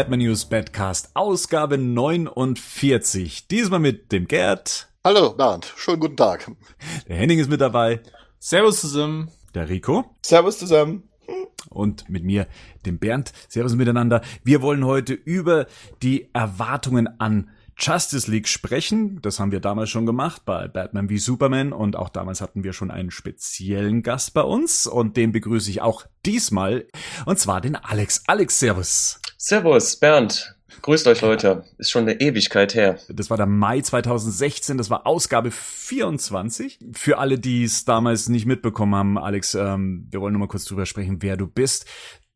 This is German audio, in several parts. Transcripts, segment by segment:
Batman News Badcast, Ausgabe 49. Diesmal mit dem Gerd. Hallo Bernd, schönen guten Tag. Der Henning ist mit dabei. Servus zusammen. Der Rico. Servus zusammen. Und mit mir, dem Bernd. Servus miteinander. Wir wollen heute über die Erwartungen an Justice League sprechen. Das haben wir damals schon gemacht bei Batman wie Superman und auch damals hatten wir schon einen speziellen Gast bei uns und den begrüße ich auch diesmal und zwar den Alex. Alex, Servus. Servus, Bernd. Grüßt euch Leute. Ist schon eine Ewigkeit her. Das war der Mai 2016, das war Ausgabe 24. Für alle, die es damals nicht mitbekommen haben, Alex, ähm, wir wollen nur mal kurz drüber sprechen, wer du bist.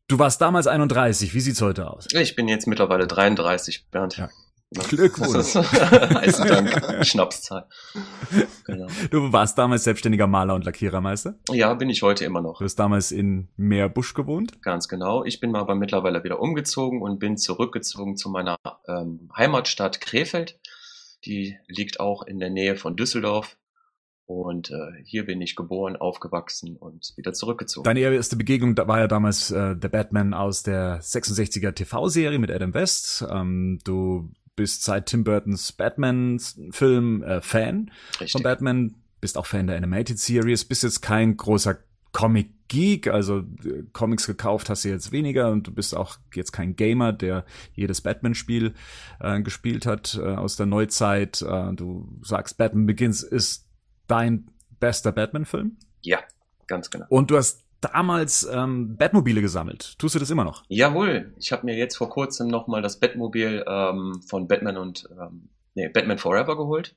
Du warst damals 31, wie sieht's heute aus? Ich bin jetzt mittlerweile 33, Bernd. Ja. Glückwunsch. Heißen Dank. Schnapszahl. Genau. Du warst damals selbstständiger Maler und Lackierermeister? Ja, bin ich heute immer noch. Du hast damals in Meerbusch gewohnt? Ganz genau. Ich bin aber mittlerweile wieder umgezogen und bin zurückgezogen zu meiner ähm, Heimatstadt Krefeld. Die liegt auch in der Nähe von Düsseldorf. Und äh, hier bin ich geboren, aufgewachsen und wieder zurückgezogen. Deine erste Begegnung war ja damals äh, der Batman aus der 66er TV-Serie mit Adam West. Ähm, du bist seit Tim Burtons Batman-Film äh, Fan Richtig. von Batman, bist auch Fan der Animated Series, bist jetzt kein großer Comic-Geek, also äh, Comics gekauft hast du jetzt weniger und du bist auch jetzt kein Gamer, der jedes Batman-Spiel äh, gespielt hat äh, aus der Neuzeit. Äh, du sagst, Batman Begins ist dein bester Batman-Film? Ja, ganz genau. Und du hast damals ähm, Batmobile gesammelt. Tust du das immer noch? Jawohl. Ich habe mir jetzt vor kurzem nochmal das Batmobil ähm, von Batman und ähm, nee, Batman Forever geholt.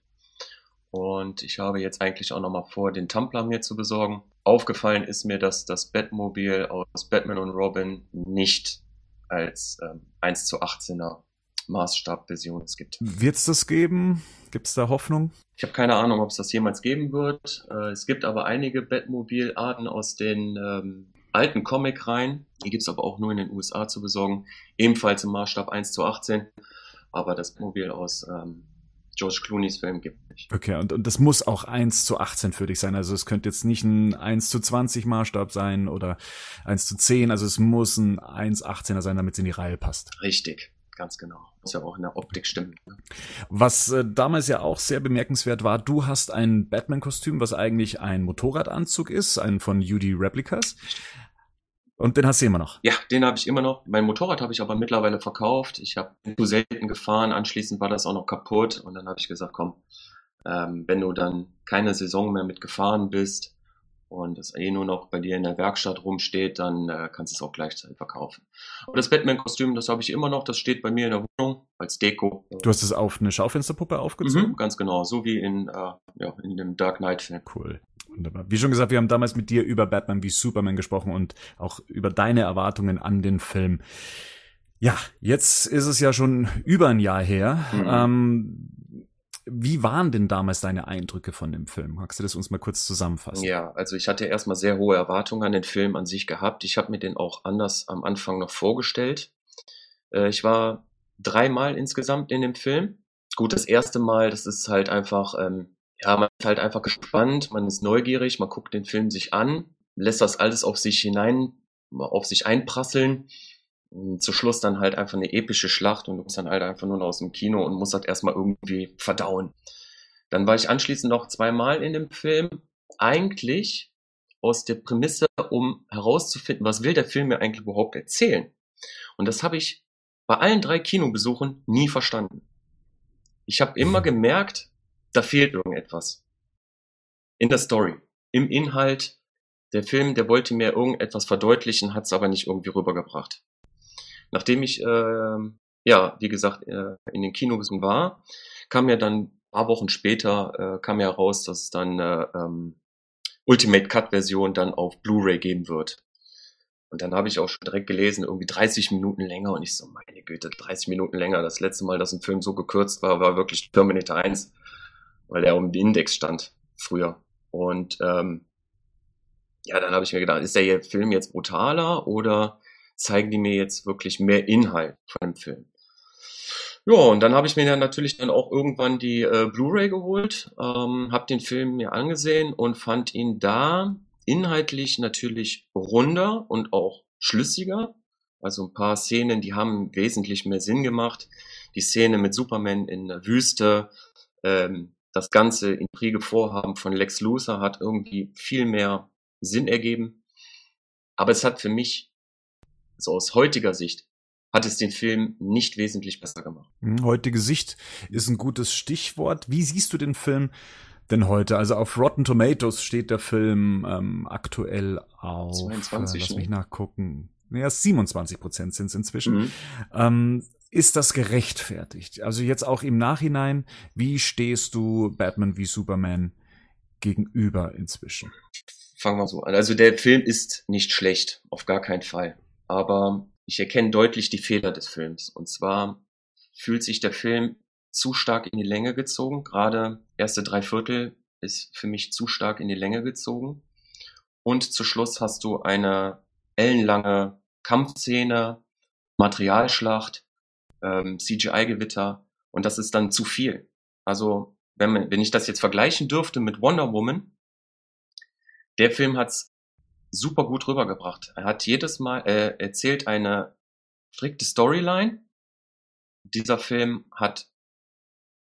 Und ich habe jetzt eigentlich auch nochmal vor, den Tumblr mir zu besorgen. Aufgefallen ist mir, dass das Batmobil aus Batman und Robin nicht als ähm, 1 zu 18er Maßstabversion es gibt. Wird es das geben? Gibt es da Hoffnung? Ich habe keine Ahnung, ob es das jemals geben wird. Äh, es gibt aber einige Batmobil-Arten aus den ähm, alten Comic-Reihen. Die gibt es aber auch nur in den USA zu besorgen. Ebenfalls im Maßstab 1 zu 18. Aber das Batmobil aus ähm, George Clooney's Film gibt es nicht. Okay, und, und das muss auch 1 zu 18 für dich sein. Also es könnte jetzt nicht ein 1 zu 20 Maßstab sein oder 1 zu 10. Also es muss ein 1 18er sein, damit es in die Reihe passt. Richtig. Ganz genau. Muss ja auch in der Optik stimmen. Ne? Was äh, damals ja auch sehr bemerkenswert war, du hast ein Batman-Kostüm, was eigentlich ein Motorradanzug ist, ein von UD Replicas. Und den hast du immer noch? Ja, den habe ich immer noch. Mein Motorrad habe ich aber mittlerweile verkauft. Ich habe zu selten gefahren. Anschließend war das auch noch kaputt. Und dann habe ich gesagt, komm, ähm, wenn du dann keine Saison mehr mit gefahren bist, und das eh nur noch bei dir in der Werkstatt rumsteht, dann äh, kannst du es auch gleichzeitig verkaufen. Aber das Batman-Kostüm, das habe ich immer noch, das steht bei mir in der Wohnung als Deko. Du hast es auf eine Schaufensterpuppe aufgezogen? Mhm, ganz genau, so wie in, äh, ja, in dem Dark Knight-Film. Cool. Wunderbar. Wie schon gesagt, wir haben damals mit dir über Batman wie Superman gesprochen und auch über deine Erwartungen an den Film. Ja, jetzt ist es ja schon über ein Jahr her. Mhm. Ähm, wie waren denn damals deine Eindrücke von dem Film? Magst du das uns mal kurz zusammenfassen? Ja, also ich hatte erstmal sehr hohe Erwartungen an den Film an sich gehabt. Ich habe mir den auch anders am Anfang noch vorgestellt. Äh, ich war dreimal insgesamt in dem Film. Gut, das erste Mal, das ist halt einfach, ähm, ja, man ist halt einfach gespannt, man ist neugierig, man guckt den Film sich an, lässt das alles auf sich hinein, auf sich einprasseln zu Schluss dann halt einfach eine epische Schlacht und du bist dann halt einfach nur noch aus dem Kino und musst das erstmal irgendwie verdauen. Dann war ich anschließend noch zweimal in dem Film. Eigentlich aus der Prämisse, um herauszufinden, was will der Film mir eigentlich überhaupt erzählen. Und das habe ich bei allen drei Kinobesuchen nie verstanden. Ich habe immer gemerkt, da fehlt irgendetwas. In der Story, im Inhalt. Der Film, der wollte mir irgendetwas verdeutlichen, hat es aber nicht irgendwie rübergebracht. Nachdem ich, äh, ja, wie gesagt, äh, in den Kinos war, kam ja dann ein paar Wochen später, äh, kam ja raus, dass es dann äh, ähm, Ultimate Cut Version dann auf Blu-ray geben wird. Und dann habe ich auch schon direkt gelesen, irgendwie 30 Minuten länger und ich so, meine Güte, 30 Minuten länger. Das letzte Mal, dass ein Film so gekürzt war, war wirklich Terminator 1, weil er um den Index stand früher. Und ähm, ja, dann habe ich mir gedacht, ist der Film jetzt brutaler oder zeigen die mir jetzt wirklich mehr Inhalt von dem Film. Ja, und dann habe ich mir dann natürlich dann auch irgendwann die äh, Blu-ray geholt, ähm, habe den Film mir angesehen und fand ihn da inhaltlich natürlich runder und auch schlüssiger Also ein paar Szenen, die haben wesentlich mehr Sinn gemacht. Die Szene mit Superman in der Wüste, ähm, das ganze Intrigevorhaben von Lex Luthor hat irgendwie viel mehr Sinn ergeben. Aber es hat für mich, so aus heutiger Sicht, hat es den Film nicht wesentlich besser gemacht. Hm, heutige Sicht ist ein gutes Stichwort. Wie siehst du den Film denn heute? Also auf Rotten Tomatoes steht der Film ähm, aktuell auf. 22, äh, lass mich ne? nachgucken. Ja, 27 Prozent sind es inzwischen. Mhm. Ähm, ist das gerechtfertigt? Also jetzt auch im Nachhinein, wie stehst du Batman wie Superman gegenüber inzwischen? Fangen wir so an. Also der Film ist nicht schlecht, auf gar keinen Fall. Aber ich erkenne deutlich die Fehler des Films. Und zwar fühlt sich der Film zu stark in die Länge gezogen. Gerade erste drei Viertel ist für mich zu stark in die Länge gezogen. Und zu Schluss hast du eine ellenlange Kampfszene, Materialschlacht, ähm, CGI-Gewitter und das ist dann zu viel. Also wenn, man, wenn ich das jetzt vergleichen dürfte mit Wonder Woman, der Film hat's super gut rübergebracht. Er hat jedes Mal, äh, erzählt eine strikte Storyline. Dieser Film hat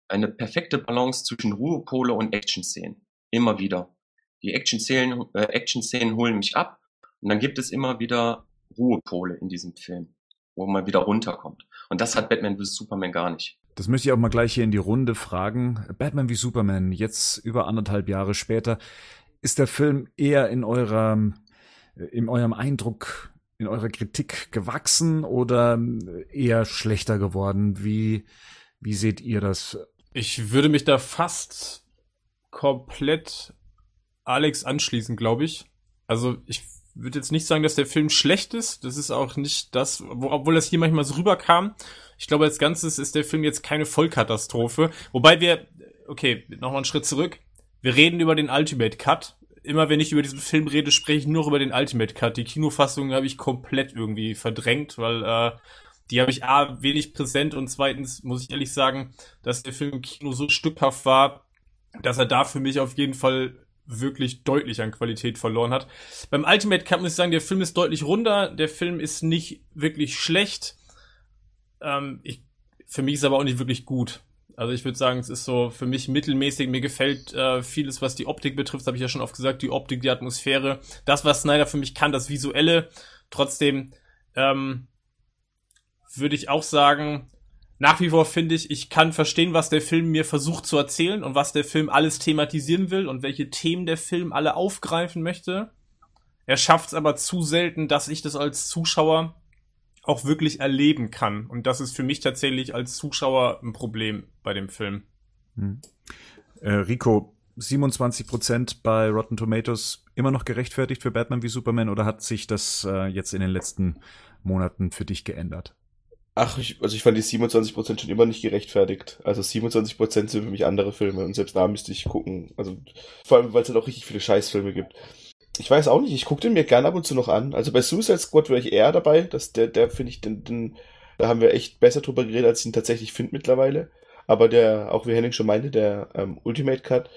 eine perfekte Balance zwischen Ruhepole und Action-Szenen. Immer wieder. Die Action-Szenen äh, Action holen mich ab und dann gibt es immer wieder Ruhepole in diesem Film, wo man wieder runterkommt. Und das hat Batman vs. Superman gar nicht. Das möchte ich auch mal gleich hier in die Runde fragen. Batman wie Superman, jetzt über anderthalb Jahre später, ist der Film eher in eurem, in eurem Eindruck, in eurer Kritik gewachsen oder eher schlechter geworden? Wie, wie seht ihr das? Ich würde mich da fast komplett Alex anschließen, glaube ich. Also ich würde jetzt nicht sagen, dass der Film schlecht ist. Das ist auch nicht das, wo, obwohl das hier manchmal so rüberkam. Ich glaube, als Ganzes ist der Film jetzt keine Vollkatastrophe. Wobei wir, okay, nochmal einen Schritt zurück. Wir reden über den Ultimate Cut. Immer wenn ich über diesen Film rede, spreche ich nur über den Ultimate Cut. Die Kinofassung habe ich komplett irgendwie verdrängt, weil äh, die habe ich A, wenig präsent und zweitens muss ich ehrlich sagen, dass der Film im Kino so stückhaft war, dass er da für mich auf jeden Fall wirklich deutlich an Qualität verloren hat. Beim Ultimate Cup muss ich sagen, der Film ist deutlich runder, der Film ist nicht wirklich schlecht. Ähm, ich, für mich ist er aber auch nicht wirklich gut. Also ich würde sagen, es ist so für mich mittelmäßig. Mir gefällt äh, vieles, was die Optik betrifft, habe ich ja schon oft gesagt, die Optik, die Atmosphäre, das, was Snyder für mich kann, das Visuelle. Trotzdem ähm, würde ich auch sagen, nach wie vor finde ich, ich kann verstehen, was der Film mir versucht zu erzählen und was der Film alles thematisieren will und welche Themen der Film alle aufgreifen möchte. Er schafft es aber zu selten, dass ich das als Zuschauer auch wirklich erleben kann. Und das ist für mich tatsächlich als Zuschauer ein Problem bei dem Film. Hm. Äh, Rico, 27 Prozent bei Rotten Tomatoes immer noch gerechtfertigt für Batman wie Superman oder hat sich das äh, jetzt in den letzten Monaten für dich geändert? Ach, ich, also ich fand die 27% schon immer nicht gerechtfertigt. Also 27% sind für mich andere Filme und selbst da müsste ich gucken. Also vor allem, weil es halt auch richtig viele Scheißfilme gibt. Ich weiß auch nicht, ich gucke den mir gern ab und zu noch an. Also bei Suicide Squad wäre ich eher dabei. Das, der, der finde ich, den, den, da haben wir echt besser drüber geredet, als ich ihn tatsächlich finde mittlerweile. Aber der, auch wie Henning schon meinte, der ähm, Ultimate Cut,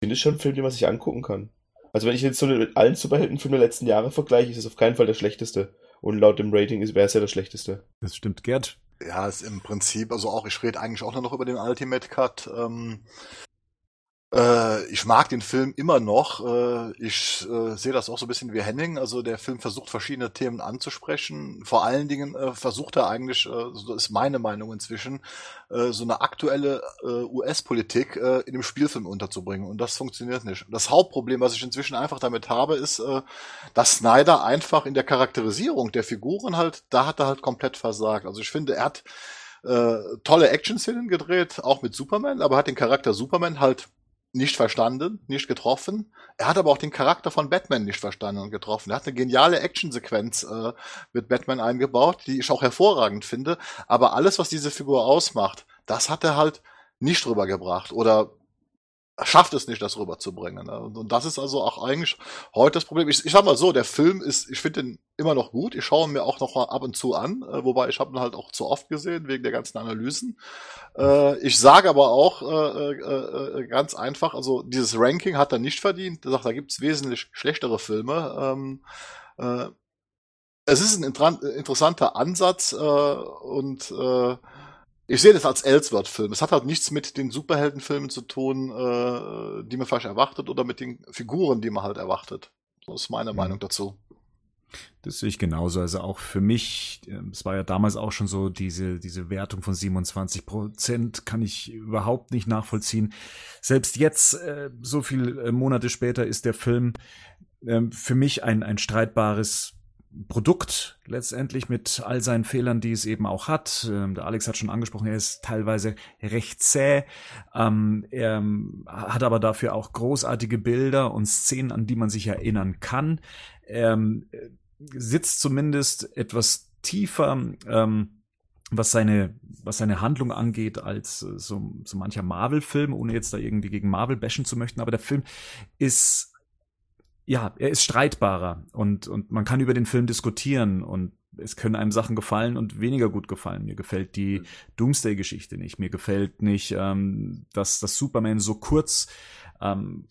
finde ich schon ein Film, den man sich angucken kann. Also wenn ich jetzt so mit allen Superheldenfilmen der letzten Jahre vergleiche, ist es auf keinen Fall der schlechteste. Und laut dem Rating wäre es ja das schlechteste. Das stimmt, Gerd. Ja, ist im Prinzip, also auch, ich rede eigentlich auch nur noch über den Ultimate Cut. Ähm, äh, ich mag den Film immer noch. Äh, ich äh, sehe das auch so ein bisschen wie Henning. Also der Film versucht verschiedene Themen anzusprechen. Vor allen Dingen äh, versucht er eigentlich, äh, so ist meine Meinung inzwischen, äh, so eine aktuelle US-Politik in dem Spielfilm unterzubringen. Und das funktioniert nicht. Das Hauptproblem, was ich inzwischen einfach damit habe, ist, dass Snyder einfach in der Charakterisierung der Figuren halt, da hat er halt komplett versagt. Also ich finde, er hat tolle Action-Szenen gedreht, auch mit Superman, aber hat den Charakter Superman halt nicht verstanden, nicht getroffen. Er hat aber auch den Charakter von Batman nicht verstanden und getroffen. Er hat eine geniale Actionsequenz äh, mit Batman eingebaut, die ich auch hervorragend finde. Aber alles, was diese Figur ausmacht, das hat er halt nicht rübergebracht oder schafft es nicht, das rüberzubringen. Ne? Und, das ist also auch eigentlich heute das Problem. Ich, ich sag mal so, der Film ist, ich finde den immer noch gut. Ich schaue ihn mir auch noch mal ab und zu an, äh, wobei ich habe ihn halt auch zu oft gesehen wegen der ganzen Analysen. Äh, ich sage aber auch äh, ganz einfach, also dieses Ranking hat er nicht verdient. Er sagt, da gibt's wesentlich schlechtere Filme. Ähm, äh, es ist ein interessanter Ansatz äh, und äh, ich sehe das als Ellsworth-Film. Es hat halt nichts mit den Superheldenfilmen zu tun, äh, die man vielleicht erwartet, oder mit den Figuren, die man halt erwartet. Das ist meine mhm. Meinung dazu. Das sehe ich genauso. Also auch für mich, ähm, es war ja damals auch schon so, diese, diese Wertung von 27 Prozent kann ich überhaupt nicht nachvollziehen. Selbst jetzt, äh, so viele äh, Monate später, ist der Film ähm, für mich ein, ein streitbares Produkt letztendlich mit all seinen Fehlern, die es eben auch hat. Ähm, der Alex hat schon angesprochen, er ist teilweise recht zäh. Ähm, er ähm, hat aber dafür auch großartige Bilder und Szenen, an die man sich erinnern kann. Er ähm, sitzt zumindest etwas tiefer. Ähm, was seine, was seine Handlung angeht, als äh, so, so mancher Marvel-Film, ohne jetzt da irgendwie gegen Marvel bashen zu möchten. Aber der Film ist ja, er ist streitbarer und, und man kann über den Film diskutieren und es können einem Sachen gefallen und weniger gut gefallen. Mir gefällt die mhm. Doomsday-Geschichte nicht. Mir gefällt nicht, ähm, dass das Superman so kurz ähm,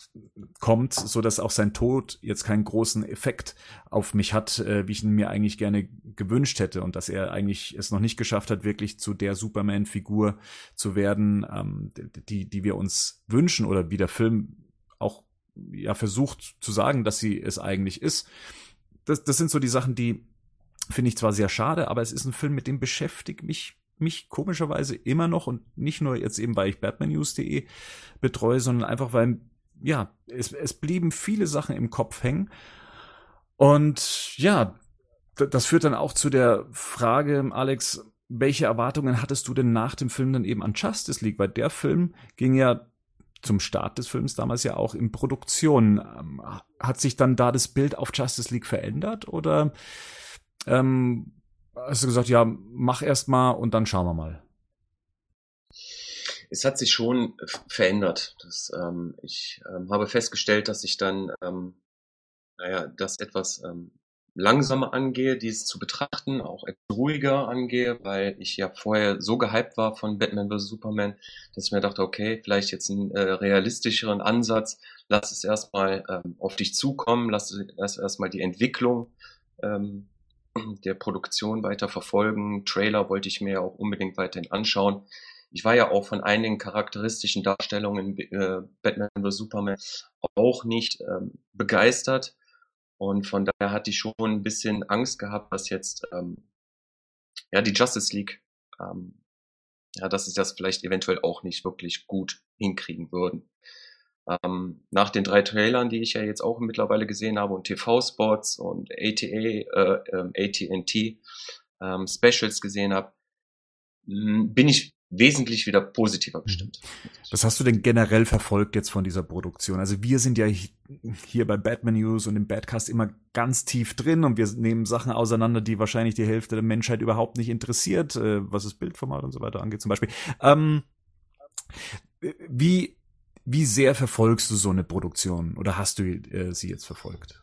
kommt, so dass auch sein Tod jetzt keinen großen Effekt auf mich hat, äh, wie ich ihn mir eigentlich gerne gewünscht hätte und dass er eigentlich es noch nicht geschafft hat, wirklich zu der Superman-Figur zu werden, ähm, die, die wir uns wünschen oder wie der Film auch ja versucht zu sagen, dass sie es eigentlich ist. Das, das sind so die Sachen, die finde ich zwar sehr schade, aber es ist ein Film, mit dem beschäftigt mich mich komischerweise immer noch und nicht nur jetzt eben, weil ich batmannews.de betreue, sondern einfach, weil, ja, es, es blieben viele Sachen im Kopf hängen. Und ja, das führt dann auch zu der Frage, Alex, welche Erwartungen hattest du denn nach dem Film dann eben an Justice League? Weil der Film ging ja zum Start des Films damals ja auch in Produktion. Ähm, hat sich dann da das Bild auf Justice League verändert oder ähm, hast du gesagt, ja, mach erst mal und dann schauen wir mal? Es hat sich schon verändert. Das, ähm, ich ähm, habe festgestellt, dass ich dann, ähm, naja, das etwas ähm, langsamer angehe, dies zu betrachten, auch ruhiger angehe, weil ich ja vorher so gehypt war von Batman vs. Superman, dass ich mir dachte, okay, vielleicht jetzt einen äh, realistischeren Ansatz, lass es erstmal ähm, auf dich zukommen, lass, lass erstmal die Entwicklung ähm, der Produktion weiter verfolgen. Trailer wollte ich mir auch unbedingt weiterhin anschauen. Ich war ja auch von einigen charakteristischen Darstellungen in äh, Batman vs. Superman auch nicht ähm, begeistert und von daher hatte ich schon ein bisschen Angst gehabt, dass jetzt ähm, ja die Justice League, ähm, ja, dass sie das vielleicht eventuell auch nicht wirklich gut hinkriegen würden. Ähm, nach den drei Trailern, die ich ja jetzt auch mittlerweile gesehen habe und TV-Spots und ATA, äh, ähm, AT&T ähm, Specials gesehen habe, bin ich wesentlich wieder positiver mhm. gestimmt. Was hast du denn generell verfolgt jetzt von dieser Produktion? Also wir sind ja hier bei Batman News und im Badcast immer ganz tief drin und wir nehmen Sachen auseinander, die wahrscheinlich die Hälfte der Menschheit überhaupt nicht interessiert, äh, was das Bildformat und so weiter angeht zum Beispiel. Ähm, wie, wie sehr verfolgst du so eine Produktion oder hast du äh, sie jetzt verfolgt?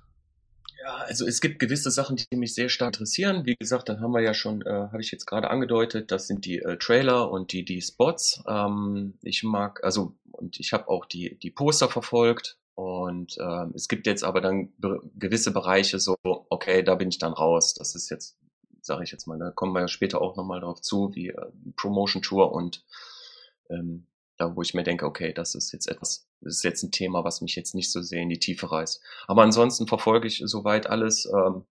Ja, also es gibt gewisse Sachen, die mich sehr stark interessieren. Wie gesagt, dann haben wir ja schon, äh, habe ich jetzt gerade angedeutet, das sind die äh, Trailer und die die Spots. Ähm, ich mag, also und ich habe auch die die Poster verfolgt und äh, es gibt jetzt aber dann be gewisse Bereiche so, okay, da bin ich dann raus. Das ist jetzt, sage ich jetzt mal, da kommen wir ja später auch nochmal drauf zu, wie äh, Promotion Tour und ähm, da wo ich mir denke, okay, das ist jetzt etwas, das ist jetzt ein Thema, was mich jetzt nicht so sehr in die Tiefe reißt. Aber ansonsten verfolge ich soweit alles, ähm,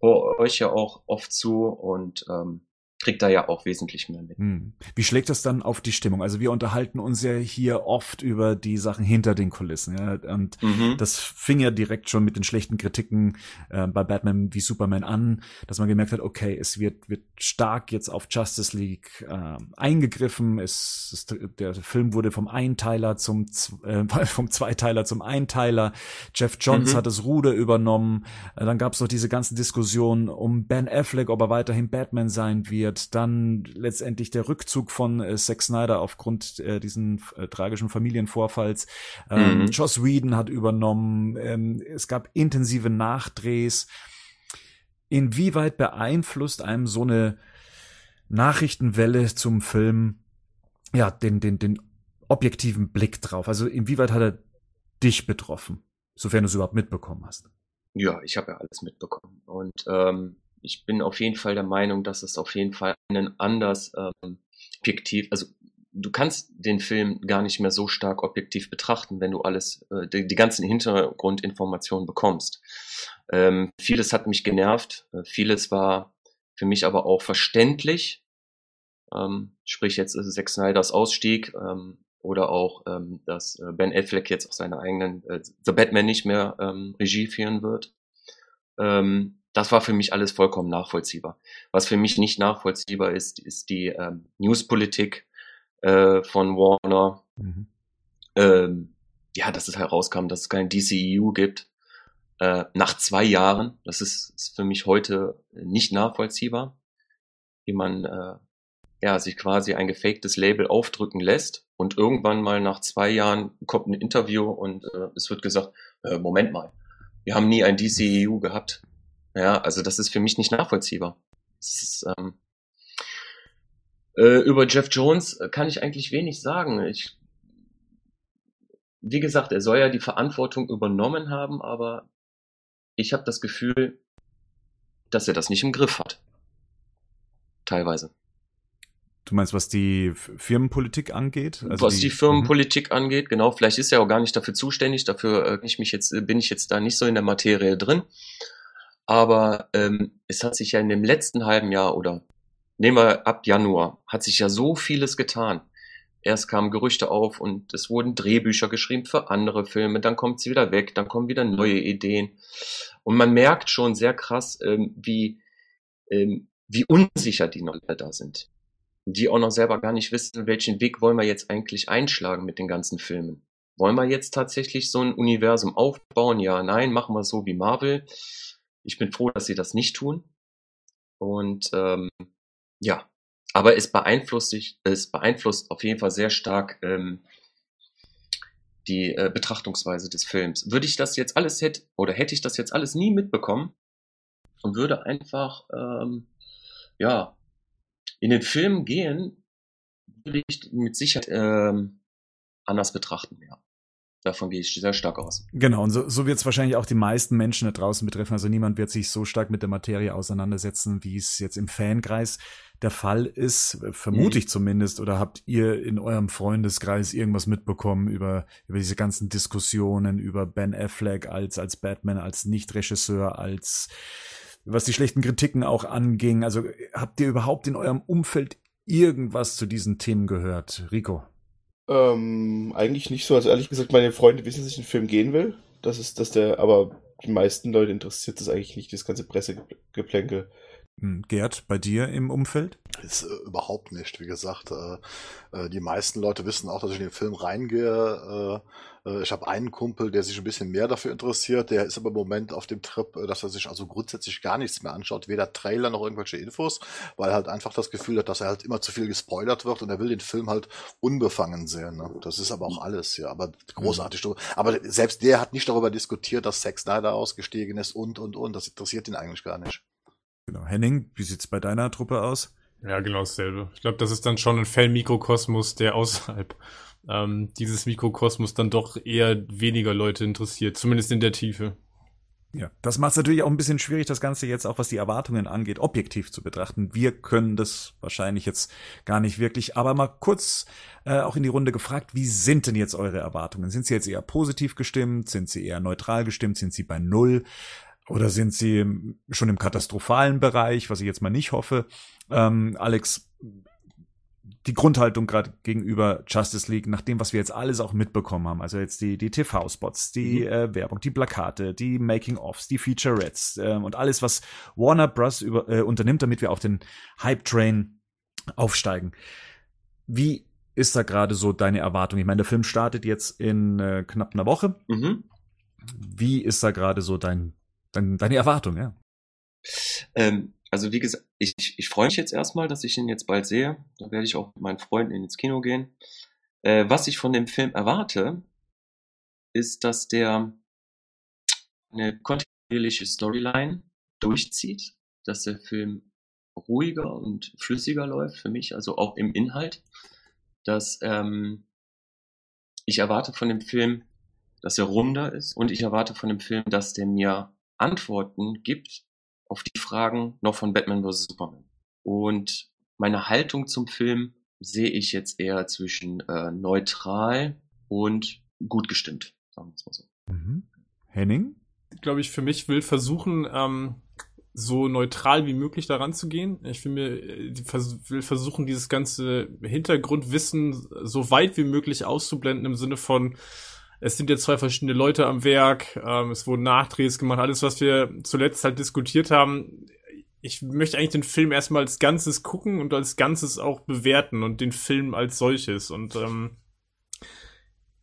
euch ja auch oft zu und ähm, kriegt da ja auch wesentlich mehr mit. Hm. Wie schlägt das dann auf die Stimmung? Also wir unterhalten uns ja hier oft über die Sachen hinter den Kulissen, ja, und mhm. das fing ja direkt schon mit den schlechten Kritiken äh, bei Batman wie Superman an, dass man gemerkt hat, okay, es wird wird stark jetzt auf Justice League äh, eingegriffen, es, es, der Film wurde vom Einteiler zum äh, vom Zweiteiler zum Einteiler, Jeff Johns mhm. hat das Ruder übernommen, dann gab es noch diese ganzen Diskussionen um Ben Affleck, ob er weiterhin Batman sein wird passiert. Dann letztendlich der Rückzug von äh, Zack Snyder aufgrund äh, diesen äh, tragischen Familienvorfalls. Ähm, mhm. Joss Whedon hat übernommen. Ähm, es gab intensive Nachdrehs. Inwieweit beeinflusst einem so eine Nachrichtenwelle zum Film ja den den den objektiven Blick drauf? Also inwieweit hat er dich betroffen, sofern du es überhaupt mitbekommen hast? Ja, ich habe ja alles mitbekommen und ähm, ich bin auf jeden Fall der Meinung, dass es auf jeden Fall einen anders ähm, objektiv, also du kannst den Film gar nicht mehr so stark objektiv betrachten, wenn du alles, äh, die, die ganzen Hintergrundinformationen bekommst. Ähm, vieles hat mich genervt, äh, vieles war für mich aber auch verständlich. Ähm, sprich jetzt ist Zack Snyders Ausstieg ähm, oder auch, ähm, dass äh, Ben Affleck jetzt auf seiner eigenen äh, The Batman nicht mehr ähm, Regie führen wird. Ähm, das war für mich alles vollkommen nachvollziehbar. Was für mich nicht nachvollziehbar ist, ist die ähm, Newspolitik äh, von Warner. Mhm. Ähm, ja, dass es herauskam, dass es kein DCEU gibt. Äh, nach zwei Jahren, das ist, ist für mich heute nicht nachvollziehbar, wie man äh, ja, sich quasi ein gefaktes Label aufdrücken lässt und irgendwann mal nach zwei Jahren kommt ein Interview und äh, es wird gesagt, äh, Moment mal, wir haben nie ein DCEU gehabt. Ja, also das ist für mich nicht nachvollziehbar. Ist, ähm, äh, über Jeff Jones kann ich eigentlich wenig sagen. Ich, wie gesagt, er soll ja die Verantwortung übernommen haben, aber ich habe das Gefühl, dass er das nicht im Griff hat. Teilweise. Du meinst, was die Firmenpolitik angeht? Also was die, die Firmenpolitik -hmm. angeht, genau. Vielleicht ist er auch gar nicht dafür zuständig. Dafür äh, ich mich jetzt, bin ich jetzt da nicht so in der Materie drin. Aber ähm, es hat sich ja in dem letzten halben Jahr oder nehmen wir ab Januar, hat sich ja so vieles getan. Erst kamen Gerüchte auf und es wurden Drehbücher geschrieben für andere Filme, dann kommt sie wieder weg, dann kommen wieder neue Ideen. Und man merkt schon sehr krass, ähm, wie, ähm, wie unsicher die Leute da sind. Die auch noch selber gar nicht wissen, welchen Weg wollen wir jetzt eigentlich einschlagen mit den ganzen Filmen. Wollen wir jetzt tatsächlich so ein Universum aufbauen? Ja, nein, machen wir so wie Marvel. Ich bin froh, dass sie das nicht tun. Und ähm, ja, aber es beeinflusst sich, es beeinflusst auf jeden Fall sehr stark ähm, die äh, Betrachtungsweise des Films. Würde ich das jetzt alles hätte oder hätte ich das jetzt alles nie mitbekommen und würde einfach ähm, ja in den Film gehen, würde ich mit Sicherheit ähm, anders betrachten, ja. Davon gehe ich sehr stark aus. Genau, und so, so wird es wahrscheinlich auch die meisten Menschen da draußen betreffen. Also niemand wird sich so stark mit der Materie auseinandersetzen, wie es jetzt im Fankreis der Fall ist, vermute ich mhm. zumindest, oder habt ihr in eurem Freundeskreis irgendwas mitbekommen über, über diese ganzen Diskussionen, über Ben Affleck als, als Batman, als Nicht-Regisseur, als was die schlechten Kritiken auch anging? Also habt ihr überhaupt in eurem Umfeld irgendwas zu diesen Themen gehört? Rico? Ähm, eigentlich nicht so. Also ehrlich gesagt, meine Freunde wissen, dass ich einen Film gehen will. Das ist, dass der, aber die meisten Leute interessiert das eigentlich nicht, das ganze Pressegeplänkel. Hm, Gerd, bei dir im Umfeld? Ist äh, überhaupt nicht. Wie gesagt, äh, äh, die meisten Leute wissen auch, dass ich in den Film reingehe. Äh, äh, ich habe einen Kumpel, der sich ein bisschen mehr dafür interessiert. Der ist aber im Moment auf dem Trip, äh, dass er sich also grundsätzlich gar nichts mehr anschaut, weder Trailer noch irgendwelche Infos, weil er halt einfach das Gefühl hat, dass er halt immer zu viel gespoilert wird und er will den Film halt unbefangen sehen. Ne? Das ist aber auch alles, ja. Aber großartig. Mhm. Aber selbst der hat nicht darüber diskutiert, dass Zack Snyder ausgestiegen ist und und und. Das interessiert ihn eigentlich gar nicht. Genau. Henning, wie sieht's bei deiner Truppe aus? Ja, genau dasselbe. Ich glaube, das ist dann schon ein Fan-Mikrokosmos, der außerhalb ähm, dieses Mikrokosmos dann doch eher weniger Leute interessiert, zumindest in der Tiefe. Ja, das macht es natürlich auch ein bisschen schwierig, das Ganze jetzt auch, was die Erwartungen angeht, objektiv zu betrachten. Wir können das wahrscheinlich jetzt gar nicht wirklich, aber mal kurz äh, auch in die Runde gefragt, wie sind denn jetzt eure Erwartungen? Sind sie jetzt eher positiv gestimmt? Sind sie eher neutral gestimmt? Sind sie bei Null? Oder sind sie schon im katastrophalen Bereich, was ich jetzt mal nicht hoffe? Ähm, Alex, die Grundhaltung gerade gegenüber Justice League, nach dem, was wir jetzt alles auch mitbekommen haben, also jetzt die, die TV-Spots, die mhm. äh, Werbung, die Plakate, die Making-ofs, die Featurettes äh, und alles, was Warner Bros. Über, äh, unternimmt, damit wir auf den Hype-Train aufsteigen. Wie ist da gerade so deine Erwartung? Ich meine, der Film startet jetzt in äh, knapp einer Woche. Mhm. Wie ist da gerade so dein dein, deine Erwartung, ja. Ähm, also wie gesagt, ich, ich freue mich jetzt erstmal, dass ich ihn jetzt bald sehe. Da werde ich auch mit meinen Freunden ins Kino gehen. Äh, was ich von dem Film erwarte, ist, dass der eine kontinuierliche Storyline durchzieht, dass der Film ruhiger und flüssiger läuft für mich, also auch im Inhalt. Dass ähm, ich erwarte von dem Film, dass er runder ist und ich erwarte von dem Film, dass der mir Antworten gibt auf die Fragen noch von Batman vs. Superman. Und meine Haltung zum Film sehe ich jetzt eher zwischen äh, neutral und gut gestimmt, sagen wir es mal so. Mhm. Henning? Glaube ich, für mich will versuchen, ähm, so neutral wie möglich daran zu gehen. Ich will, mir, äh, will versuchen, dieses ganze Hintergrundwissen so weit wie möglich auszublenden im Sinne von, es sind jetzt zwei verschiedene Leute am Werk, ähm, es wurden Nachdrehs gemacht, alles, was wir zuletzt halt diskutiert haben. Ich möchte eigentlich den Film erstmal als Ganzes gucken und als Ganzes auch bewerten und den Film als solches. Und ähm,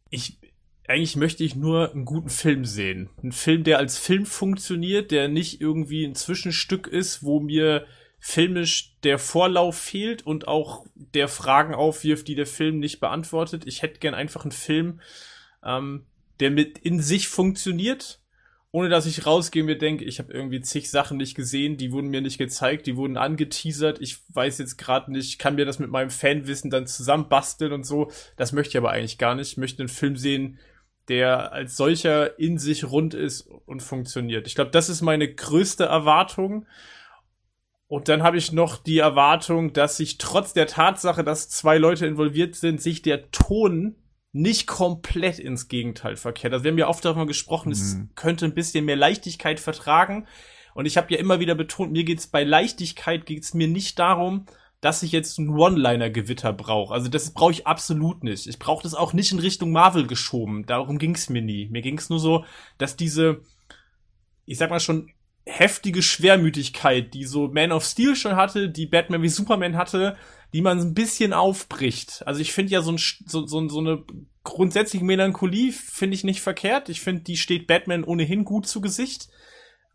ich, eigentlich möchte ich nur einen guten Film sehen. Ein Film, der als Film funktioniert, der nicht irgendwie ein Zwischenstück ist, wo mir filmisch der Vorlauf fehlt und auch der Fragen aufwirft, die der Film nicht beantwortet. Ich hätte gern einfach einen Film, ähm, der mit in sich funktioniert, ohne dass ich rausgehe und mir denke, ich habe irgendwie zig Sachen nicht gesehen, die wurden mir nicht gezeigt, die wurden angeteasert, ich weiß jetzt gerade nicht, kann mir das mit meinem Fanwissen dann zusammenbasteln und so. Das möchte ich aber eigentlich gar nicht. Ich möchte einen Film sehen, der als solcher in sich rund ist und funktioniert. Ich glaube, das ist meine größte Erwartung. Und dann habe ich noch die Erwartung, dass sich trotz der Tatsache, dass zwei Leute involviert sind, sich der Ton nicht komplett ins Gegenteil verkehrt. Also wir haben ja oft darüber gesprochen, mhm. es könnte ein bisschen mehr Leichtigkeit vertragen. Und ich habe ja immer wieder betont, mir geht's bei Leichtigkeit geht's mir nicht darum, dass ich jetzt ein One-Liner-Gewitter brauche. Also das brauche ich absolut nicht. Ich brauche das auch nicht in Richtung Marvel geschoben. Darum ging's mir nie. Mir ging's nur so, dass diese, ich sag mal schon, heftige Schwermütigkeit, die so Man of Steel schon hatte, die Batman wie Superman hatte, die man ein bisschen aufbricht. Also ich finde ja so, ein, so, so, so eine grundsätzliche Melancholie finde ich nicht verkehrt. Ich finde, die steht Batman ohnehin gut zu Gesicht.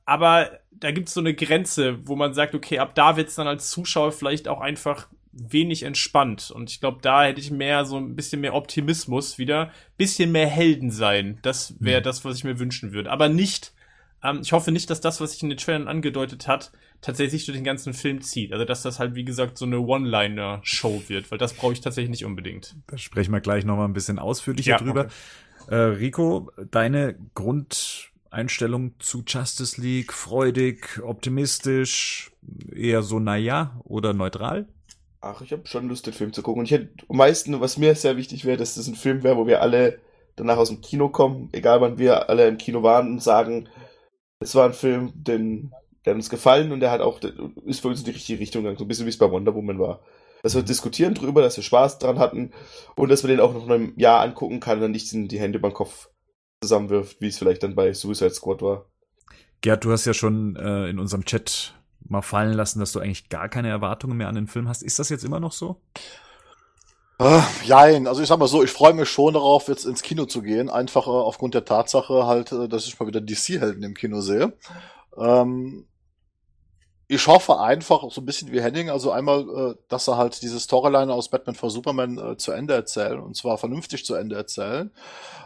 Aber da gibt es so eine Grenze, wo man sagt, okay, ab da wird's dann als Zuschauer vielleicht auch einfach wenig entspannt. Und ich glaube, da hätte ich mehr so ein bisschen mehr Optimismus wieder, bisschen mehr Helden sein. Das wäre mhm. das, was ich mir wünschen würde. Aber nicht, ähm, ich hoffe nicht, dass das, was sich in den Trailern angedeutet hat, tatsächlich durch den ganzen Film zieht. Also dass das halt, wie gesagt, so eine One-Liner-Show wird, weil das brauche ich tatsächlich nicht unbedingt. Da sprechen wir gleich nochmal ein bisschen ausführlicher ja, drüber. Okay. Äh, Rico, deine Grund Einstellung zu Justice League? Freudig, optimistisch, eher so naja oder neutral? Ach, ich habe schon Lust, den Film zu gucken. Und ich hätte am meisten, was mir sehr wichtig wäre, dass das ein Film wäre, wo wir alle danach aus dem Kino kommen, egal wann wir alle im Kino waren und sagen, es war ein Film, den, der hat uns gefallen und der hat auch, der ist für uns in die richtige Richtung gegangen, so ein bisschen wie es bei Wonder Woman war. Dass wir mhm. diskutieren drüber, dass wir Spaß dran hatten und dass man den auch noch in einem Jahr angucken kann und dann nicht die Hände beim Kopf zusammenwirft, wie es vielleicht dann bei Suicide Squad war. Gerd, du hast ja schon äh, in unserem Chat mal fallen lassen, dass du eigentlich gar keine Erwartungen mehr an den Film hast. Ist das jetzt immer noch so? Äh, jein, also ich sag mal so, ich freue mich schon darauf, jetzt ins Kino zu gehen, einfach äh, aufgrund der Tatsache halt, äh, dass ich mal wieder DC-Helden im Kino sehe. Ähm, ich hoffe einfach, so ein bisschen wie Henning, also einmal, äh, dass er halt diese Storyline aus Batman vor Superman äh, zu Ende erzählen und zwar vernünftig zu Ende erzählen.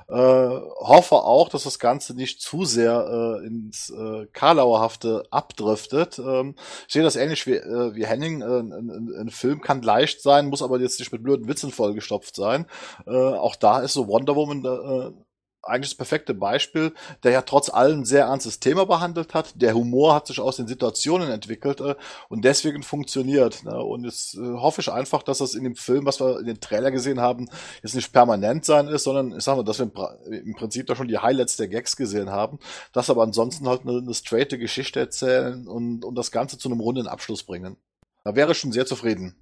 Äh, hoffe auch, dass das Ganze nicht zu sehr äh, ins äh, Karlauerhafte abdriftet. Ähm, ich sehe das ähnlich wie, äh, wie Henning. Äh, ein, ein, ein, Film kann leicht sein, muss aber jetzt nicht mit blöden Witzen vollgestopft sein. Äh, auch da ist so Wonder Woman äh, eigentlich das perfekte Beispiel, der ja trotz allem sehr ernstes Thema behandelt hat. Der Humor hat sich aus den Situationen entwickelt äh, und deswegen funktioniert. Ne? Und jetzt äh, hoffe ich einfach, dass das in dem Film, was wir in den Trailer gesehen haben, jetzt nicht permanent sein ist, sondern ich sag mal, dass wir im Prinzip da schon die Highlights der Gags gesehen haben, dass aber ansonsten halt eine, eine straighte Geschichte erzählen und, und das Ganze zu einem runden Abschluss bringen. Da wäre ich schon sehr zufrieden.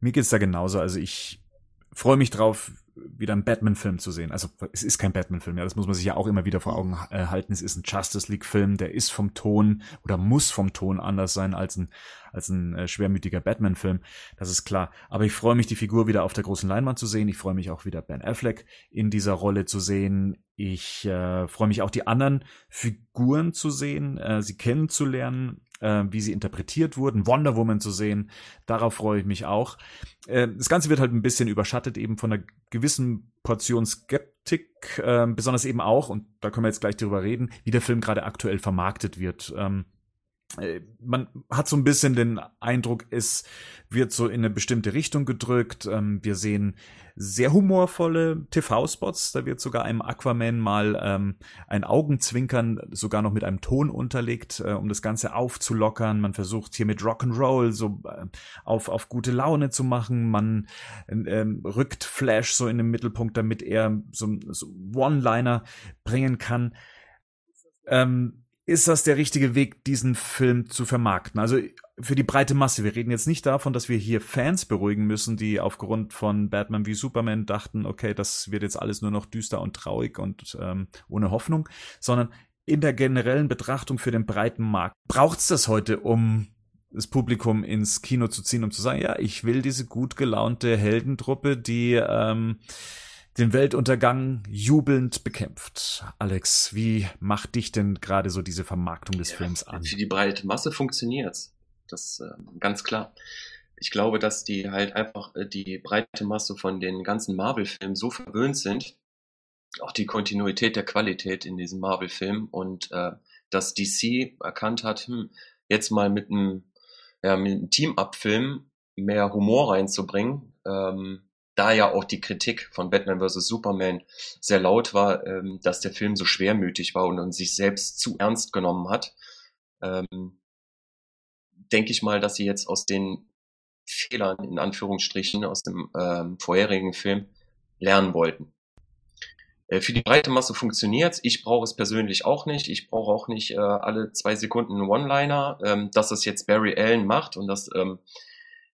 Mir geht's da genauso. Also ich freue mich drauf, wieder einen Batman-Film zu sehen. Also es ist kein Batman-Film, ja, das muss man sich ja auch immer wieder vor Augen äh, halten. Es ist ein Justice League-Film, der ist vom Ton oder muss vom Ton anders sein als ein als ein äh, schwermütiger Batman-Film. Das ist klar. Aber ich freue mich, die Figur wieder auf der großen Leinwand zu sehen. Ich freue mich auch wieder Ben Affleck in dieser Rolle zu sehen. Ich äh, freue mich auch die anderen Figuren zu sehen, äh, sie kennenzulernen äh, wie sie interpretiert wurden, Wonder Woman zu sehen. Darauf freue ich mich auch. Äh, das Ganze wird halt ein bisschen überschattet eben von einer gewissen Portion Skeptik, äh, besonders eben auch, und da können wir jetzt gleich drüber reden, wie der Film gerade aktuell vermarktet wird. Ähm, äh, man hat so ein bisschen den Eindruck, es wird so in eine bestimmte Richtung gedrückt. Ähm, wir sehen sehr humorvolle TV-Spots. Da wird sogar einem Aquaman mal ähm, ein Augenzwinkern sogar noch mit einem Ton unterlegt, äh, um das Ganze aufzulockern. Man versucht hier mit Rock'n'Roll so äh, auf, auf gute Laune zu machen. Man äh, rückt Flash so in den Mittelpunkt, damit er so, so One-Liner bringen kann. Ähm, ist das der richtige Weg, diesen Film zu vermarkten? Also für die breite Masse. Wir reden jetzt nicht davon, dass wir hier Fans beruhigen müssen, die aufgrund von Batman wie Superman dachten, okay, das wird jetzt alles nur noch düster und traurig und ähm, ohne Hoffnung, sondern in der generellen Betrachtung für den breiten Markt. Braucht's das heute, um das Publikum ins Kino zu ziehen, um zu sagen, ja, ich will diese gut gelaunte Heldentruppe, die ähm, den Weltuntergang jubelnd bekämpft. Alex, wie macht dich denn gerade so diese Vermarktung des ja, Films an? Für die breite Masse funktioniert's. Das äh, ganz klar. Ich glaube, dass die halt einfach äh, die breite Masse von den ganzen Marvel-Filmen so verwöhnt sind, auch die Kontinuität der Qualität in diesen Marvel-Filmen und äh, dass DC erkannt hat, hm, jetzt mal mit einem, ja, mit einem Team-Up-Film mehr Humor reinzubringen, ähm, da ja auch die Kritik von Batman vs. Superman sehr laut war, ähm, dass der Film so schwermütig war und, und sich selbst zu ernst genommen hat, ähm, denke ich mal, dass sie jetzt aus den Fehlern, in Anführungsstrichen, aus dem ähm, vorherigen Film lernen wollten. Äh, für die breite Masse funktioniert's. Ich brauche es persönlich auch nicht. Ich brauche auch nicht äh, alle zwei Sekunden einen One-Liner. Ähm, dass das jetzt Barry Allen macht und dass ähm,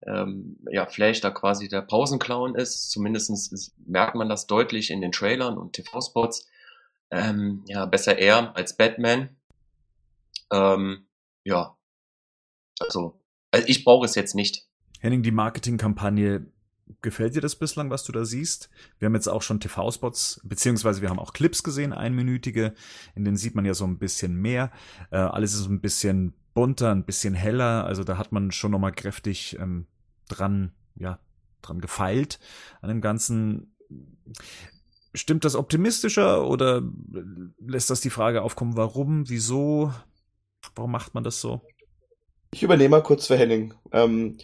ähm, ja, Flash da quasi der Pausenclown ist. Zumindestens ist, merkt man das deutlich in den Trailern und TV-Spots. Ähm, ja, besser er als Batman. Ähm, ja, also, also ich brauche es jetzt nicht. Henning, die Marketingkampagne, gefällt dir das bislang, was du da siehst? Wir haben jetzt auch schon TV-Spots, beziehungsweise wir haben auch Clips gesehen, einminütige, in denen sieht man ja so ein bisschen mehr. Äh, alles ist ein bisschen bunter, ein bisschen heller, also da hat man schon nochmal kräftig ähm, dran, ja, dran gefeilt an dem Ganzen. Stimmt das optimistischer oder lässt das die Frage aufkommen, warum, wieso, warum macht man das so? Ich übernehme mal kurz für Henning. Ähm,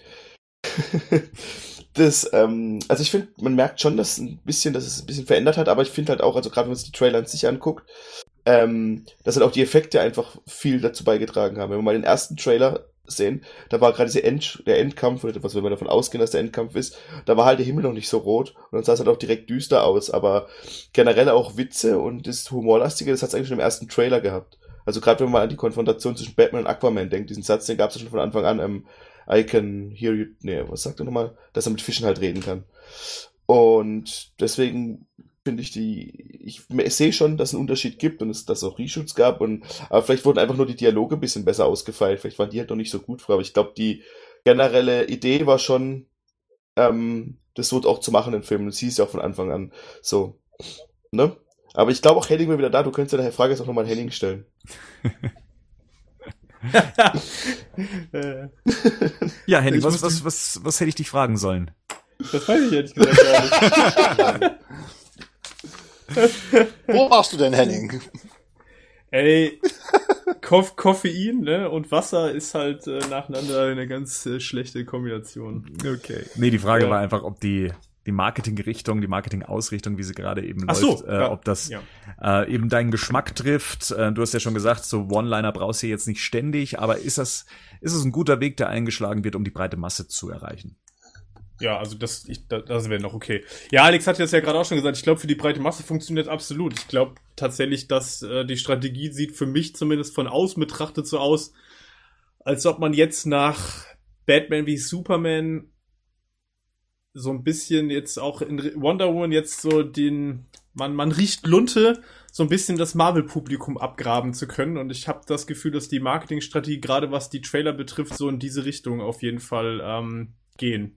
das, ähm, also ich finde, man merkt schon, dass ein bisschen, dass es ein bisschen verändert hat, aber ich finde halt auch, also gerade wenn man sich die Trailer an sich anguckt, ähm, dass halt auch die Effekte einfach viel dazu beigetragen haben. Wenn wir mal den ersten Trailer sehen, da war gerade End, der Endkampf, oder was wenn wir davon ausgehen, dass der Endkampf ist, da war halt der Himmel noch nicht so rot und dann sah es halt auch direkt düster aus, aber generell auch Witze und das Humorlastige, das hat es eigentlich schon im ersten Trailer gehabt. Also gerade wenn man an die Konfrontation zwischen Batman und Aquaman denkt, diesen Satz, den gab es ja schon von Anfang an, ähm, I can hear you, nee, was sagt er nochmal? Dass er mit Fischen halt reden kann. Und deswegen finde ich die, ich, ich sehe schon, dass es einen Unterschied gibt und es dass auch Reshoots gab und aber vielleicht wurden einfach nur die Dialoge ein bisschen besser ausgefeilt, vielleicht waren die halt noch nicht so gut früher, aber ich glaube, die generelle Idee war schon, ähm, das so auch zu machen in Filmen. Das hieß ja auch von Anfang an so. Ne? Aber ich glaube auch Henning wäre wieder da. Du könntest ja deine Frage jetzt auch nochmal an Henning stellen. ja, Henning, was, was, was, was hätte ich dich fragen sollen? Das weiß ich ehrlich gesagt gar nicht. Wo warst du denn, Henning? Ey, Koff Koffein ne, und Wasser ist halt äh, nacheinander eine ganz äh, schlechte Kombination. Okay. Nee, die Frage ja. war einfach, ob die die Marketingrichtung, die Marketingausrichtung, wie sie gerade eben Ach läuft, so, äh, ja. ob das ja. äh, eben deinen Geschmack trifft. Äh, du hast ja schon gesagt, so One-Liner brauchst du jetzt nicht ständig, aber ist das, ist es ein guter Weg, der eingeschlagen wird, um die breite Masse zu erreichen? Ja, also das, ich, das, wäre noch okay. Ja, Alex hat das ja gerade auch schon gesagt. Ich glaube, für die breite Masse funktioniert absolut. Ich glaube tatsächlich, dass äh, die Strategie sieht für mich zumindest von außen betrachtet so aus, als ob man jetzt nach Batman wie Superman so ein bisschen jetzt auch in Wonder Woman jetzt so den, man, man riecht Lunte, so ein bisschen das Marvel-Publikum abgraben zu können. Und ich habe das Gefühl, dass die Marketingstrategie, gerade was die Trailer betrifft, so in diese Richtung auf jeden Fall ähm, gehen.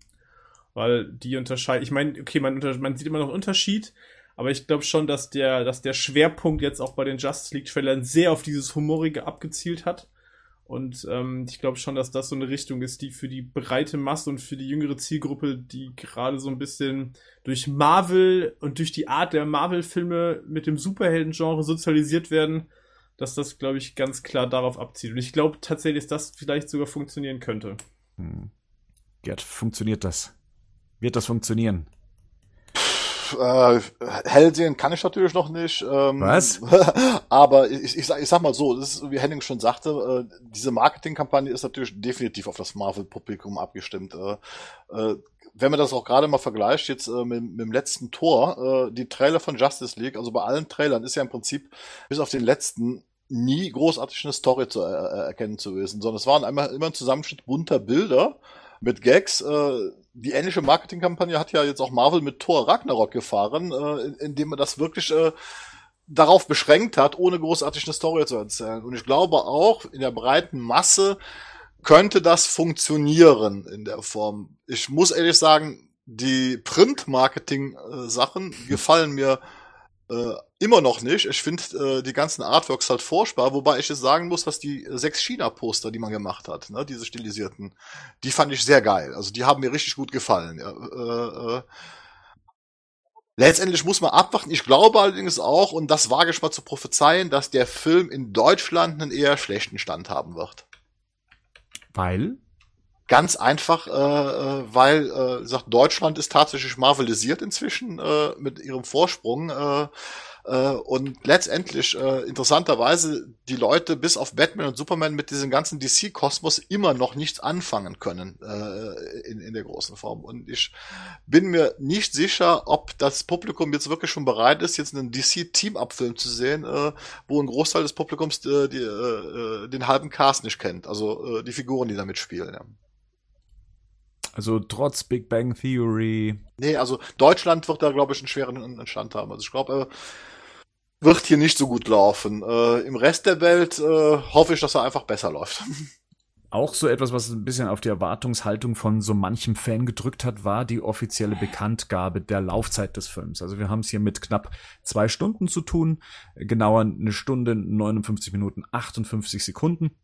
Weil die unterscheiden, ich meine, okay, man, unter, man sieht immer noch einen Unterschied, aber ich glaube schon, dass der, dass der Schwerpunkt jetzt auch bei den Justice League-Trailern sehr auf dieses Humorige abgezielt hat. Und ähm, ich glaube schon, dass das so eine Richtung ist, die für die breite Masse und für die jüngere Zielgruppe, die gerade so ein bisschen durch Marvel und durch die Art der Marvel-Filme mit dem Superhelden-Genre sozialisiert werden, dass das, glaube ich, ganz klar darauf abzieht. Und ich glaube tatsächlich, dass das vielleicht sogar funktionieren könnte. Hm. Gerd, funktioniert das? Wird das funktionieren? Äh, hell sehen kann ich natürlich noch nicht. Ähm, Was? aber ich, ich, sag, ich sag mal so, das ist, wie Henning schon sagte, äh, diese Marketingkampagne ist natürlich definitiv auf das Marvel-Publikum abgestimmt. Äh, äh, wenn man das auch gerade mal vergleicht, jetzt äh, mit, mit dem letzten Tor, äh, die Trailer von Justice League, also bei allen Trailern ist ja im Prinzip bis auf den letzten nie großartig eine Story zu äh, erkennen zu wissen, sondern es waren einmal immer ein Zusammenschnitt bunter Bilder mit Gags. Äh, die ähnliche Marketingkampagne hat ja jetzt auch Marvel mit Thor Ragnarok gefahren, äh, indem man das wirklich äh, darauf beschränkt hat, ohne großartig eine Story zu erzählen. Und ich glaube auch, in der breiten Masse könnte das funktionieren in der Form. Ich muss ehrlich sagen, die Print-Marketing-Sachen gefallen mir äh, immer noch nicht. Ich finde äh, die ganzen Artworks halt furchtbar, wobei ich jetzt sagen muss, dass die sechs China-Poster, die man gemacht hat, ne, diese stilisierten, die fand ich sehr geil. Also die haben mir richtig gut gefallen. Äh, äh, Letztendlich muss man abwarten. Ich glaube allerdings auch, und das wage ich mal zu prophezeien, dass der Film in Deutschland einen eher schlechten Stand haben wird. Weil? Ganz einfach, äh, äh, weil äh, sagt Deutschland ist tatsächlich marvelisiert inzwischen äh, mit ihrem Vorsprung. Äh, äh, und letztendlich, äh, interessanterweise, die Leute bis auf Batman und Superman mit diesem ganzen DC-Kosmos immer noch nichts anfangen können äh, in, in der großen Form. Und ich bin mir nicht sicher, ob das Publikum jetzt wirklich schon bereit ist, jetzt einen DC-Team-Up-Film zu sehen, äh, wo ein Großteil des Publikums äh, die, äh, den halben Cast nicht kennt. Also äh, die Figuren, die damit spielen. Ja. Also trotz Big Bang Theory. Nee, also Deutschland wird da, glaube ich, einen schweren Stand haben. Also ich glaube, äh, wird hier nicht so gut laufen. Äh, Im Rest der Welt äh, hoffe ich, dass er einfach besser läuft. Auch so etwas, was ein bisschen auf die Erwartungshaltung von so manchem Fan gedrückt hat, war die offizielle Bekanntgabe der Laufzeit des Films. Also wir haben es hier mit knapp zwei Stunden zu tun, genauer eine Stunde, 59 Minuten, 58 Sekunden.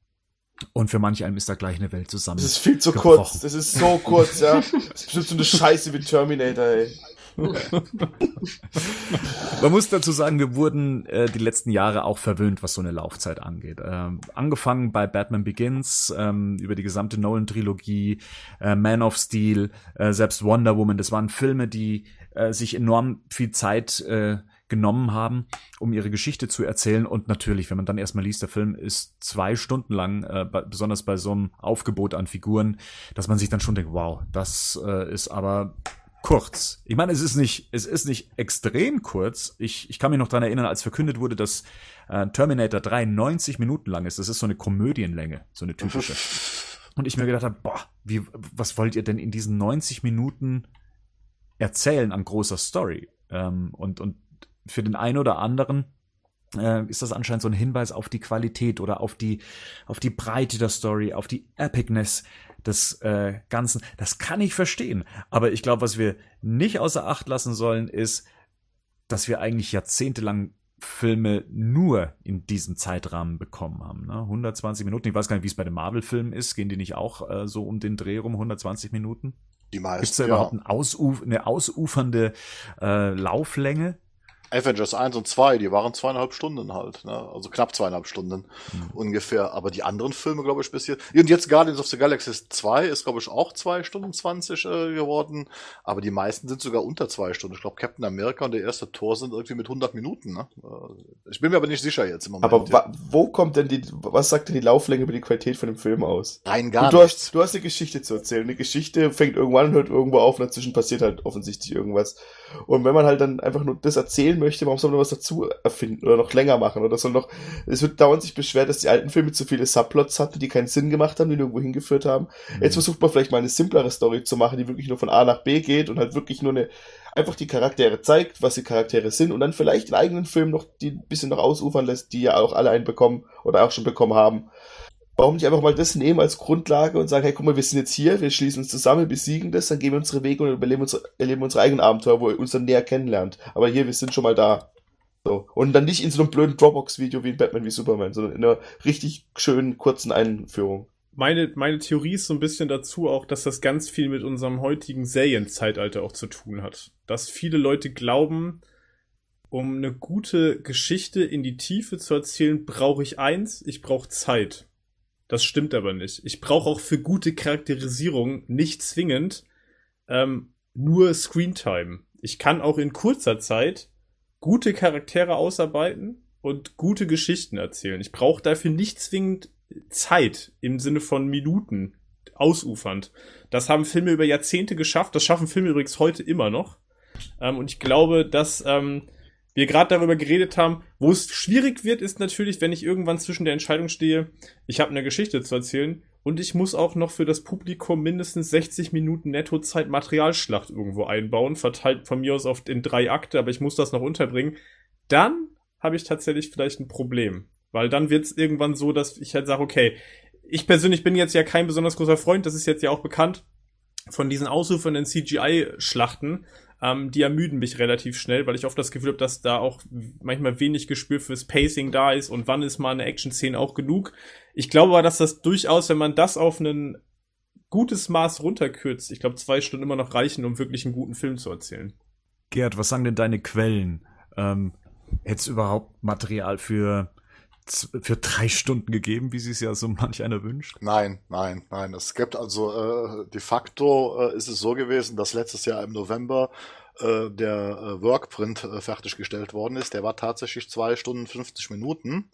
Und für manch einen ist da gleich eine Welt zusammen. Das ist viel zu gebrochen. kurz. Das ist so kurz, ja. Das ist bestimmt so eine Scheiße wie Terminator, ey. Man muss dazu sagen, wir wurden äh, die letzten Jahre auch verwöhnt, was so eine Laufzeit angeht. Ähm, angefangen bei Batman Begins, ähm, über die gesamte Nolan-Trilogie, äh, Man of Steel, äh, selbst Wonder Woman. Das waren Filme, die äh, sich enorm viel Zeit äh, genommen haben, um ihre Geschichte zu erzählen. Und natürlich, wenn man dann erstmal liest, der Film ist zwei Stunden lang, äh, besonders bei so einem Aufgebot an Figuren, dass man sich dann schon denkt, wow, das äh, ist aber kurz. Ich meine, es ist nicht, es ist nicht extrem kurz. Ich, ich kann mich noch dran erinnern, als verkündet wurde, dass äh, Terminator 3 90 Minuten lang ist. Das ist so eine Komödienlänge, so eine typische. Und ich mir gedacht habe, boah, wie, was wollt ihr denn in diesen 90 Minuten erzählen an großer Story? Ähm, und, und für den einen oder anderen äh, ist das anscheinend so ein Hinweis auf die Qualität oder auf die, auf die Breite der Story, auf die Epicness des äh, Ganzen. Das kann ich verstehen. Aber ich glaube, was wir nicht außer Acht lassen sollen, ist, dass wir eigentlich jahrzehntelang Filme nur in diesem Zeitrahmen bekommen haben. Ne? 120 Minuten. Ich weiß gar nicht, wie es bei den Marvel-Filmen ist. Gehen die nicht auch äh, so um den Dreh rum, 120 Minuten? Die meisten. Gibt es da ja. überhaupt ein Ausuf eine ausufernde äh, Lauflänge? Avengers 1 und 2, die waren zweieinhalb Stunden halt, ne? also knapp zweieinhalb Stunden mhm. ungefähr. Aber die anderen Filme, glaube ich, bis hier. Und jetzt Guardians of the Galaxy 2 ist, glaube ich, auch zwei Stunden 20 äh, geworden. Aber die meisten sind sogar unter zwei Stunden. Ich glaube, Captain America und der erste Tor sind irgendwie mit 100 Minuten. Ne? Äh, ich bin mir aber nicht sicher jetzt im Moment. Aber ja. wo kommt denn die, was sagt denn die Lauflänge über die Qualität von dem Film aus? Rein gar du, du hast, du hast eine Geschichte zu erzählen. Eine Geschichte fängt irgendwann und hört irgendwo auf und dazwischen passiert halt offensichtlich irgendwas. Und wenn man halt dann einfach nur das erzählen möchte, warum soll man was dazu erfinden oder noch länger machen oder soll noch, es wird dauernd sich beschwert, dass die alten Filme zu viele Subplots hatten, die keinen Sinn gemacht haben, die nirgendwo hingeführt haben. Mhm. Jetzt versucht man vielleicht mal eine simplere Story zu machen, die wirklich nur von A nach B geht und halt wirklich nur eine, einfach die Charaktere zeigt, was die Charaktere sind und dann vielleicht einen eigenen Film noch, die ein bisschen noch ausufern lässt, die ja auch alle einen bekommen oder auch schon bekommen haben warum nicht einfach mal das nehmen als Grundlage und sagen, hey, guck mal, wir sind jetzt hier, wir schließen uns zusammen, besiegen das, dann gehen wir unsere Wege und überleben unsere, erleben unsere eigenen Abenteuer, wo ihr uns dann näher kennenlernt. Aber hier, wir sind schon mal da. So. Und dann nicht in so einem blöden Dropbox-Video wie in Batman wie Superman, sondern in einer richtig schönen, kurzen Einführung. Meine, meine Theorie ist so ein bisschen dazu auch, dass das ganz viel mit unserem heutigen Serienzeitalter auch zu tun hat. Dass viele Leute glauben, um eine gute Geschichte in die Tiefe zu erzählen, brauche ich eins, ich brauche Zeit. Das stimmt aber nicht. Ich brauche auch für gute Charakterisierung nicht zwingend ähm, nur Screentime. Ich kann auch in kurzer Zeit gute Charaktere ausarbeiten und gute Geschichten erzählen. Ich brauche dafür nicht zwingend Zeit im Sinne von Minuten ausufernd. Das haben Filme über Jahrzehnte geschafft. Das schaffen Filme übrigens heute immer noch. Ähm, und ich glaube, dass ähm, wir gerade darüber geredet haben, wo es schwierig wird, ist natürlich, wenn ich irgendwann zwischen der Entscheidung stehe, ich habe eine Geschichte zu erzählen und ich muss auch noch für das Publikum mindestens 60 Minuten Nettozeit Materialschlacht irgendwo einbauen, verteilt von mir aus oft in drei Akte, aber ich muss das noch unterbringen. Dann habe ich tatsächlich vielleicht ein Problem. Weil dann wird es irgendwann so, dass ich halt sage, okay, ich persönlich bin jetzt ja kein besonders großer Freund, das ist jetzt ja auch bekannt, von diesen ausufernden CGI-Schlachten. Ähm, die ermüden mich relativ schnell, weil ich oft das Gefühl habe, dass da auch manchmal wenig Gespür fürs Pacing da ist und wann ist mal eine Action-Szene auch genug. Ich glaube aber, dass das durchaus, wenn man das auf ein gutes Maß runterkürzt, ich glaube, zwei Stunden immer noch reichen, um wirklich einen guten Film zu erzählen. Gerd, was sagen denn deine Quellen? Ähm, Hättest überhaupt Material für für drei Stunden gegeben, wie sie es ja so manch einer wünscht? Nein, nein, nein. Es gibt also äh, de facto äh, ist es so gewesen, dass letztes Jahr im November äh, der äh, Workprint äh, fertiggestellt worden ist. Der war tatsächlich zwei Stunden 50 Minuten.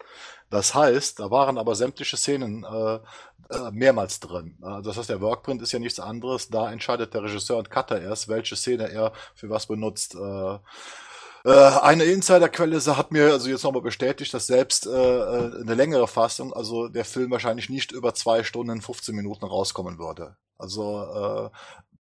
Das heißt, da waren aber sämtliche Szenen äh, äh, mehrmals drin. Äh, das heißt, der Workprint ist ja nichts anderes. Da entscheidet der Regisseur und Cutter erst, welche Szene er für was benutzt. Äh, eine Insiderquelle hat mir also jetzt nochmal bestätigt, dass selbst äh, äh, eine längere Fassung, also der Film wahrscheinlich nicht über zwei Stunden 15 Minuten rauskommen würde. Also äh,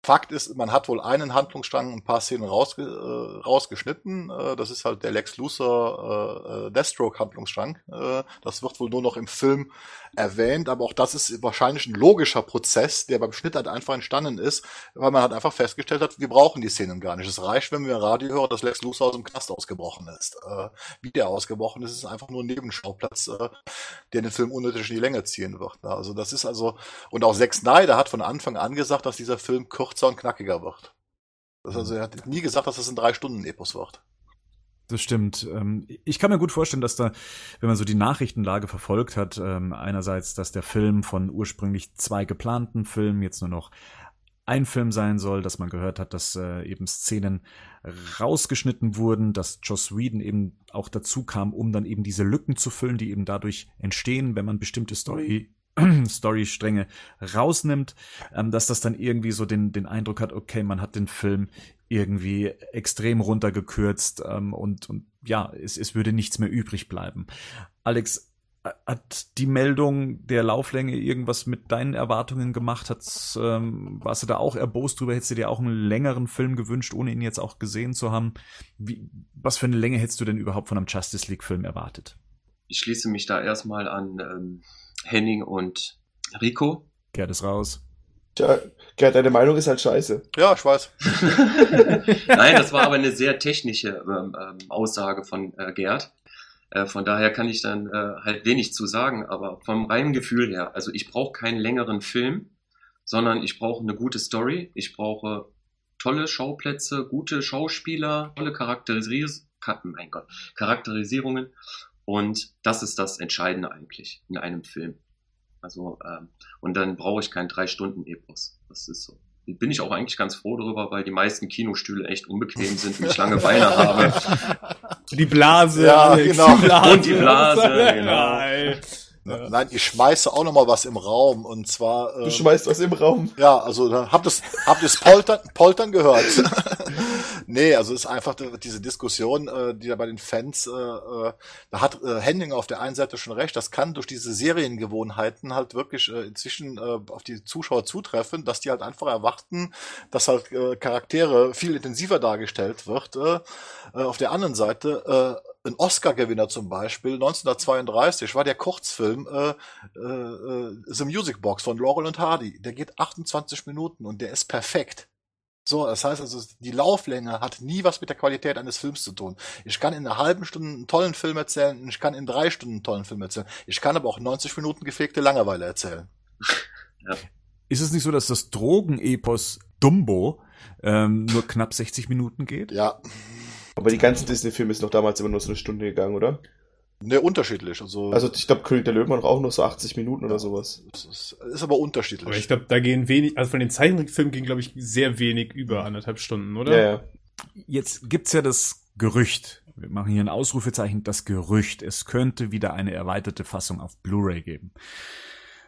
Fakt ist, man hat wohl einen Handlungsstrang, ein paar Szenen rausge äh, rausgeschnitten. Äh, das ist halt der Lex Luthor äh, Deathstroke Handlungsstrang. Äh, das wird wohl nur noch im Film erwähnt, aber auch das ist wahrscheinlich ein logischer Prozess, der beim Schnitt halt einfach entstanden ist, weil man halt einfach festgestellt hat, wir brauchen die Szenen gar nicht. Es reicht, wenn wir Radio hören, dass Lex Luthor aus dem Knast ausgebrochen ist. Äh, wie der ausgebrochen ist, ist einfach nur ein Nebenschauplatz, äh, der den Film unnötig in die Länge ziehen wird. Also das ist also, und auch Zack Snyder hat von Anfang an gesagt, dass dieser Film kürzer kürzer und knackiger wird. Das also er hat nie gesagt, dass das ein drei Stunden Epos wird. Das stimmt. Ähm, ich kann mir gut vorstellen, dass da, wenn man so die Nachrichtenlage verfolgt hat, ähm, einerseits, dass der Film von ursprünglich zwei geplanten Filmen jetzt nur noch ein Film sein soll, dass man gehört hat, dass äh, eben Szenen rausgeschnitten wurden, dass Joss Whedon eben auch dazu kam, um dann eben diese Lücken zu füllen, die eben dadurch entstehen, wenn man bestimmte Story Storystränge rausnimmt, ähm, dass das dann irgendwie so den, den Eindruck hat, okay, man hat den Film irgendwie extrem runtergekürzt ähm, und, und ja, es, es würde nichts mehr übrig bleiben. Alex, hat die Meldung der Lauflänge irgendwas mit deinen Erwartungen gemacht? Hat's, ähm, warst du da auch erbost drüber? Hättest du dir auch einen längeren Film gewünscht, ohne ihn jetzt auch gesehen zu haben? Wie, was für eine Länge hättest du denn überhaupt von einem Justice League Film erwartet? Ich schließe mich da erstmal an ähm, Henning und Rico. Gerd ist raus. Tja, Gerd, deine Meinung ist halt scheiße. Ja, ich weiß. Nein, das war aber eine sehr technische ähm, ähm, Aussage von äh, Gerd. Äh, von daher kann ich dann äh, halt wenig zu sagen, aber vom reinen Gefühl her, also ich brauche keinen längeren Film, sondern ich brauche eine gute Story, ich brauche tolle Schauplätze, gute Schauspieler, tolle Charakteris mein Gott, Charakterisierungen und das ist das Entscheidende eigentlich in einem Film. Also, ähm, und dann brauche ich keinen drei Stunden Epos. Das ist so. Bin ich auch eigentlich ganz froh darüber, weil die meisten Kinostühle echt unbequem sind und ich lange Beine habe. Die Blase, ja, Alex, genau. Die Blase. Und die Blase, genau. Ja. Nein, ich schmeiße auch noch mal was im Raum und zwar. Ähm, du schmeißt was im Raum. Ja, also da habt ihr habt ihr's Poltern, Poltern gehört. Nee, also es ist einfach diese Diskussion, äh, die da bei den Fans, äh, äh, da hat Henning auf der einen Seite schon recht, das kann durch diese Seriengewohnheiten halt wirklich inzwischen auf die Zuschauer zutreffen, dass die halt einfach erwarten, dass halt Charaktere viel intensiver dargestellt wird. Auf der anderen Seite ein Oscar-Gewinner zum Beispiel, 1932 war der Kurzfilm äh, äh, The Music Box von Laurel und Hardy. Der geht 28 Minuten und der ist perfekt. So, das heißt also, die Lauflänge hat nie was mit der Qualität eines Films zu tun. Ich kann in einer halben Stunde einen tollen Film erzählen, ich kann in drei Stunden einen tollen Film erzählen. Ich kann aber auch 90 Minuten gefegte Langeweile erzählen. Ja. Ist es nicht so, dass das Drogenepos Dumbo ähm, nur knapp 60 Minuten geht? Ja. Aber die ganzen Disney-Filme sind doch damals immer nur so eine Stunde gegangen, oder? Ne, unterschiedlich. Also, also ich glaube, König der Löwen noch auch nur so 80 Minuten ja, oder sowas. Ist, ist, aber unterschiedlich. Aber ich glaube, da gehen wenig, also von den Zeichentrickfilmen gehen, glaube ich, sehr wenig über anderthalb Stunden, oder? Ja, ja. Jetzt gibt's ja das Gerücht. Wir machen hier ein Ausrufezeichen, das Gerücht. Es könnte wieder eine erweiterte Fassung auf Blu-ray geben.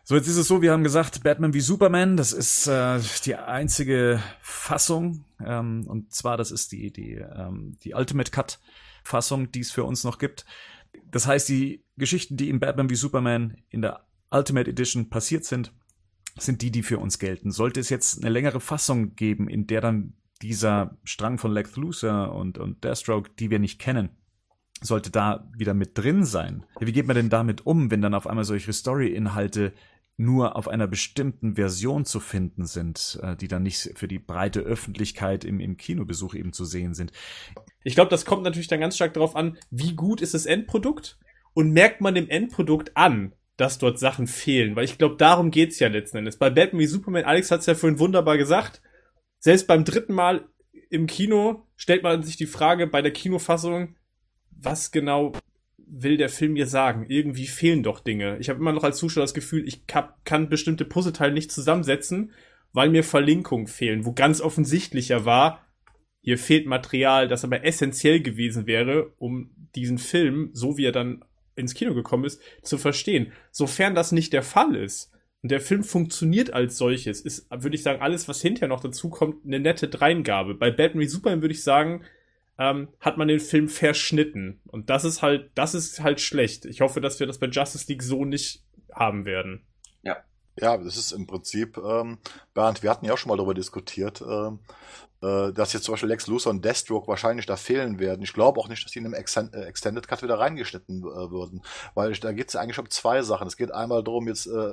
So, jetzt ist es so, wir haben gesagt, Batman wie Superman, das ist äh, die einzige Fassung. Ähm, und zwar, das ist die, die, ähm, die Ultimate Cut Fassung, die es für uns noch gibt. Das heißt, die Geschichten, die in Batman wie Superman in der Ultimate Edition passiert sind, sind die, die für uns gelten. Sollte es jetzt eine längere Fassung geben, in der dann dieser Strang von Lex Luthor und, und Deathstroke, die wir nicht kennen, sollte da wieder mit drin sein. Wie geht man denn damit um, wenn dann auf einmal solche Story-Inhalte nur auf einer bestimmten Version zu finden sind, äh, die dann nicht für die breite Öffentlichkeit im, im Kinobesuch eben zu sehen sind. Ich glaube, das kommt natürlich dann ganz stark darauf an, wie gut ist das Endprodukt und merkt man dem Endprodukt an, dass dort Sachen fehlen, weil ich glaube, darum geht's ja letzten Endes. Bei Batman wie Superman, Alex hat's ja vorhin wunderbar gesagt, selbst beim dritten Mal im Kino stellt man sich die Frage bei der Kinofassung, was genau will der Film mir sagen? Irgendwie fehlen doch Dinge. Ich habe immer noch als Zuschauer das Gefühl, ich kann bestimmte Puzzleteile nicht zusammensetzen, weil mir Verlinkungen fehlen, wo ganz offensichtlicher war, hier fehlt Material, das aber essentiell gewesen wäre, um diesen Film, so wie er dann ins Kino gekommen ist, zu verstehen. Sofern das nicht der Fall ist und der Film funktioniert als solches, ist, würde ich sagen, alles, was hinterher noch dazu kommt, eine nette Dreingabe. Bei Batman Superman würde ich sagen, ähm, hat man den Film verschnitten. Und das ist halt, das ist halt schlecht. Ich hoffe, dass wir das bei Justice League so nicht haben werden. Ja. Ja, das ist im Prinzip, ähm, Bernd, wir hatten ja auch schon mal darüber diskutiert, ähm, äh, dass jetzt zum Beispiel Lex Luthor und Deathstroke wahrscheinlich da fehlen werden. Ich glaube auch nicht, dass die in einem äh, Extended Cut wieder reingeschnitten äh, würden, weil da geht es eigentlich um zwei Sachen. Es geht einmal darum, jetzt äh,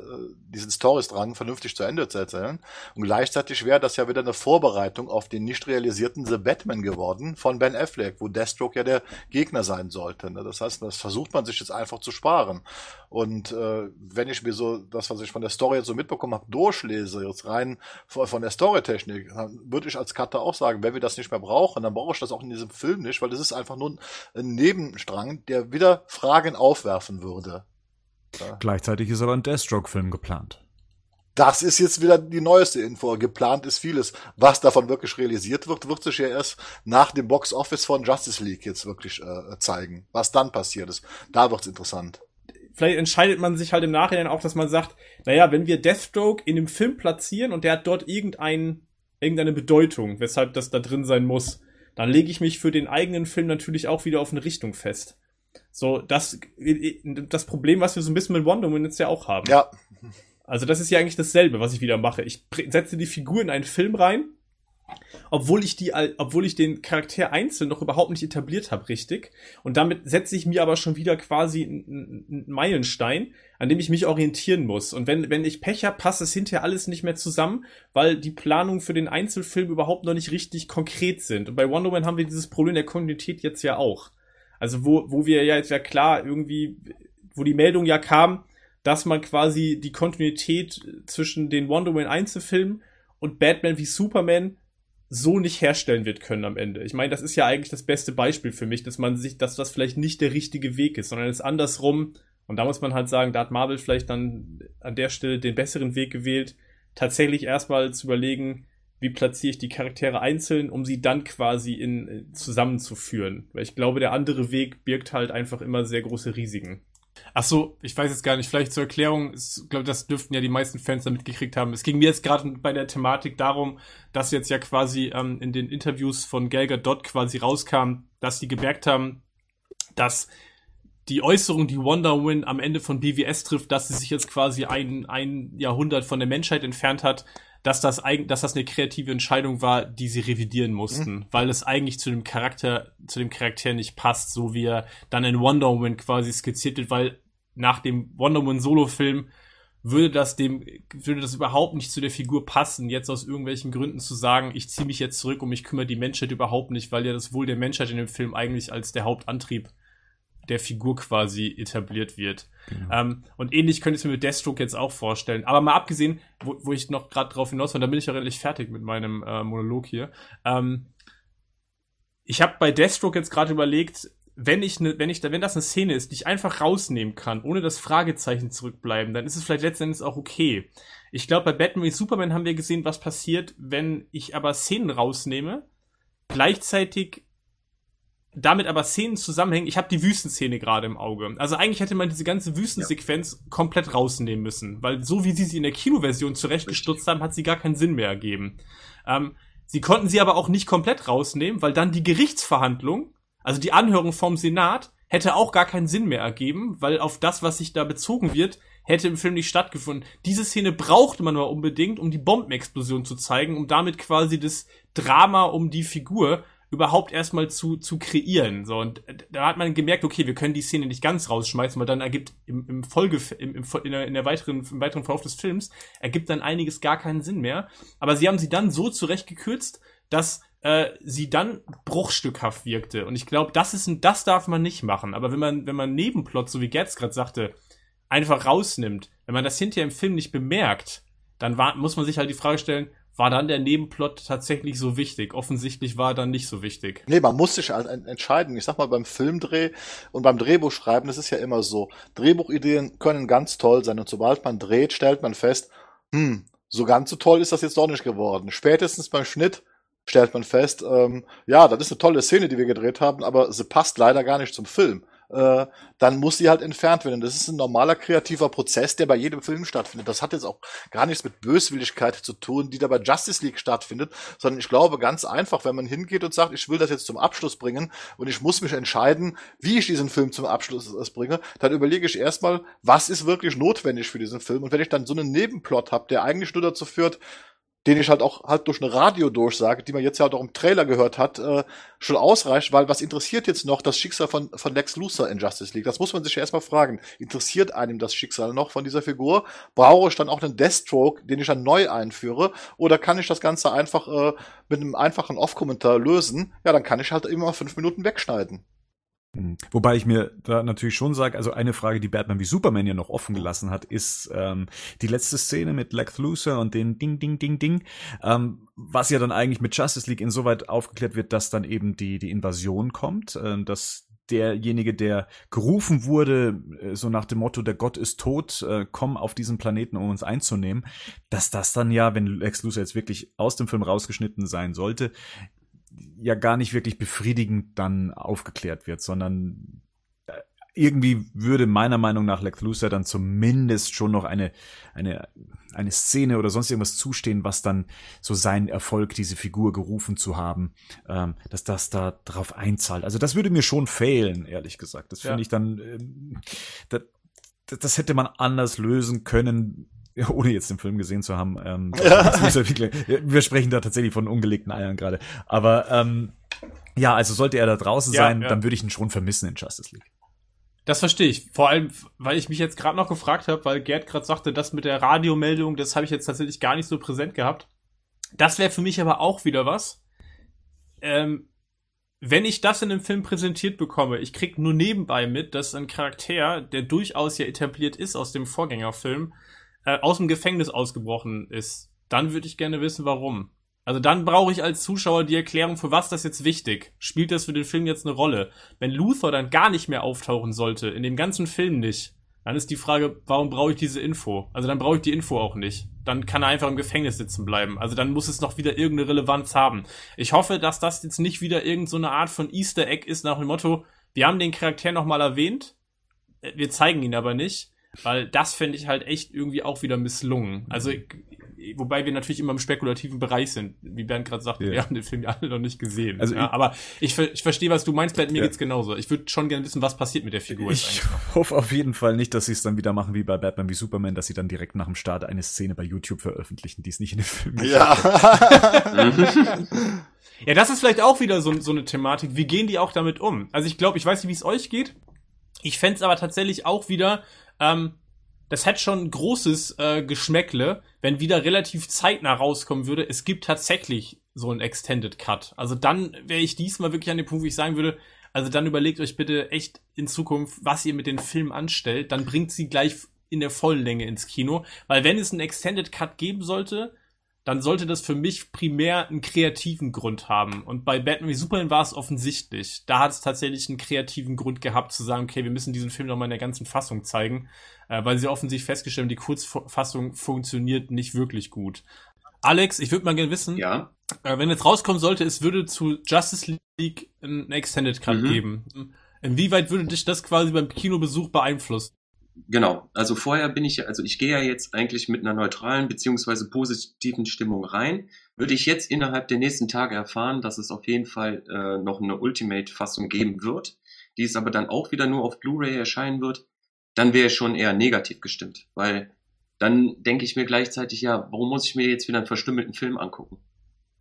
diesen Storystrang vernünftig zu Ende zu erzählen und gleichzeitig wäre das ja wieder eine Vorbereitung auf den nicht realisierten The Batman geworden von Ben Affleck, wo Deathstroke ja der Gegner sein sollte. Ne? Das heißt, das versucht man sich jetzt einfach zu sparen. Und äh, wenn ich mir so das, was ich von der Story jetzt so mitbekommen habe, durchlese, jetzt rein von der Storytechnik, dann würde ich als Cutter auch sagen, wenn wir das nicht mehr brauchen, dann brauche ich das auch in diesem Film nicht, weil das ist einfach nur ein Nebenstrang, der wieder Fragen aufwerfen würde. Ja. Gleichzeitig ist aber ein Deathstroke-Film geplant. Das ist jetzt wieder die neueste Info. Geplant ist vieles. Was davon wirklich realisiert wird, wird sich ja erst nach dem Box Office von Justice League jetzt wirklich äh, zeigen. Was dann passiert ist. Da wird's interessant vielleicht entscheidet man sich halt im Nachhinein auch, dass man sagt, naja, wenn wir Deathstroke in dem Film platzieren und der hat dort irgendein, irgendeine Bedeutung, weshalb das da drin sein muss, dann lege ich mich für den eigenen Film natürlich auch wieder auf eine Richtung fest. So, das, das Problem, was wir so ein bisschen mit Wonder Woman jetzt ja auch haben. Ja. Also das ist ja eigentlich dasselbe, was ich wieder mache. Ich setze die Figur in einen Film rein obwohl ich die, obwohl ich den Charakter einzeln noch überhaupt nicht etabliert habe, richtig. Und damit setze ich mir aber schon wieder quasi einen Meilenstein, an dem ich mich orientieren muss. Und wenn, wenn ich Pech habe, passt es hinterher alles nicht mehr zusammen, weil die Planungen für den Einzelfilm überhaupt noch nicht richtig konkret sind. Und bei Wonder Woman haben wir dieses Problem der Kontinuität jetzt ja auch. Also wo, wo wir ja jetzt ja klar irgendwie, wo die Meldung ja kam, dass man quasi die Kontinuität zwischen den Wonder Woman Einzelfilmen und Batman wie Superman so nicht herstellen wird können am Ende. Ich meine, das ist ja eigentlich das beste Beispiel für mich, dass man sich, dass das vielleicht nicht der richtige Weg ist, sondern es andersrum. Und da muss man halt sagen, da hat Marvel vielleicht dann an der Stelle den besseren Weg gewählt, tatsächlich erstmal zu überlegen, wie platziere ich die Charaktere einzeln, um sie dann quasi in, zusammenzuführen. Weil ich glaube, der andere Weg birgt halt einfach immer sehr große Risiken. Ach so, ich weiß jetzt gar nicht. Vielleicht zur Erklärung, ich glaube, das dürften ja die meisten Fans da mitgekriegt haben. Es ging mir jetzt gerade bei der Thematik darum, dass jetzt ja quasi ähm, in den Interviews von Gelger Dot quasi rauskam, dass die gemerkt haben, dass die Äußerung, die Wonder Woman am Ende von BWS trifft, dass sie sich jetzt quasi ein, ein Jahrhundert von der Menschheit entfernt hat, dass das eigentlich, dass das eine kreative Entscheidung war, die sie revidieren mussten, mhm. weil es eigentlich zu dem Charakter, zu dem Charakter nicht passt, so wie er dann in Wonder Woman quasi skizziert wird, weil nach dem Wonder Woman Solo-Film würde das dem, würde das überhaupt nicht zu der Figur passen, jetzt aus irgendwelchen Gründen zu sagen, ich ziehe mich jetzt zurück und mich kümmere die Menschheit überhaupt nicht, weil ja das Wohl der Menschheit in dem Film eigentlich als der Hauptantrieb der Figur quasi etabliert wird. Genau. Ähm, und ähnlich könnte ich es mir mit Deathstroke jetzt auch vorstellen. Aber mal abgesehen, wo, wo ich noch gerade drauf hinaus war, da bin ich ja relativ fertig mit meinem äh, Monolog hier. Ähm, ich habe bei Deathstroke jetzt gerade überlegt, wenn ich ne, wenn ich da, wenn das eine Szene ist, die ich einfach rausnehmen kann, ohne das Fragezeichen zurückbleiben, dann ist es vielleicht letztendlich auch okay. Ich glaube, bei Batman wie Superman haben wir gesehen, was passiert, wenn ich aber Szenen rausnehme, gleichzeitig damit aber Szenen zusammenhängen. Ich habe die Wüstenszene gerade im Auge. Also eigentlich hätte man diese ganze Wüstensequenz ja. komplett rausnehmen müssen, weil so wie sie sie in der Kinoversion zurechtgestutzt haben, hat sie gar keinen Sinn mehr ergeben. Ähm, sie konnten sie aber auch nicht komplett rausnehmen, weil dann die Gerichtsverhandlung, also die Anhörung vom Senat, hätte auch gar keinen Sinn mehr ergeben, weil auf das, was sich da bezogen wird, hätte im Film nicht stattgefunden. Diese Szene brauchte man aber unbedingt, um die Bombenexplosion zu zeigen, um damit quasi das Drama um die Figur überhaupt erstmal zu, zu kreieren. So, und da hat man gemerkt, okay, wir können die Szene nicht ganz rausschmeißen, weil dann ergibt im, im Folge, im, im, in, der, in der weiteren, im weiteren Verlauf des Films, ergibt dann einiges gar keinen Sinn mehr. Aber sie haben sie dann so zurechtgekürzt, dass äh, sie dann bruchstückhaft wirkte. Und ich glaube, das ist das darf man nicht machen. Aber wenn man, wenn man Nebenplot, so wie Gertz gerade sagte, einfach rausnimmt, wenn man das hinterher im Film nicht bemerkt, dann war, muss man sich halt die Frage stellen, war dann der Nebenplot tatsächlich so wichtig? Offensichtlich war er dann nicht so wichtig. Nee, man muss sich halt entscheiden. Ich sag mal, beim Filmdreh und beim Drehbuchschreiben, das ist ja immer so. Drehbuchideen können ganz toll sein und sobald man dreht, stellt man fest, hm, so ganz so toll ist das jetzt doch nicht geworden. Spätestens beim Schnitt stellt man fest, ähm, ja, das ist eine tolle Szene, die wir gedreht haben, aber sie passt leider gar nicht zum Film äh, dann muss sie halt entfernt werden. Das ist ein normaler kreativer Prozess, der bei jedem Film stattfindet. Das hat jetzt auch gar nichts mit Böswilligkeit zu tun, die da bei Justice League stattfindet, sondern ich glaube ganz einfach, wenn man hingeht und sagt, ich will das jetzt zum Abschluss bringen und ich muss mich entscheiden, wie ich diesen Film zum Abschluss bringe, dann überlege ich erstmal, was ist wirklich notwendig für diesen Film. Und wenn ich dann so einen Nebenplot habe, der eigentlich nur dazu führt, den ich halt auch halt durch eine Radiodurchsage, die man jetzt ja auch im Trailer gehört hat, äh, schon ausreicht, weil was interessiert jetzt noch das Schicksal von, von Lex Luthor in Justice League? Das muss man sich ja erstmal fragen. Interessiert einem das Schicksal noch von dieser Figur? Brauche ich dann auch einen Deathstroke, den ich dann neu einführe? Oder kann ich das Ganze einfach äh, mit einem einfachen Off-Kommentar lösen? Ja, dann kann ich halt immer fünf Minuten wegschneiden. Mhm. Wobei ich mir da natürlich schon sage, also eine Frage, die Batman wie Superman ja noch offen gelassen hat, ist ähm, die letzte Szene mit Lex Luthor und den Ding, Ding, Ding, Ding, ähm, was ja dann eigentlich mit Justice League insoweit aufgeklärt wird, dass dann eben die, die Invasion kommt, äh, dass derjenige, der gerufen wurde, äh, so nach dem Motto, der Gott ist tot, äh, komm auf diesen Planeten, um uns einzunehmen, dass das dann ja, wenn Lex Luthor jetzt wirklich aus dem Film rausgeschnitten sein sollte, ja gar nicht wirklich befriedigend dann aufgeklärt wird, sondern äh, irgendwie würde meiner Meinung nach Lex Luthor dann zumindest schon noch eine, eine, eine Szene oder sonst irgendwas zustehen, was dann so seinen Erfolg, diese Figur gerufen zu haben, ähm, dass das da drauf einzahlt. Also das würde mir schon fehlen, ehrlich gesagt. Das finde ja. ich dann, ähm, das, das hätte man anders lösen können, ohne jetzt den Film gesehen zu haben, ähm, wir sprechen da tatsächlich von ungelegten Eiern gerade. Aber ähm, ja, also sollte er da draußen ja, sein, ja. dann würde ich ihn schon vermissen in Justice League. Das verstehe ich. Vor allem, weil ich mich jetzt gerade noch gefragt habe, weil Gerd gerade sagte, das mit der Radiomeldung, das habe ich jetzt tatsächlich gar nicht so präsent gehabt. Das wäre für mich aber auch wieder was. Ähm, wenn ich das in einem Film präsentiert bekomme, ich krieg nur nebenbei mit, dass ein Charakter, der durchaus ja etabliert ist aus dem Vorgängerfilm, äh, aus dem Gefängnis ausgebrochen ist, dann würde ich gerne wissen, warum. Also dann brauche ich als Zuschauer die Erklärung, für was das jetzt wichtig. Spielt das für den Film jetzt eine Rolle? Wenn Luthor dann gar nicht mehr auftauchen sollte, in dem ganzen Film nicht, dann ist die Frage, warum brauche ich diese Info? Also dann brauche ich die Info auch nicht. Dann kann er einfach im Gefängnis sitzen bleiben. Also dann muss es noch wieder irgendeine Relevanz haben. Ich hoffe, dass das jetzt nicht wieder irgendeine so Art von Easter Egg ist nach dem Motto, wir haben den Charakter nochmal erwähnt, äh, wir zeigen ihn aber nicht. Weil das fände ich halt echt irgendwie auch wieder misslungen. Also, wobei wir natürlich immer im spekulativen Bereich sind. Wie Bernd gerade sagte, yeah. wir haben den Film ja alle noch nicht gesehen. Also ja, ich, aber ich, ich verstehe, was du meinst, Bernd, mir ja. geht's genauso. Ich würde schon gerne wissen, was passiert mit der Figur. Ich hoffe auf jeden Fall nicht, dass sie es dann wieder machen wie bei Batman wie Superman, dass sie dann direkt nach dem Start eine Szene bei YouTube veröffentlichen, die es nicht in den Film gibt. Ja. ja, das ist vielleicht auch wieder so, so eine Thematik. Wie gehen die auch damit um? Also ich glaube, ich weiß nicht, wie es euch geht. Ich fände aber tatsächlich auch wieder ähm, das hätte schon großes äh, Geschmäckle, wenn wieder relativ zeitnah rauskommen würde. Es gibt tatsächlich so einen Extended Cut. Also dann wäre ich diesmal wirklich an dem Punkt, wo ich sagen würde, also dann überlegt euch bitte echt in Zukunft, was ihr mit den Filmen anstellt. Dann bringt sie gleich in der vollen Länge ins Kino. Weil wenn es einen Extended Cut geben sollte, dann sollte das für mich primär einen kreativen Grund haben. Und bei Batman wie Superman war es offensichtlich. Da hat es tatsächlich einen kreativen Grund gehabt, zu sagen, okay, wir müssen diesen Film nochmal in der ganzen Fassung zeigen, äh, weil sie offensichtlich festgestellt haben, die Kurzfassung funktioniert nicht wirklich gut. Alex, ich würde mal gerne wissen, ja. äh, wenn jetzt rauskommen sollte, es würde zu Justice League einen Extended Cut mhm. geben. Inwieweit würde dich das quasi beim Kinobesuch beeinflussen? Genau, also vorher bin ich, also ich gehe ja jetzt eigentlich mit einer neutralen beziehungsweise positiven Stimmung rein. Würde ich jetzt innerhalb der nächsten Tage erfahren, dass es auf jeden Fall äh, noch eine Ultimate-Fassung geben wird, die es aber dann auch wieder nur auf Blu-ray erscheinen wird, dann wäre ich schon eher negativ gestimmt, weil dann denke ich mir gleichzeitig, ja, warum muss ich mir jetzt wieder einen verstümmelten Film angucken?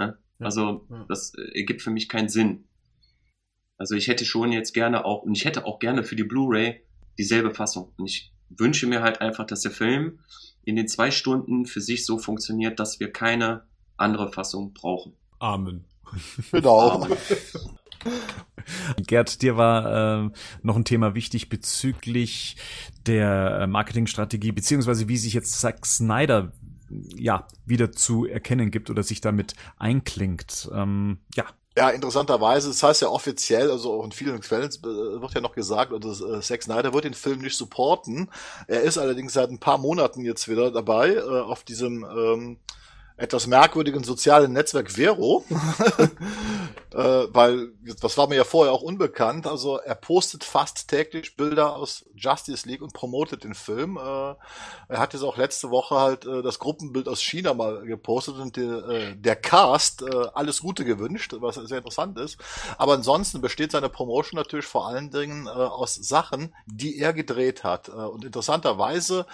Ne? Also das ergibt für mich keinen Sinn. Also ich hätte schon jetzt gerne auch, und ich hätte auch gerne für die Blu-ray dieselbe Fassung. Und ich wünsche mir halt einfach, dass der Film in den zwei Stunden für sich so funktioniert, dass wir keine andere Fassung brauchen. Amen. Genau. Amen. Gerd, dir war äh, noch ein Thema wichtig bezüglich der äh, Marketingstrategie, beziehungsweise wie sich jetzt Zack Snyder ja wieder zu erkennen gibt oder sich damit einklingt. Ähm, ja, ja, interessanterweise, das heißt ja offiziell, also auch in vielen Quellen äh, wird ja noch gesagt, also Zack Snyder wird den Film nicht supporten. Er ist allerdings seit ein paar Monaten jetzt wieder dabei äh, auf diesem ähm, etwas merkwürdigen sozialen Netzwerk Vero, äh, weil das war mir ja vorher auch unbekannt. Also er postet fast täglich Bilder aus Justice League und promotet den Film. Äh, er hat jetzt auch letzte Woche halt äh, das Gruppenbild aus China mal gepostet und der, äh, der Cast äh, alles Gute gewünscht, was sehr interessant ist. Aber ansonsten besteht seine Promotion natürlich vor allen Dingen äh, aus Sachen, die er gedreht hat. Und interessanterweise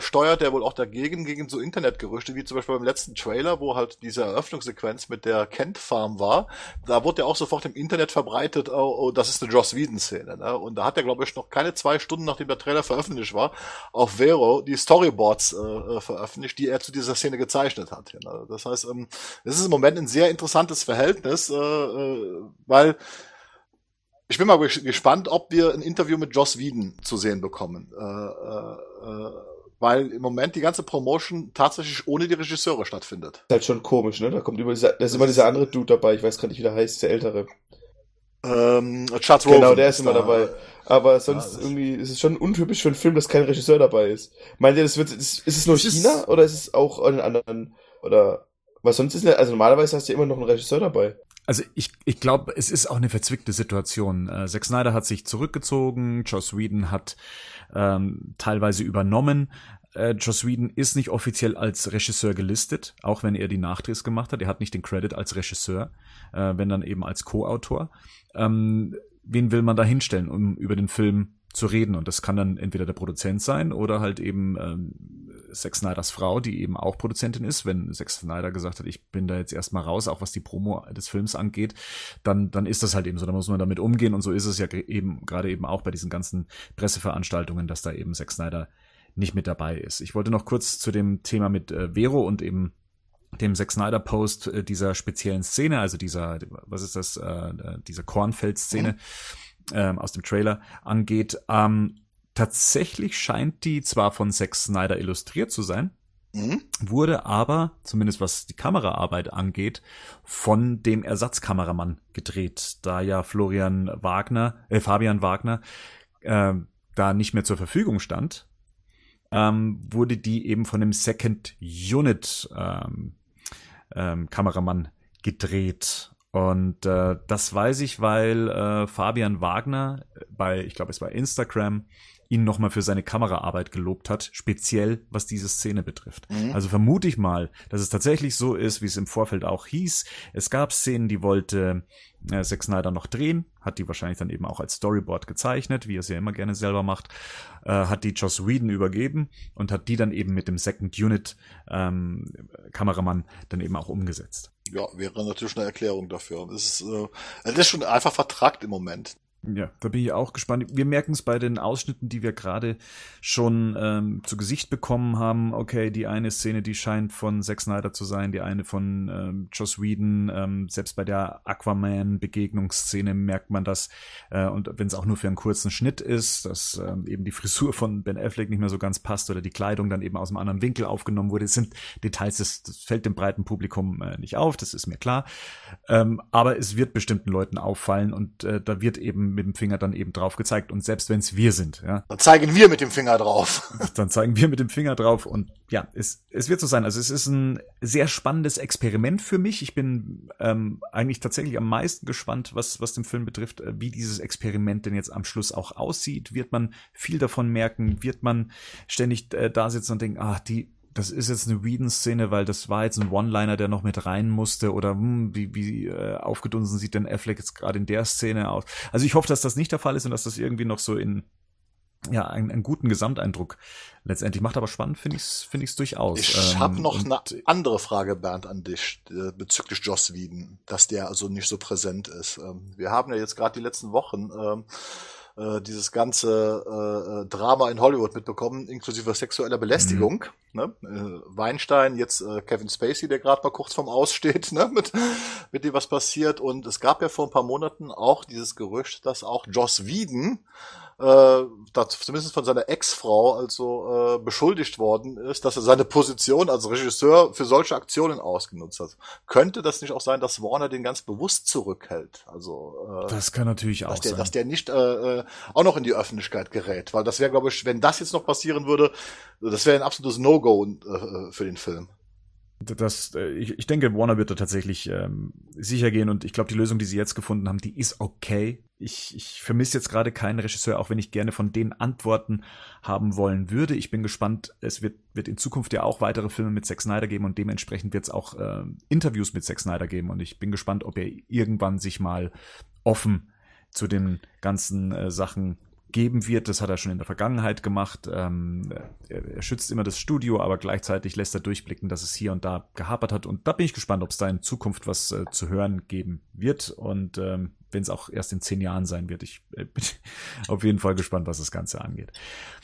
steuert er wohl auch dagegen gegen so Internetgerüchte, wie zum Beispiel beim letzten Trailer, wo halt diese Eröffnungssequenz mit der Kent Farm war, da wurde ja auch sofort im Internet verbreitet, oh, oh das ist eine Joss Whedon-Szene. Ne? Und da hat er, glaube ich, noch keine zwei Stunden, nachdem der Trailer veröffentlicht war, auf Vero die Storyboards äh, äh veröffentlicht, die er zu dieser Szene gezeichnet hat. Ne? Das heißt, ähm, es ist im Moment ein sehr interessantes Verhältnis, äh, äh, weil ich bin mal gespannt, ob wir ein Interview mit Joss Whedon zu sehen bekommen. Äh, äh, äh weil im Moment die ganze Promotion tatsächlich ohne die Regisseure stattfindet. Das ist halt schon komisch, ne? Da kommt immer dieser, da ist immer dieser andere Dude dabei, ich weiß gar nicht, wie der heißt, der ältere. Ähm, Charles. Genau, der ist immer dabei. Aber sonst ja, irgendwie ist es schon untypisch für einen Film, dass kein Regisseur dabei ist. Meint ihr, das wird, ist, ist es nur das China ist oder ist es auch in anderen, oder, was sonst ist, also normalerweise hast du immer noch einen Regisseur dabei. Also ich, ich glaube, es ist auch eine verzwickte Situation. Äh, Zack Snyder hat sich zurückgezogen, Joss Whedon hat ähm, teilweise übernommen. Äh, Joss Whedon ist nicht offiziell als Regisseur gelistet, auch wenn er die Nachdrehs gemacht hat. Er hat nicht den Credit als Regisseur, äh, wenn dann eben als Co-Autor. Ähm, wen will man da hinstellen, um über den Film zu reden? Und das kann dann entweder der Produzent sein oder halt eben ähm, Zack Snyders Frau, die eben auch Produzentin ist. Wenn Zack Snyder gesagt hat, ich bin da jetzt erstmal raus, auch was die Promo des Films angeht, dann, dann ist das halt eben so. Da muss man damit umgehen. Und so ist es ja eben gerade eben auch bei diesen ganzen Presseveranstaltungen, dass da eben Zack Snyder nicht mit dabei ist. Ich wollte noch kurz zu dem Thema mit äh, Vero und eben dem Zack Snyder Post äh, dieser speziellen Szene, also dieser, was ist das, äh, diese Kornfeld-Szene mhm. Ähm, aus dem Trailer angeht. Ähm, tatsächlich scheint die zwar von Zack Snyder illustriert zu sein, mhm. wurde aber, zumindest was die Kameraarbeit angeht, von dem Ersatzkameramann gedreht, da ja Florian Wagner, äh, Fabian Wagner, äh, da nicht mehr zur Verfügung stand, ähm, wurde die eben von dem Second Unit ähm, ähm, Kameramann gedreht. Und äh, das weiß ich, weil äh, Fabian Wagner bei, ich glaube, es war Instagram, ihn nochmal für seine Kameraarbeit gelobt hat, speziell was diese Szene betrifft. Mhm. Also vermute ich mal, dass es tatsächlich so ist, wie es im Vorfeld auch hieß. Es gab Szenen, die wollte äh, Zack Snyder noch drehen, hat die wahrscheinlich dann eben auch als Storyboard gezeichnet, wie er es ja immer gerne selber macht, äh, hat die Joss Whedon übergeben und hat die dann eben mit dem Second Unit ähm, Kameramann dann eben auch umgesetzt. Ja, wäre natürlich eine Erklärung dafür. Das ist, äh, das ist schon einfach vertragt im Moment. Ja, da bin ich auch gespannt. Wir merken es bei den Ausschnitten, die wir gerade schon ähm, zu Gesicht bekommen haben. Okay, die eine Szene, die scheint von Zack Snyder zu sein, die eine von ähm, Joss Whedon. Ähm, selbst bei der Aquaman-Begegnungsszene merkt man das. Äh, und wenn es auch nur für einen kurzen Schnitt ist, dass ähm, eben die Frisur von Ben Affleck nicht mehr so ganz passt oder die Kleidung dann eben aus einem anderen Winkel aufgenommen wurde. Das sind Details, das, das fällt dem breiten Publikum äh, nicht auf, das ist mir klar. Ähm, aber es wird bestimmten Leuten auffallen und äh, da wird eben mit dem Finger dann eben drauf gezeigt. Und selbst wenn es wir sind, ja. Dann zeigen wir mit dem Finger drauf. Dann zeigen wir mit dem Finger drauf. Und ja, es, es wird so sein. Also es ist ein sehr spannendes Experiment für mich. Ich bin ähm, eigentlich tatsächlich am meisten gespannt, was, was den Film betrifft, äh, wie dieses Experiment denn jetzt am Schluss auch aussieht. Wird man viel davon merken? Wird man ständig äh, da sitzen und denken, ah, die das ist jetzt eine Whedon-Szene, weil das war jetzt ein One-Liner, der noch mit rein musste oder hm, wie, wie äh, aufgedunsen sieht denn Affleck jetzt gerade in der Szene aus. Also ich hoffe, dass das nicht der Fall ist und dass das irgendwie noch so in ja, einen, einen guten Gesamteindruck letztendlich macht, aber spannend finde ich es finde ich's durchaus. Ich ähm, habe noch eine andere Frage, Bernd, an dich äh, bezüglich Joss Whedon, dass der also nicht so präsent ist. Ähm, wir haben ja jetzt gerade die letzten Wochen ähm, äh, dieses ganze äh, äh, Drama in Hollywood mitbekommen, inklusive sexueller Belästigung. Mhm. Ne? Äh, Weinstein, jetzt äh, Kevin Spacey, der gerade mal kurz vorm Aussteht, ne? mit, mit dem was passiert. Und es gab ja vor ein paar Monaten auch dieses Gerücht, dass auch Joss Whedon äh, zumindest von seiner Ex-Frau also äh, beschuldigt worden ist, dass er seine Position als Regisseur für solche Aktionen ausgenutzt hat. Könnte das nicht auch sein, dass Warner den ganz bewusst zurückhält? Also äh, das kann natürlich auch der, sein, dass der nicht äh, äh, auch noch in die Öffentlichkeit gerät, weil das wäre, glaube ich, wenn das jetzt noch passieren würde, das wäre ein absolutes No-Go äh, für den Film. Das, äh, ich, ich denke, Warner wird da tatsächlich ähm, sicher gehen und ich glaube, die Lösung, die sie jetzt gefunden haben, die ist okay. Ich, ich vermisse jetzt gerade keinen Regisseur, auch wenn ich gerne von denen Antworten haben wollen würde. Ich bin gespannt, es wird, wird in Zukunft ja auch weitere Filme mit Zack Snyder geben und dementsprechend wird es auch äh, Interviews mit Zack Snyder geben und ich bin gespannt, ob er irgendwann sich mal offen zu den ganzen äh, Sachen geben wird. Das hat er schon in der Vergangenheit gemacht. Ähm, er, schützt immer das Studio, aber gleichzeitig lässt er durchblicken, dass es hier und da gehapert hat. Und da bin ich gespannt, ob es da in Zukunft was äh, zu hören geben wird. Und ähm, wenn es auch erst in zehn Jahren sein wird. Ich äh, bin auf jeden Fall gespannt, was das Ganze angeht.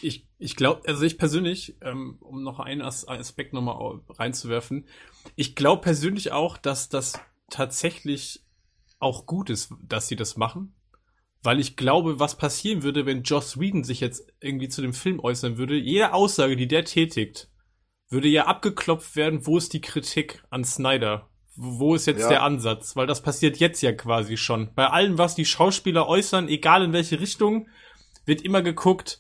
Ich, ich glaube, also ich persönlich, ähm, um noch einen As Aspekt nochmal reinzuwerfen, ich glaube persönlich auch, dass das tatsächlich auch gut ist, dass sie das machen, weil ich glaube, was passieren würde, wenn Joss Whedon sich jetzt irgendwie zu dem Film äußern würde, jede Aussage, die der tätigt, würde ja abgeklopft werden, wo ist die Kritik an Snyder? Wo ist jetzt ja. der Ansatz? Weil das passiert jetzt ja quasi schon. Bei allem, was die Schauspieler äußern, egal in welche Richtung, wird immer geguckt,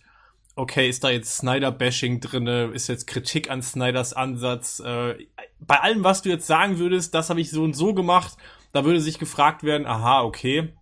okay, ist da jetzt Snyder-Bashing drinne? Ist jetzt Kritik an Snyders Ansatz? Äh, bei allem, was du jetzt sagen würdest, das habe ich so und so gemacht, da würde sich gefragt werden, aha, okay,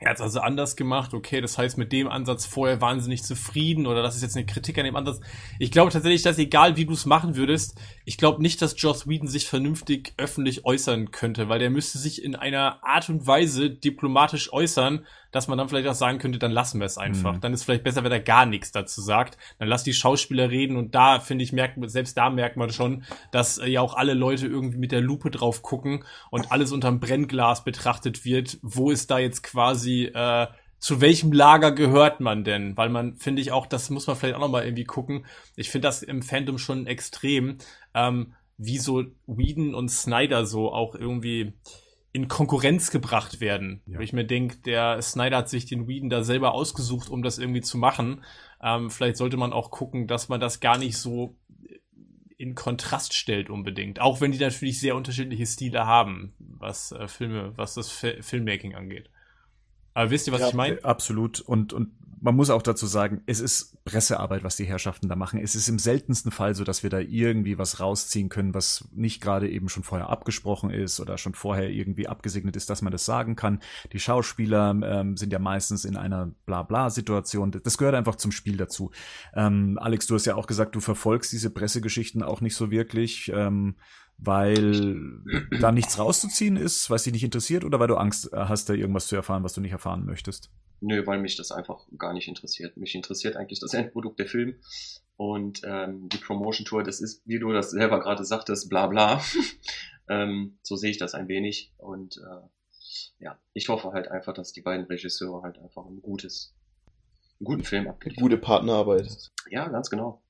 er hat es also anders gemacht, okay, das heißt, mit dem Ansatz vorher nicht zufrieden oder das ist jetzt eine Kritik an dem Ansatz. Ich glaube tatsächlich, dass egal wie du es machen würdest, ich glaube nicht, dass Joss Whedon sich vernünftig öffentlich äußern könnte, weil der müsste sich in einer Art und Weise diplomatisch äußern, dass man dann vielleicht auch sagen könnte, dann lassen wir es einfach. Mhm. Dann ist vielleicht besser, wenn er gar nichts dazu sagt. Dann lass die Schauspieler reden und da, finde ich, merkt man, selbst da merkt man schon, dass äh, ja auch alle Leute irgendwie mit der Lupe drauf gucken und alles unterm Brennglas betrachtet wird. Wo ist da jetzt quasi, äh, zu welchem Lager gehört man denn? Weil man, finde ich auch, das muss man vielleicht auch nochmal irgendwie gucken. Ich finde das im Fandom schon extrem, ähm, wie so Whedon und Snyder so auch irgendwie, in Konkurrenz gebracht werden. Ja. Wo ich mir denke, der Snyder hat sich den Whedon da selber ausgesucht, um das irgendwie zu machen. Ähm, vielleicht sollte man auch gucken, dass man das gar nicht so in Kontrast stellt unbedingt. Auch wenn die natürlich sehr unterschiedliche Stile haben, was äh, Filme, was das F Filmmaking angeht. Aber wisst ihr, was ja, ich meine? Absolut. Und, und man muss auch dazu sagen, es ist Pressearbeit, was die Herrschaften da machen. Es ist im seltensten Fall so, dass wir da irgendwie was rausziehen können, was nicht gerade eben schon vorher abgesprochen ist oder schon vorher irgendwie abgesegnet ist, dass man das sagen kann. Die Schauspieler ähm, sind ja meistens in einer Blabla-Situation. Das gehört einfach zum Spiel dazu. Ähm, Alex, du hast ja auch gesagt, du verfolgst diese Pressegeschichten auch nicht so wirklich. Ähm, weil da nichts rauszuziehen ist, was dich nicht interessiert oder weil du Angst hast, da irgendwas zu erfahren, was du nicht erfahren möchtest? Nö, weil mich das einfach gar nicht interessiert. Mich interessiert eigentlich das Endprodukt der Film und ähm, die Promotion Tour, das ist, wie du das selber gerade sagtest, bla bla. ähm, so sehe ich das ein wenig und äh, ja, ich hoffe halt einfach, dass die beiden Regisseure halt einfach ein gutes, einen guten Film abgeliefert Gute Partnerarbeit. Ja, ganz genau.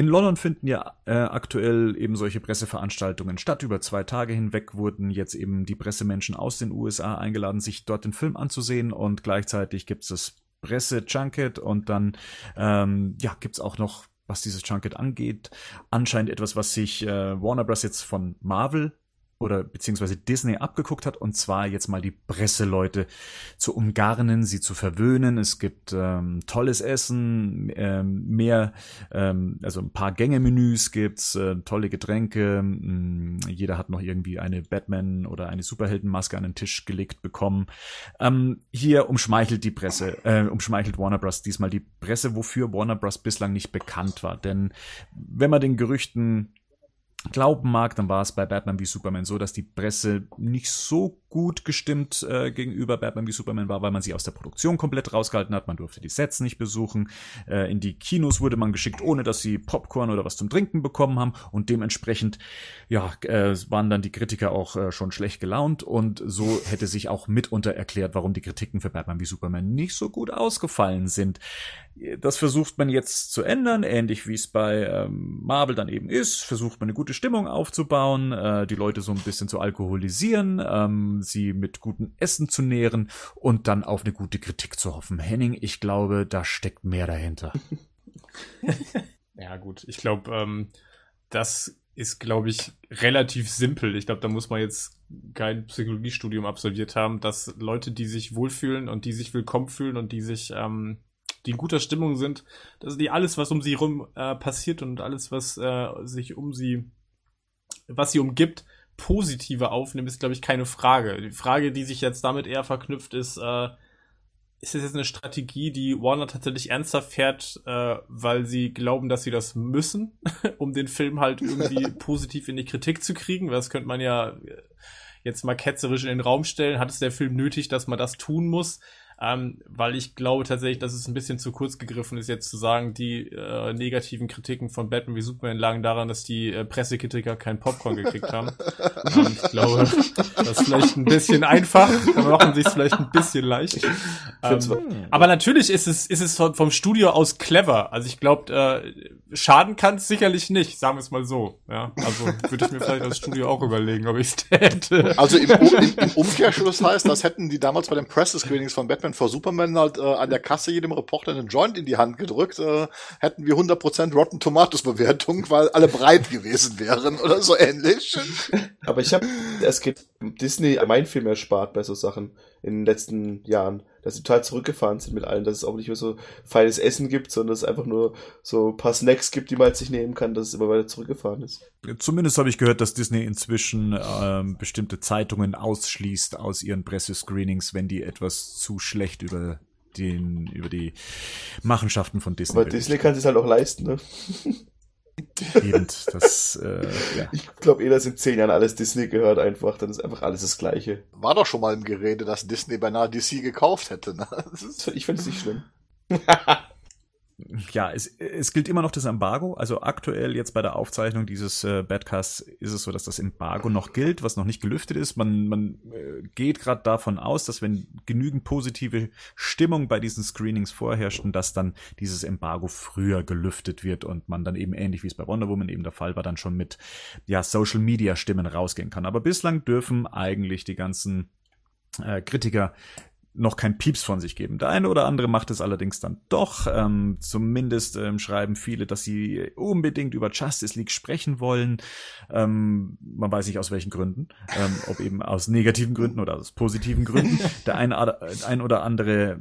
In London finden ja äh, aktuell eben solche Presseveranstaltungen statt. Über zwei Tage hinweg wurden jetzt eben die Pressemenschen aus den USA eingeladen, sich dort den Film anzusehen und gleichzeitig gibt es das Presse-Junket und dann ähm, ja, gibt es auch noch, was dieses Junket angeht, anscheinend etwas, was sich äh, Warner Bros. jetzt von Marvel oder beziehungsweise Disney abgeguckt hat, und zwar jetzt mal die Presseleute zu umgarnen, sie zu verwöhnen. Es gibt ähm, tolles Essen, ähm, mehr, ähm, also ein paar Gängemenüs gibt's, äh, tolle Getränke. Mh, mm, jeder hat noch irgendwie eine Batman oder eine Superheldenmaske an den Tisch gelegt bekommen. Ähm, hier umschmeichelt die Presse, äh, umschmeichelt Warner Bros. diesmal die Presse, wofür Warner Bros. bislang nicht bekannt war. Denn wenn man den Gerüchten glauben mag, dann war es bei Batman wie Superman so, dass die Presse nicht so gut gestimmt äh, gegenüber Batman wie Superman war, weil man sie aus der Produktion komplett rausgehalten hat. Man durfte die Sets nicht besuchen. Äh, in die Kinos wurde man geschickt, ohne dass sie Popcorn oder was zum Trinken bekommen haben. Und dementsprechend, ja, äh, waren dann die Kritiker auch äh, schon schlecht gelaunt. Und so hätte sich auch mitunter erklärt, warum die Kritiken für Batman wie Superman nicht so gut ausgefallen sind. Das versucht man jetzt zu ändern, ähnlich wie es bei ähm, Marvel dann eben ist. Versucht man eine gute Stimmung aufzubauen, äh, die Leute so ein bisschen zu alkoholisieren. Ähm, sie mit gutem Essen zu nähren und dann auf eine gute Kritik zu hoffen. Henning, ich glaube, da steckt mehr dahinter. ja, gut. Ich glaube, ähm, das ist, glaube ich, relativ simpel. Ich glaube, da muss man jetzt kein Psychologiestudium absolviert haben, dass Leute, die sich wohlfühlen und die sich willkommen fühlen und die sich, ähm, die in guter Stimmung sind, dass die alles, was um sie herum äh, passiert und alles, was äh, sich um sie, was sie umgibt, positiver aufnehmen, ist, glaube ich, keine Frage. Die Frage, die sich jetzt damit eher verknüpft, ist, äh, ist das jetzt eine Strategie, die Warner tatsächlich ernsthaft fährt, äh, weil sie glauben, dass sie das müssen, um den Film halt irgendwie positiv in die Kritik zu kriegen? Das könnte man ja jetzt mal ketzerisch in den Raum stellen. Hat es der Film nötig, dass man das tun muss? Ähm, weil ich glaube tatsächlich, dass es ein bisschen zu kurz gegriffen ist, jetzt zu sagen, die äh, negativen Kritiken von Batman wie Superman lagen daran, dass die äh, Pressekritiker kein Popcorn gekriegt haben. ähm, ich glaube, das ist vielleicht ein bisschen einfach, da machen sich vielleicht ein bisschen leicht. Ähm, aber natürlich ist es, ist es vom Studio aus clever. Also ich glaube, äh, schaden kann es sicherlich nicht, sagen wir es mal so. Ja, also würde ich mir vielleicht als Studio auch überlegen, ob ich es täte. Also im, im, im Umkehrschluss heißt, das hätten die damals bei den Presse-Screenings von Batman Batman vor Superman halt äh, an der Kasse jedem Reporter einen Joint in die Hand gedrückt, äh, hätten wir 100% Rotten Tomatoes Bewertung, weil alle breit gewesen wären oder so ähnlich. Aber ich habe, es geht Disney mein Film erspart bei so Sachen in den letzten Jahren, dass sie total zurückgefahren sind mit allen, dass es auch nicht mehr so feines Essen gibt, sondern dass es einfach nur so ein paar Snacks gibt, die man halt sich nehmen kann, dass es immer weiter zurückgefahren ist. Zumindest habe ich gehört, dass Disney inzwischen ähm, bestimmte Zeitungen ausschließt aus ihren Pressescreenings, wenn die etwas zu schlecht über den, über die Machenschaften von Disney. Aber Disney kann es halt auch leisten, ne? Eben, das, äh, ja. Ich glaube eh, dass in zehn Jahren alles Disney gehört einfach, dann ist einfach alles das Gleiche. War doch schon mal im Gerede, dass Disney beinahe DC gekauft hätte. Ne? Ich finde es nicht schlimm. ja, es, es gilt immer noch das Embargo. Also aktuell jetzt bei der Aufzeichnung dieses äh, Badcasts ist es so, dass das Embargo noch gilt, was noch nicht gelüftet ist. Man, man äh, geht gerade davon aus, dass wenn genügend positive Stimmung bei diesen Screenings vorherrschten, dass dann dieses Embargo früher gelüftet wird und man dann eben ähnlich wie es bei Wonder Woman eben der Fall war, dann schon mit ja Social Media Stimmen rausgehen kann. Aber bislang dürfen eigentlich die ganzen äh, Kritiker noch kein Pieps von sich geben. Der eine oder andere macht es allerdings dann doch. Ähm, zumindest ähm, schreiben viele, dass sie unbedingt über Justice League sprechen wollen. Ähm, man weiß nicht aus welchen Gründen. Ähm, ob eben aus negativen Gründen oder aus positiven Gründen. Der ein, ein oder andere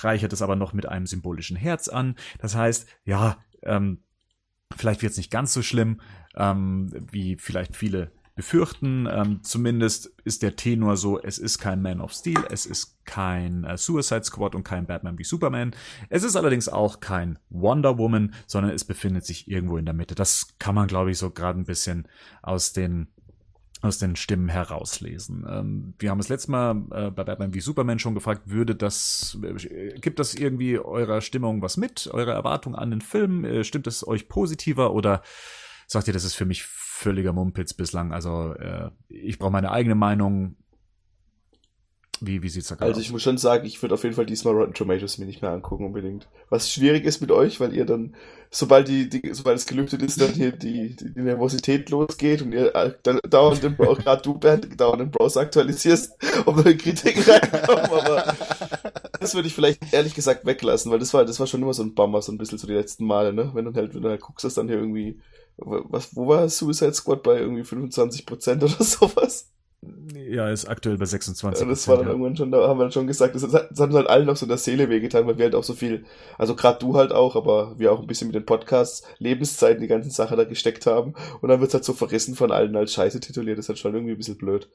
reichert es aber noch mit einem symbolischen Herz an. Das heißt, ja, ähm, vielleicht wird es nicht ganz so schlimm, ähm, wie vielleicht viele befürchten. Ähm, zumindest ist der Tenor so, es ist kein Man of Steel, es ist kein äh, Suicide Squad und kein Batman wie Superman. Es ist allerdings auch kein Wonder Woman, sondern es befindet sich irgendwo in der Mitte. Das kann man, glaube ich, so gerade ein bisschen aus den aus den Stimmen herauslesen. Ähm, wir haben das letzte Mal äh, bei Batman wie Superman schon gefragt, würde das, äh, gibt das irgendwie eurer Stimmung was mit, eure Erwartung an den Film? Äh, stimmt es euch positiver oder sagt ihr, das ist für mich völliger Mumpitz bislang. Also äh, ich brauche meine eigene Meinung. Wie, wie sieht's da Also ich muss schon sagen, ich würde auf jeden Fall diesmal Rotten Tomatoes mir nicht mehr angucken unbedingt. Was schwierig ist mit euch, weil ihr dann, sobald die, die sobald es gelüftet ist, dann hier die, die, die Nervosität losgeht und ihr äh, dann dauernd den Browser, gerade du, Bernd, dauernd den Browser aktualisierst, um neue Kritiken reinkommen, aber das würde ich vielleicht ehrlich gesagt weglassen, weil das war, das war schon immer so ein Bummer, so ein bisschen so die letzten Male, ne? Wenn du halt, wenn du halt guckst, dass dann hier irgendwie, was, wo war Suicide Squad bei irgendwie 25% oder sowas? Ja, ist aktuell bei 26. Ja, das war dann ja. irgendwann schon, da haben wir dann schon gesagt, das, das hat uns halt allen noch so in der Seele wehgetan, weil wir halt auch so viel, also gerade du halt auch, aber wir auch ein bisschen mit den Podcasts, Lebenszeiten, die ganzen Sache da gesteckt haben. Und dann wird's halt so verrissen von allen als Scheiße tituliert, das ist halt schon irgendwie ein bisschen blöd.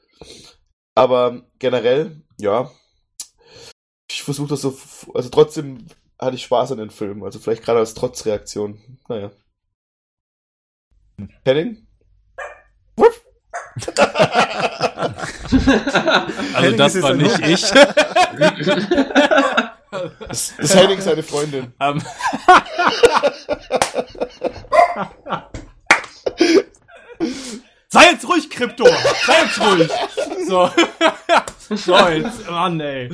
Aber generell, ja, ich versuche das so, also trotzdem hatte ich Spaß an den Film, also vielleicht gerade als Trotzreaktion. Naja. Henning? Wuff! also das war nicht ich. das, das Henning seine Freundin. Um. Sei jetzt ruhig, Krypto! Sei jetzt ruhig! So. so, jetzt, Mann, ey.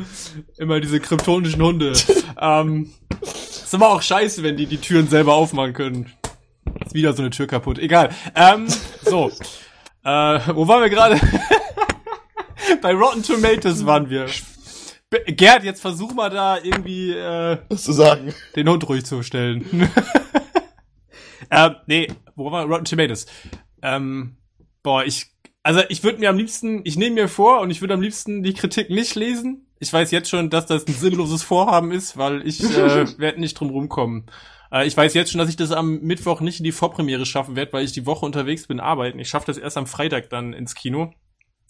Immer diese kryptonischen Hunde. Ähm, ist aber auch scheiße, wenn die die Türen selber aufmachen können. Ist wieder so eine Tür kaputt. Egal. Ähm, so. Äh, wo waren wir gerade? Bei Rotten Tomatoes waren wir. Gerd, jetzt versuch mal da irgendwie äh, Was zu sagen. den Hund ruhig zu stellen. ähm, nee, wo war Rotten Tomatoes? Ähm, boah, ich also ich würde mir am liebsten, ich nehme mir vor und ich würde am liebsten die Kritik nicht lesen. Ich weiß jetzt schon, dass das ein sinnloses Vorhaben ist, weil ich äh, werde nicht drum rumkommen. Äh, ich weiß jetzt schon, dass ich das am Mittwoch nicht in die Vorpremiere schaffen werde, weil ich die Woche unterwegs bin arbeiten. Ich schaffe das erst am Freitag dann ins Kino.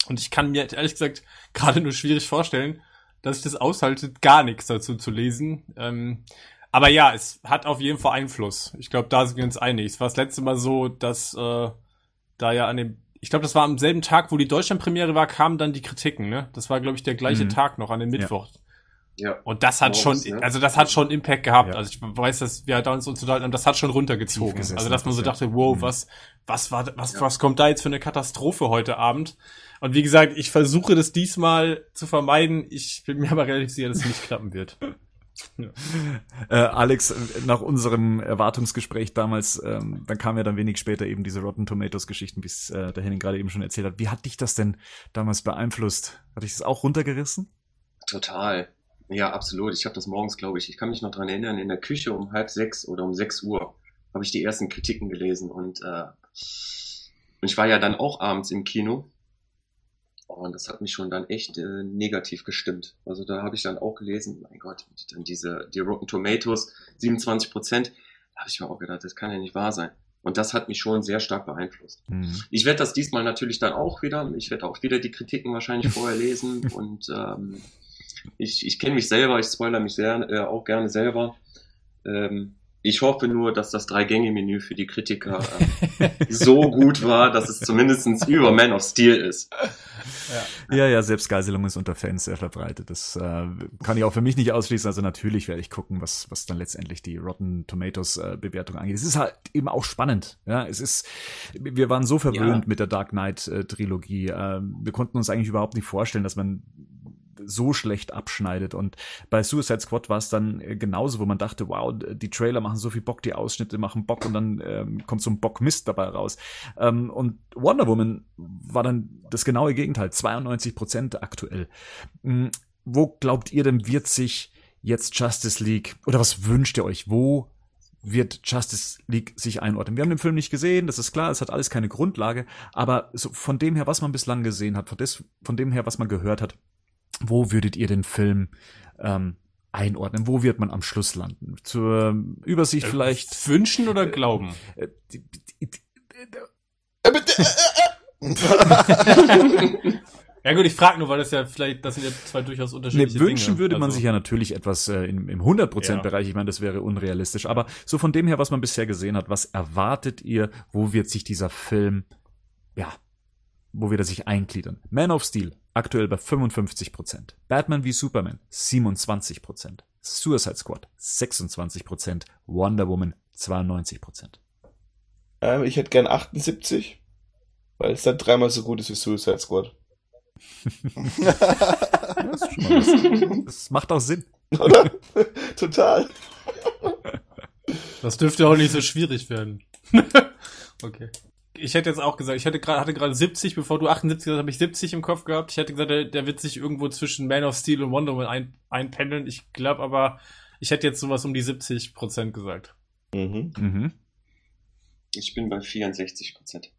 Und ich kann mir ehrlich gesagt gerade nur schwierig vorstellen, dass ich das aushalte, gar nichts dazu zu lesen. Ähm, aber ja, es hat auf jeden Fall Einfluss. Ich glaube, da sind wir uns einig. Es war das letzte Mal so, dass äh, da ja an dem, ich glaube, das war am selben Tag, wo die Deutschlandpremiere war, kamen dann die Kritiken. Ne, das war glaube ich der gleiche mhm. Tag noch an dem Mittwoch. Ja. Ja. Und das hat Morgens, schon, ne? also das hat schon Impact gehabt. Ja. Also ich weiß, dass wir da uns unterhalten haben, das hat schon runtergezogen. Also dass man so dachte, wow, mhm. was, was war, was, ja. was kommt da jetzt für eine Katastrophe heute Abend? Und wie gesagt, ich versuche das diesmal zu vermeiden. Ich bin mir aber relativ sicher, dass es nicht klappen wird. äh, Alex, nach unserem Erwartungsgespräch damals, ähm, dann kam ja dann wenig später eben diese Rotten Tomatoes Geschichten, wie es äh, der Henning gerade eben schon erzählt hat. Wie hat dich das denn damals beeinflusst? Hat dich das auch runtergerissen? Total. Ja, absolut. Ich habe das morgens, glaube ich, ich kann mich noch dran erinnern, in der Küche um halb sechs oder um sechs Uhr habe ich die ersten Kritiken gelesen und, äh, ich war ja dann auch abends im Kino und das hat mich schon dann echt äh, negativ gestimmt. Also da habe ich dann auch gelesen, mein Gott, dann diese die Rotten Tomatoes 27 Prozent, da habe ich mir auch gedacht, das kann ja nicht wahr sein. Und das hat mich schon sehr stark beeinflusst. Mhm. Ich werde das diesmal natürlich dann auch wieder, ich werde auch wieder die Kritiken wahrscheinlich vorher lesen und ähm, ich, ich kenne mich selber, ich spoilere mich sehr, äh, auch gerne selber. Ähm, ich hoffe nur, dass das Drei-Gänge-Menü für die Kritiker äh, so gut war, dass es zumindestens über Man of Steel ist. Ja. ja, ja, Selbstgeiselung ist unter Fans sehr verbreitet. Das äh, kann ich auch für mich nicht ausschließen. Also natürlich werde ich gucken, was, was dann letztendlich die Rotten Tomatoes äh, Bewertung angeht. Es ist halt eben auch spannend. Ja, es ist, wir waren so verwöhnt ja. mit der Dark Knight äh, Trilogie. Äh, wir konnten uns eigentlich überhaupt nicht vorstellen, dass man so schlecht abschneidet. Und bei Suicide Squad war es dann äh, genauso, wo man dachte, wow, die Trailer machen so viel Bock, die Ausschnitte machen Bock und dann ähm, kommt so ein Bock Mist dabei raus. Ähm, und Wonder Woman war dann das genaue Gegenteil, 92 Prozent aktuell. Mhm. Wo glaubt ihr denn, wird sich jetzt Justice League oder was wünscht ihr euch? Wo wird Justice League sich einordnen. Wir haben den Film nicht gesehen, das ist klar, es hat alles keine Grundlage, aber so von dem her, was man bislang gesehen hat, von, des, von dem her, was man gehört hat, wo würdet ihr den Film ähm, einordnen? Wo wird man am Schluss landen? Zur Übersicht äh, vielleicht. Wünschen oder glauben? Äh, ja gut, ich frage nur, weil das ja vielleicht, das sind ja zwei durchaus unterschiedliche nee, wünschen Dinge. würde man also. sich ja natürlich etwas äh, im, im 100%-Bereich. Ja. Ich meine, das wäre unrealistisch. Aber so von dem her, was man bisher gesehen hat, was erwartet ihr? Wo wird sich dieser Film, ja, wo wird er sich eingliedern? Man of Steel, aktuell bei 55%. Batman wie Superman 27%. Suicide Squad 26%. Wonder Woman 92%. Ähm, ich hätte gern 78, weil es dann dreimal so gut ist wie Suicide Squad. Das, ist schon mal was. das macht auch Sinn. Oder? Total. Das dürfte auch nicht so schwierig werden. okay. Ich hätte jetzt auch gesagt, ich hatte gerade hatte gerade 70, bevor du 78 gesagt hast, habe ich 70 im Kopf gehabt. Ich hätte gesagt, der, der wird sich irgendwo zwischen Man of Steel und Wonder Woman ein, einpendeln. Ich glaube aber, ich hätte jetzt sowas um die 70 Prozent gesagt. Mhm. Mhm. Ich bin bei 64 Prozent.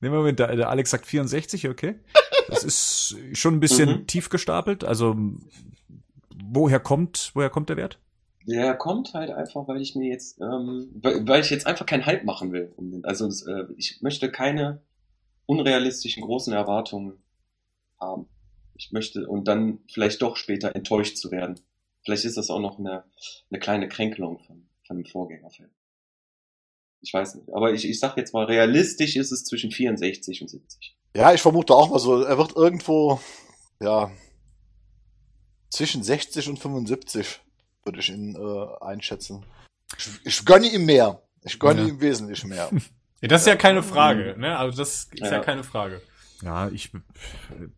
Nehmen wir mit, der, der Alex sagt 64, okay. Das ist schon ein bisschen Mhm. tief gestapelt. Also woher kommt, woher kommt der Wert? Der kommt halt einfach, weil ich mir jetzt, ähm, weil, ich jetzt einfach keinen Hype machen will. Also äh, ich möchte keine unrealistischen großen Erwartungen haben. Ich möchte und dann vielleicht doch später enttäuscht zu werden. Vielleicht ist das auch noch eine, eine kleine Kränkelung von, von dem Vorgängerfilm. Ich weiß nicht. Aber ich, ich sag jetzt mal, realistisch ist es zwischen 64 und 70. Ja, ich vermute auch mal so, er wird irgendwo, ja, zwischen 60 und 75, würde ich ihn äh, einschätzen. Ich, ich gönne ihm mehr. Ich gönne Ja. ihm wesentlich mehr. Ja, das ist ja keine Frage, ne? Also das ist ja, Ja. keine Frage. Ja, ich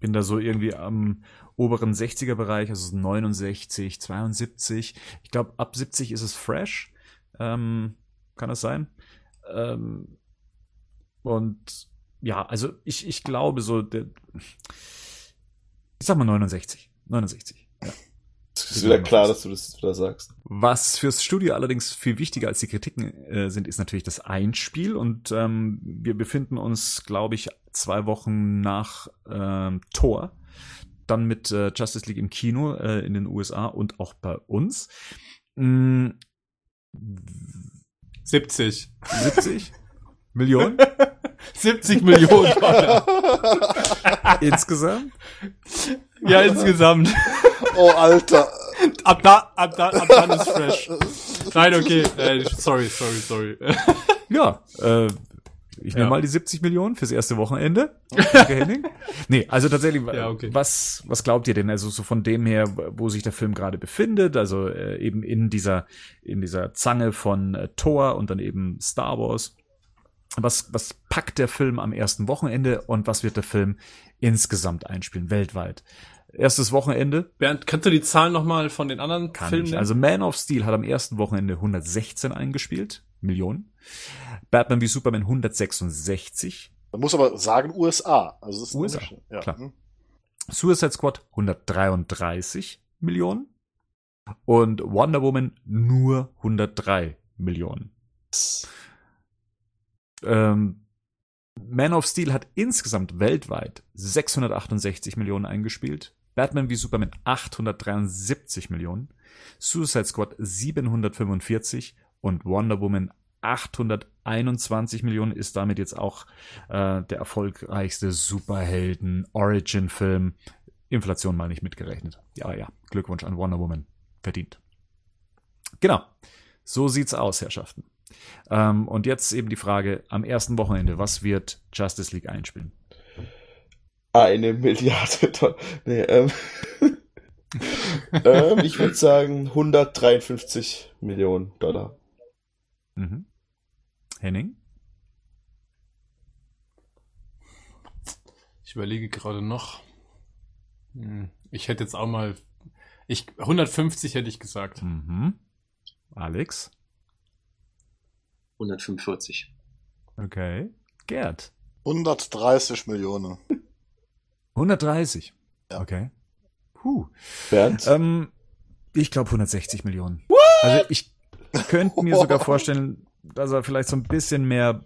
bin da so irgendwie am oberen 60er Bereich, also 69, 72. Ich glaube, ab 70 ist es fresh. Ähm, kann das sein? Ähm, und ja, also ich, ich glaube so, der, ich sag mal 69. 69. Ja. Es ist wieder klar, dass du das wieder sagst. Was fürs Studio allerdings viel wichtiger als die Kritiken äh, sind, ist natürlich das Einspiel. Und ähm, wir befinden uns, glaube ich, zwei Wochen nach ähm, Tor. Dann mit äh, Justice League im Kino äh, in den USA und auch bei uns. Mm, 70. 70 Millionen 70 Millionen Dollar. insgesamt. Ja, insgesamt. Oh, Alter. Ab da, ab da, ab dann ist fresh. Nein, okay. Äh, sorry, sorry, sorry. Ja, äh, ich nehme Ja. mal die 70 Millionen fürs erste Wochenende. Danke, Henning. Nee, also tatsächlich, Ja, okay. was, was glaubt ihr denn? Also so von dem her, wo sich der Film gerade befindet, also äh, eben in dieser, in dieser Zange von äh, Thor und dann eben Star Wars. Was, was packt der Film am ersten Wochenende und was wird der Film insgesamt einspielen, weltweit? Erstes Wochenende, Bernd, kannst du die Zahlen nochmal von den anderen kann Filmen ich. Also Man of Steel hat am ersten Wochenende 116 eingespielt, Millionen. Batman wie Superman 166. Man muss aber sagen USA. Also es ist USA, ja. klar. hm. Suicide Squad 133 Millionen. Und Wonder Woman nur 103 Millionen. Ähm, Man of Steel hat insgesamt weltweit 668 Millionen eingespielt. Batman wie Superman 873 Millionen. Suicide Squad 745 und Wonder Woman 821 Millionen ist damit jetzt auch äh, der erfolgreichste Superhelden-Origin-Film. Inflation mal nicht mitgerechnet. Ja, ja, Glückwunsch an Wonder Woman. Verdient. Genau. So sieht's aus, Herrschaften. Ähm, und jetzt eben die Frage am ersten Wochenende, was wird Justice League einspielen? Eine Milliarde Dollar. Nee, ähm, ähm, ich würde sagen 153 Millionen Dollar. Mhm. Henning? Ich überlege gerade noch. Hm, Ich hätte jetzt auch mal. Ich, 150 hätte ich gesagt. Mhm. Alex? 145. Okay. Gerd? 130 Millionen. 130. Ja. Okay. Puh. Bernd? Ähm, ich glaube 160 Millionen. Also ich könnte mir sogar vorstellen, dass er vielleicht so ein bisschen mehr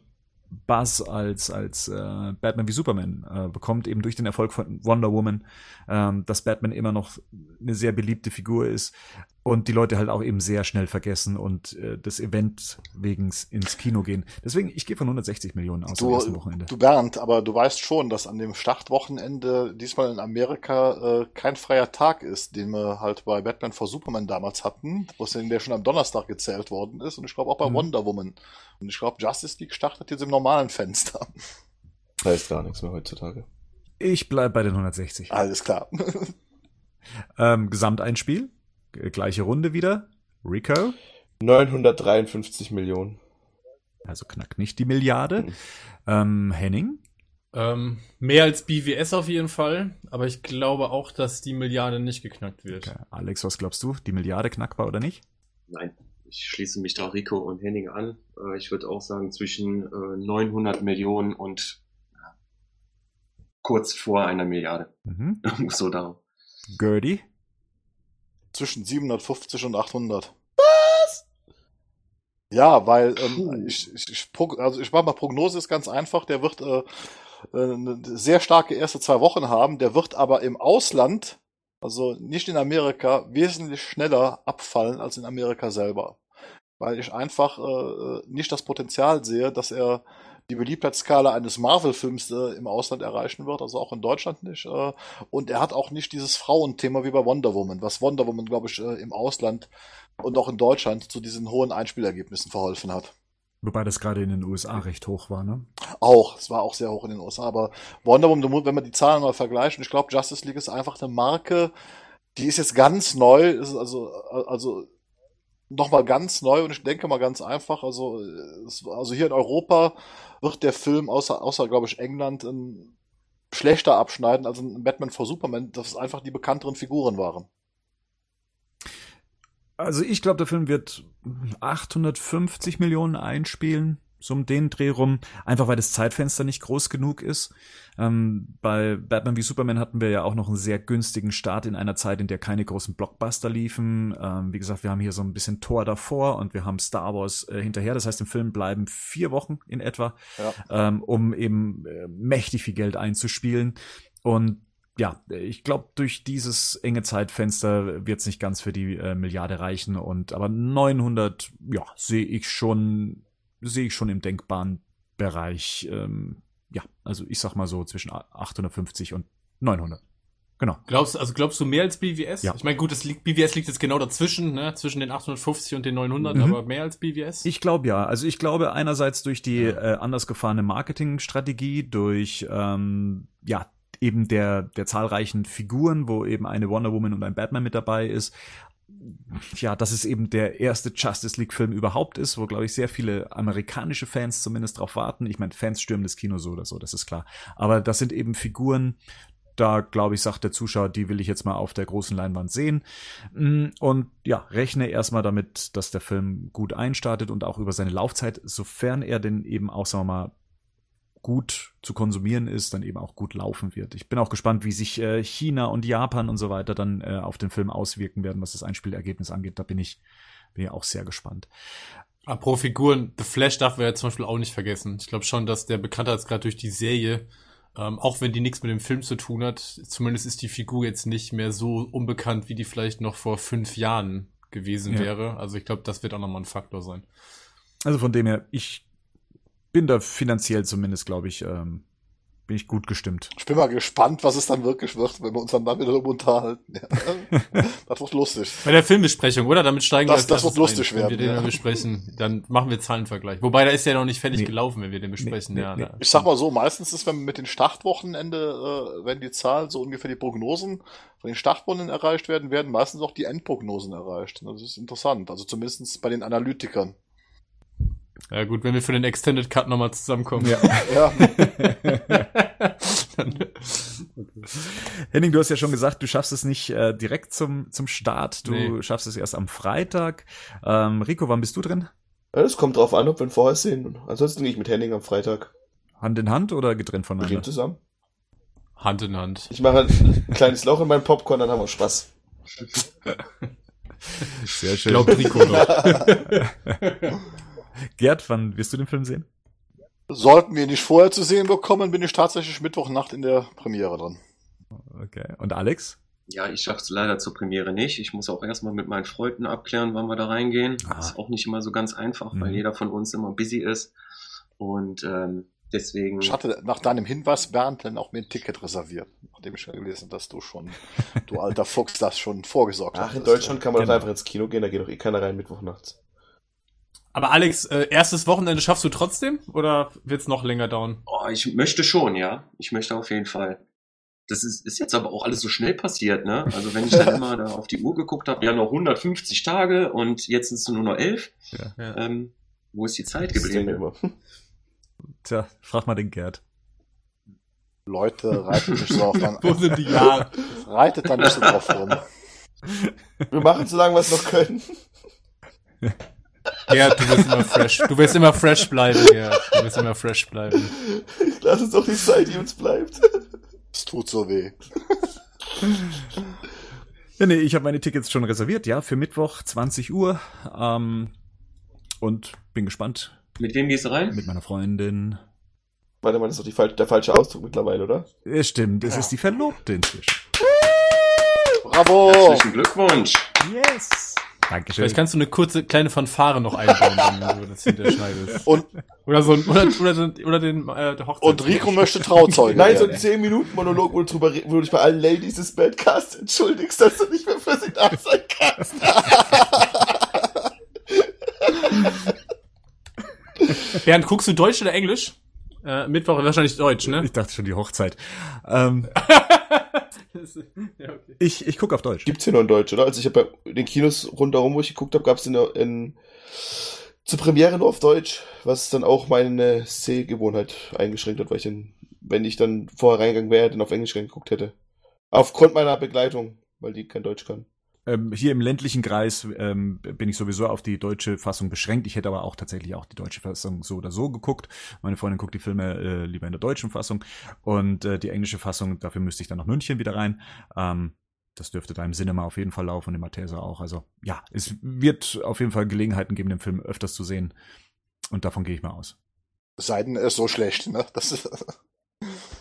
Buzz als als äh, Batman wie Superman äh, bekommt, eben durch den Erfolg von Wonder Woman, ähm, dass Batman immer noch eine sehr beliebte Figur ist und die Leute halt auch eben sehr schnell vergessen und äh, das Event wegen ins Kino gehen. Deswegen, ich gehe von 160 Millionen aus am ersten Du, Wochenende. du Bernd, aber du weißt schon, dass an dem Startwochenende diesmal in Amerika äh, kein freier Tag ist, den wir halt bei Batman vor Superman damals hatten, wo es denn der schon am Donnerstag gezählt worden ist und ich glaube auch bei Mhm. Wonder Woman. Und ich glaube, Justice League startet jetzt im normalen Fenster. Heißt gar nichts mehr heutzutage. Ich bleib bei den 160. Alles klar. Ähm, Gesamteinspiel, gleiche Runde wieder. Rico, 953 Millionen. also knackt nicht die Milliarde. Mhm. Ähm, Henning, Ähm, mehr als BWS auf jeden Fall, aber ich glaube auch, dass die Milliarde nicht geknackt wird. Okay. Alex, was glaubst du? Die Milliarde knackbar oder nicht? Nein, ich schließe mich da Rico und Henning an. Äh, ich würde auch sagen zwischen äh, 900 Millionen und kurz vor einer Milliarde. Mhm. so darum. Gertie? Zwischen 750 und 800. Was? Ja, weil ähm, ich, ich, ich, also ich mache mal Prognose ist ganz einfach. Der wird äh, eine sehr starke erste zwei Wochen haben. Der wird aber im Ausland, also nicht in Amerika, wesentlich schneller abfallen als in Amerika selber. Weil ich einfach äh, nicht das Potenzial sehe, dass er die Beliebtheitsskala eines Marvel-Films äh, im Ausland erreichen wird, also auch in Deutschland nicht. Äh, und er hat auch nicht dieses Frauenthema wie bei Wonder Woman, was Wonder Woman, glaube ich, äh, im Ausland und auch in Deutschland zu diesen hohen Einspielergebnissen verholfen hat. Wobei das gerade in den USA recht hoch war, ne? Auch, es war auch sehr hoch in den USA. Aber Wonder Woman, wenn man die Zahlen mal vergleicht, ich glaube, Justice League ist einfach eine Marke, die ist jetzt ganz neu, ist also, also nochmal ganz neu und ich denke mal ganz einfach, also, also hier in Europa wird der Film außer, außer glaube ich, England ein schlechter abschneiden als ein Batman vor Superman, dass es einfach die bekannteren Figuren waren. Also ich glaube, der Film wird 850 Millionen einspielen, so um den Dreh rum, einfach weil das Zeitfenster nicht groß genug ist. Ähm, bei Batman wie Superman hatten wir ja auch noch einen sehr günstigen Start in einer Zeit, in der keine großen Blockbuster liefen. Ähm, wie gesagt, wir haben hier so ein bisschen Tor davor und wir haben Star Wars äh, hinterher. Das heißt, im Film bleiben vier Wochen in etwa, ja. ähm, um eben äh, mächtig viel Geld einzuspielen. Und ja, ich glaube, durch dieses enge Zeitfenster wird es nicht ganz für die äh, Milliarde reichen. Und aber 900, ja, sehe ich schon, sehe ich schon im denkbaren Bereich. Ähm, ja, also ich sag mal so zwischen 850 und 900. Genau. Glaubst, also glaubst du mehr als BWS? Ja. Ich meine, gut, das liegt, BWS liegt jetzt genau dazwischen, ne? zwischen den 850 und den 900, mhm. aber mehr als BWS? Ich glaube ja. Also ich glaube einerseits durch die ja. äh, anders gefahrene Marketingstrategie, durch ähm, ja eben der, der zahlreichen Figuren, wo eben eine Wonder Woman und ein Batman mit dabei ist. Ja, dass es eben der erste Justice League Film überhaupt ist, wo, glaube ich, sehr viele amerikanische Fans zumindest drauf warten. Ich meine, Fans stürmen das Kino so oder so, das ist klar. Aber das sind eben Figuren, da glaube ich, sagt der Zuschauer, die will ich jetzt mal auf der großen Leinwand sehen. Mm, und ja, rechne erstmal damit, dass der Film gut einstartet und auch über seine Laufzeit, sofern er denn eben auch, sagen wir mal, gut zu konsumieren ist, dann eben auch gut laufen wird. Ich bin auch gespannt, wie sich äh, China und Japan und so weiter dann äh, auf den Film auswirken werden, was das Einspielergebnis angeht. Da bin ich, bin ich auch sehr gespannt. Pro Figuren, The Flash darf wir ja zum Beispiel auch nicht vergessen. Ich glaube schon, dass der Bekanntheitsgrad durch die Serie, ähm, auch wenn die nichts mit dem Film zu tun hat, zumindest ist die Figur jetzt nicht mehr so unbekannt, wie die vielleicht noch vor fünf Jahren gewesen ja. wäre. Also ich glaube, das wird auch nochmal ein Faktor sein. Also von dem her, ich bin da finanziell zumindest, glaube ich, ähm, bin ich gut gestimmt. Ich bin mal gespannt, was es dann wirklich wird, wenn wir uns dann damit darüber unterhalten. Ja. das wird lustig. Bei der Filmbesprechung, oder? Damit steigen das, wir Das wird lustig ein, werden. Wenn wir den ja. besprechen, dann machen wir Zahlenvergleich. Wobei, da ist ja noch nicht fertig nee. gelaufen, wenn wir den besprechen. Nee, ja, nee, ich sag mal so, meistens ist, wenn mit den Startwochenende, äh, wenn die Zahlen so ungefähr die Prognosen von den Startwochen erreicht werden, werden meistens auch die Endprognosen erreicht. Das ist interessant. Also zumindest bei den Analytikern. Ja gut, wenn wir für den Extended Cut nochmal zusammenkommen. Ja. ja. Henning, du hast ja schon gesagt, du schaffst es nicht äh, direkt zum, zum Start. Du nee. schaffst es erst am Freitag. Ähm, Rico, wann bist du drin? Es kommt drauf an, ob wir ihn vorher sehen. Ansonsten gehe ich mit Henning am Freitag. Hand in Hand oder getrennt voneinander? Wir zusammen. Hand in Hand. Ich mache ein kleines Loch in meinen Popcorn, dann haben wir Spaß. Sehr schön. Glaubt Rico noch. Gerd, wann wirst du den Film sehen? Sollten wir nicht vorher zu sehen bekommen, bin ich tatsächlich Mittwochnacht in der Premiere drin. Okay. Und Alex? Ja, ich schaff's leider zur Premiere nicht. Ich muss auch erstmal mit meinen Freunden abklären, wann wir da reingehen. Ah. Das ist auch nicht immer so ganz einfach, mhm. weil jeder von uns immer busy ist. Und ähm, deswegen. Ich hatte nach deinem Hinweis, Bernd, dann auch mir ein Ticket reserviert, nachdem ich schon gelesen dass du schon, du alter Fuchs, das schon vorgesorgt hast. Ach, in Deutschland kann man genau. einfach ins Kino gehen, da geht doch eh keiner rein Mittwochnachts. Aber Alex, äh, erstes Wochenende schaffst du trotzdem oder wird's noch länger dauern? Oh, ich möchte schon, ja. Ich möchte auf jeden Fall. Das ist, ist jetzt aber auch alles so schnell passiert, ne? Also wenn ich dann immer da auf die Uhr geguckt habe, ja noch 150 Tage und jetzt sind es nur noch elf. Ja, ja. Ähm, wo ist die Zeit geblieben? Tja, frag mal den Gerd. Leute, reitet nicht so auf dann. Wo sind die Jahre? Reitet dann nicht so drauf rum. Wir machen so lange, was wir noch können. Ja, du wirst immer fresh. Du wirst immer fresh bleiben, ja. Du wirst immer fresh bleiben. Lass uns doch die Zeit, die uns bleibt. Es tut so weh. Ja, nee, ich habe meine Tickets schon reserviert, ja, für Mittwoch 20 Uhr. Ähm, und bin gespannt. Mit wem gehst du rein? Mit meiner Freundin. Warte mal, das ist doch die, fal- der falsche Ausdruck mittlerweile, oder? Ja, stimmt, es ist die Verlobte inzwischen. Bravo! Herzlichen Glückwunsch. Yes! Dankeschön. Vielleicht kannst du eine kurze kleine Fanfare noch einbauen, wenn du das hinterschneidest. Und, Oder so ein, oder, oder, den- oder den äh, der Hochzeit. und Rico möchte Trauzeuge Nein, so ein werden. 10 Minuten Monolog, wo du, drüber, wo du dich bei allen Ladies des Badcasts entschuldigst, dass du nicht mehr für sie da sein kannst. Bernd, guckst du Deutsch oder Englisch? Äh, Mittwoch wahrscheinlich Deutsch, ne? Ich dachte schon die Hochzeit. Ähm, ja, okay. ich ich gucke auf Deutsch. Gibt's hier nur in Deutsch, oder? Also ich habe bei den Kinos rundherum, wo ich geguckt habe, gab's in, in zur Premiere nur auf Deutsch, was dann auch meine Sehgewohnheit eingeschränkt hat, weil ich dann, wenn ich dann vorher reingegangen wäre, dann auf Englisch geguckt hätte. Aufgrund meiner Begleitung, weil die kein Deutsch kann. Ähm, hier im ländlichen Kreis ähm, bin ich sowieso auf die deutsche Fassung beschränkt. Ich hätte aber auch tatsächlich auch die deutsche Fassung so oder so geguckt. Meine Freundin guckt die Filme äh, lieber in der deutschen Fassung und äh, die englische Fassung, dafür müsste ich dann nach München wieder rein. Ähm, das dürfte da im Cinema auf jeden Fall laufen und im Mathesa auch. Also ja, es wird auf jeden Fall Gelegenheiten geben, den Film öfters zu sehen. Und davon gehe ich mal aus. Sei denn, er ist so schlecht, ne? Das ist,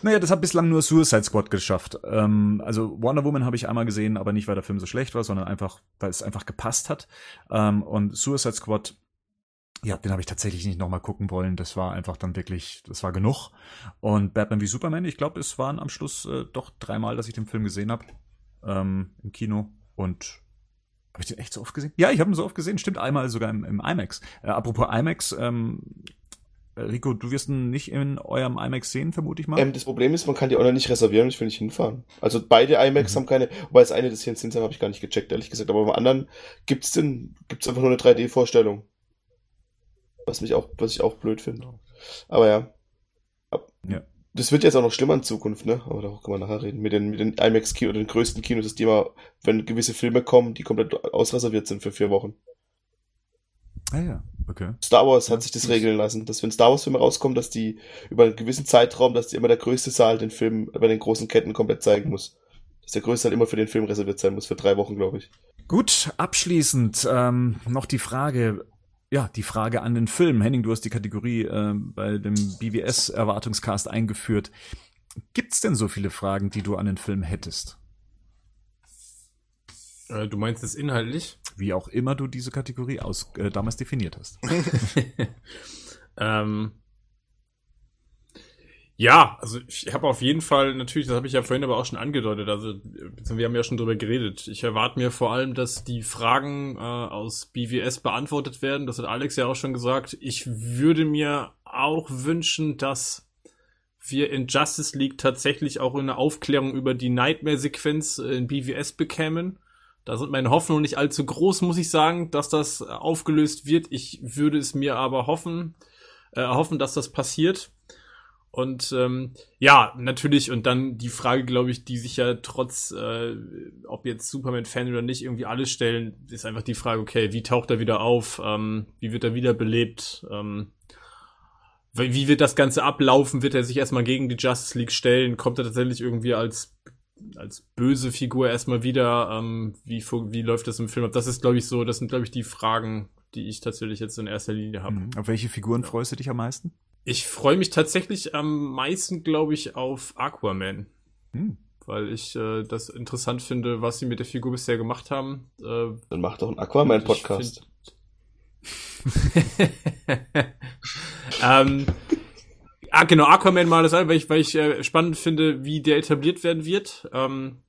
Naja, das hat bislang nur Suicide Squad geschafft. Ähm, also Wonder Woman habe ich einmal gesehen, aber nicht, weil der Film so schlecht war, sondern einfach, weil es einfach gepasst hat. Ähm, und Suicide Squad, ja, den habe ich tatsächlich nicht nochmal gucken wollen. Das war einfach dann wirklich, das war genug. Und Batman wie Superman, ich glaube, es waren am Schluss äh, doch dreimal, dass ich den Film gesehen habe ähm, im Kino. Und habe ich den echt so oft gesehen? Ja, ich habe ihn so oft gesehen. Stimmt, einmal sogar im, im IMAX. Äh, apropos IMAX, ähm, Rico, du wirst ihn nicht in eurem IMAX sehen, vermute ich mal. Ähm, das Problem ist, man kann die online nicht reservieren und ich will nicht hinfahren. Also beide IMAX Mhm. haben keine, wobei das eine, das hier in Sinsheim habe ich gar nicht gecheckt, ehrlich gesagt. Aber beim anderen gibt's denn, gibt's einfach nur eine 3D-Vorstellung. Was mich auch, was ich auch blöd finde. Aber ja. Ab- Ja. Das wird jetzt auch noch schlimmer in Zukunft, ne? Aber darüber können wir nachher reden. Mit den, mit den IMAX-Kinos, den größten Kinos die immer, wenn gewisse Filme kommen, die komplett ausreserviert sind für vier Wochen. Ah ja, okay. Star Wars hat sich das regeln lassen, dass wenn Star Wars Filme rauskommen, dass die über einen gewissen Zeitraum, dass die immer der größte Saal den Film bei den großen Ketten komplett zeigen muss. Dass der größte Saal immer für den Film reserviert sein muss, für drei Wochen, glaube ich. Gut, abschließend ähm, noch die Frage, ja, die Frage an den Film. Henning, du hast die Kategorie ähm, bei dem BWS-Erwartungscast eingeführt. Gibt's denn so viele Fragen, die du an den Film hättest? Äh, du meinst es inhaltlich? Wie auch immer du diese Kategorie aus, äh, damals definiert hast. ähm, ja, also ich habe auf jeden Fall, natürlich, das habe ich ja vorhin aber auch schon angedeutet, also äh, wir haben ja schon drüber geredet. Ich erwarte mir vor allem, dass die Fragen äh, aus BWS beantwortet werden. Das hat Alex ja auch schon gesagt. Ich würde mir auch wünschen, dass wir in Justice League tatsächlich auch eine Aufklärung über die Nightmare-Sequenz äh, in BWS bekämen. Da sind meine Hoffnungen nicht allzu groß, muss ich sagen, dass das äh, aufgelöst wird. Ich würde es mir aber hoffen, äh, hoffen, dass das passiert. Und ähm, ja, natürlich, und dann die Frage, glaube ich, die sich ja trotz, äh, ob jetzt Superman-Fan oder nicht, irgendwie alle stellen, ist einfach die Frage, okay, wie taucht er wieder auf? Ähm, wie wird er wiederbelebt? Ähm, wie wird das Ganze ablaufen? Wird er sich erstmal gegen die Justice League stellen? Kommt er tatsächlich irgendwie als als böse Figur erstmal wieder. Ähm, wie, wie läuft das im Film ab? Das ist, glaube ich, so, das sind, glaube ich, die Fragen, die ich tatsächlich jetzt in erster Linie habe. Mhm. Auf welche Figuren freust du dich am meisten? Ich freue mich tatsächlich am meisten, glaube ich, auf Aquaman. Hm. Weil ich äh, das interessant finde, was sie mit der Figur bisher gemacht haben. Äh, Dann mach doch einen Aquaman-Podcast. ähm, ah, genau, Aquaman mal das an, weil ich, weil ich äh, spannend finde, wie der etabliert werden wird. Ähm,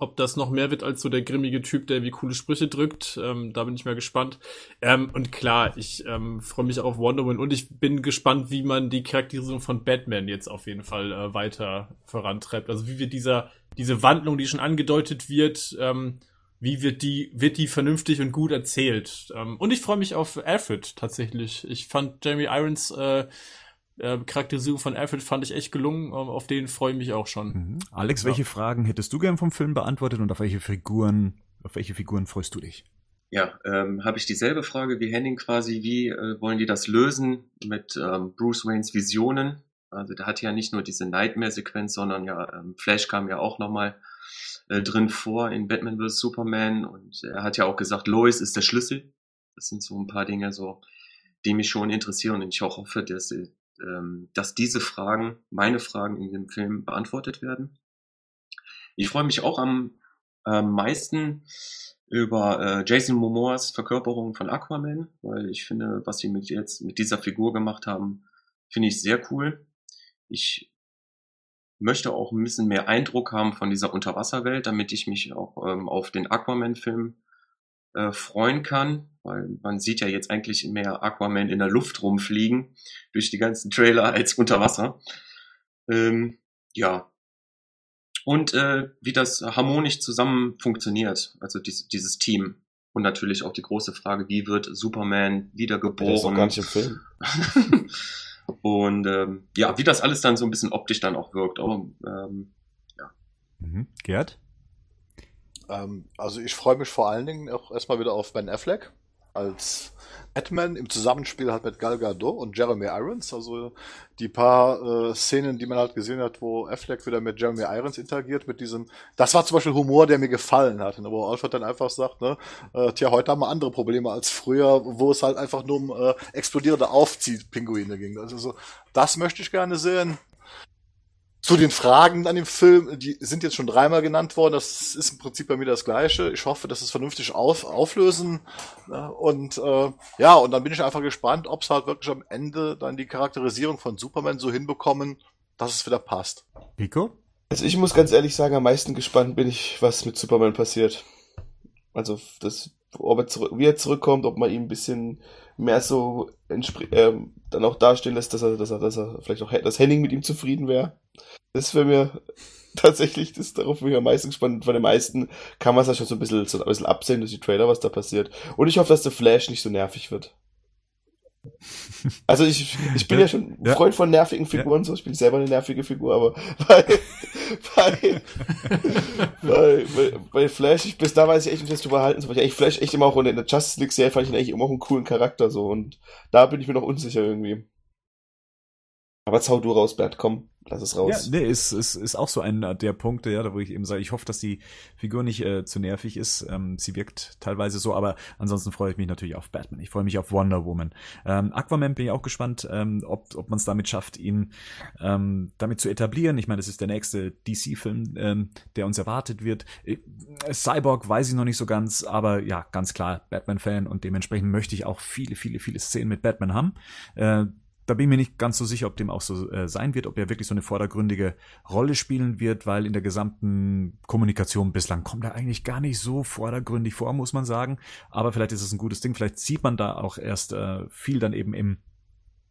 ob das noch mehr wird als so der grimmige Typ, der wie coole Sprüche drückt. Ähm, da bin ich mal gespannt. Ähm, und klar, ich ähm, freue mich auf Wonder Woman und ich bin gespannt, wie man die Charakterisierung von Batman jetzt auf jeden Fall äh, weiter vorantreibt. Also wie wird dieser, diese Wandlung, die schon angedeutet wird, ähm, wie wird die, wird die vernünftig und gut erzählt? Ähm, und ich freue mich auf Alfred tatsächlich. Ich fand Jamie Irons äh, äh, Charakterisierung von Alfred fand ich echt gelungen. Ähm, auf den freue ich mich auch schon. Mhm. Alex, ja. welche Fragen hättest du gern vom Film beantwortet und auf welche Figuren, auf welche Figuren freust du dich? Ja, ähm, habe ich dieselbe Frage wie Henning quasi. Wie äh, wollen die das lösen mit ähm, Bruce Waynes Visionen? Also der hat ja nicht nur diese Nightmare-Sequenz, sondern ja, ähm, Flash kam ja auch nochmal äh, drin vor in Batman vs. Superman und er hat ja auch gesagt, Lois ist der Schlüssel. Das sind so ein paar Dinge, so, die mich schon interessieren und ich auch hoffe, dass, ähm, dass diese Fragen, meine Fragen in dem Film beantwortet werden. Ich freue mich auch am äh, meisten über äh, Jason Momoas Verkörperung von Aquaman, weil ich finde, was sie mit jetzt mit dieser Figur gemacht haben, finde ich sehr cool. Ich möchte auch ein bisschen mehr Eindruck haben von dieser Unterwasserwelt, damit ich mich auch ähm, auf den Aquaman-Film äh, freuen kann, weil man sieht ja jetzt eigentlich mehr Aquaman in der Luft rumfliegen durch die ganzen Trailer als unter Wasser. Ähm, ja, und äh, wie das harmonisch zusammen funktioniert, also dies, dieses Team. Und natürlich auch die große Frage, wie wird Superman wiedergeboren? Das ist gar nicht im Film. und ähm, ja, wie das alles dann so ein bisschen optisch dann auch wirkt. Aber, ähm, ja. Mhm. Gerd? Ähm, also ich freue mich vor allen Dingen auch erstmal wieder auf Ben Affleck als Batman im Zusammenspiel halt mit Gal Gadot und Jeremy Irons. Also die paar äh, Szenen, die man halt gesehen hat, wo Affleck wieder mit Jeremy Irons interagiert, mit diesem, das war zum Beispiel Humor, der mir gefallen hat, ne, wo Alfred dann einfach sagt, ne, äh, tja, heute haben wir andere Probleme als früher, wo es halt einfach nur um äh, explodierende Aufziehpinguine ging. Also so, das möchte ich gerne sehen. Zu den Fragen an dem Film, die sind jetzt schon dreimal genannt worden. Das ist im Prinzip bei mir das Gleiche. Ich hoffe, dass es vernünftig auf, auflösen. Und äh, ja, und dann bin ich einfach gespannt, ob es halt wirklich am Ende dann die Charakterisierung von Superman so hinbekommen, dass es wieder passt. Pico? Also ich muss ganz ehrlich sagen, am meisten gespannt bin ich, was mit Superman passiert. Also das, ob er zurück, wie er zurückkommt, ob man ihm ein bisschen mehr so ähm, dann auch dastehen lässt, dass er, dass er, dass er vielleicht auch, dass Henning mit ihm zufrieden wäre. Das wäre mir tatsächlich, das darauf bin ich am meisten gespannt. Von den meisten kann man es ja schon so ein bisschen, so ein bisschen absehen durch die Trailer, was da passiert. Und ich hoffe, dass der Flash nicht so nervig wird. Also ich, ich bin ja, ja schon ja. Freund von nervigen Figuren, ja. so ich bin selber eine nervige Figur, aber bei, bei, bei, bei, bei Flash, ich, bis da weiß ich echt nicht, was drüber halten soll. Ich Flash echt immer auch in der Justice League Serie fand ich ihn eigentlich immer auch einen coolen Charakter so und da bin ich mir noch unsicher irgendwie. Aber zau du raus, Bert, komm, lass es raus. Ja, nee, ist, ist, ist auch so ein der Punkte, ja, da wo ich eben sage, ich hoffe, dass die Figur nicht äh, zu nervig ist. Ähm, sie wirkt teilweise so, aber ansonsten freue ich mich natürlich auf Batman. Ich freue mich auf Wonder Woman. Ähm, Aquaman bin ich auch gespannt, ähm, ob, ob man es damit schafft, ihn ähm, damit zu etablieren. Ich meine, das ist der nächste DC-Film, ähm, der uns erwartet wird. Äh, Cyborg weiß ich noch nicht so ganz, aber ja, ganz klar Batman-Fan und dementsprechend möchte ich auch viele, viele, viele Szenen mit Batman haben. Äh, da bin ich mir nicht ganz so sicher, ob dem auch so äh, sein wird, ob er wirklich so eine vordergründige Rolle spielen wird, weil in der gesamten Kommunikation bislang kommt er eigentlich gar nicht so vordergründig vor, muss man sagen. Aber vielleicht ist es ein gutes Ding, vielleicht sieht man da auch erst äh, viel dann eben im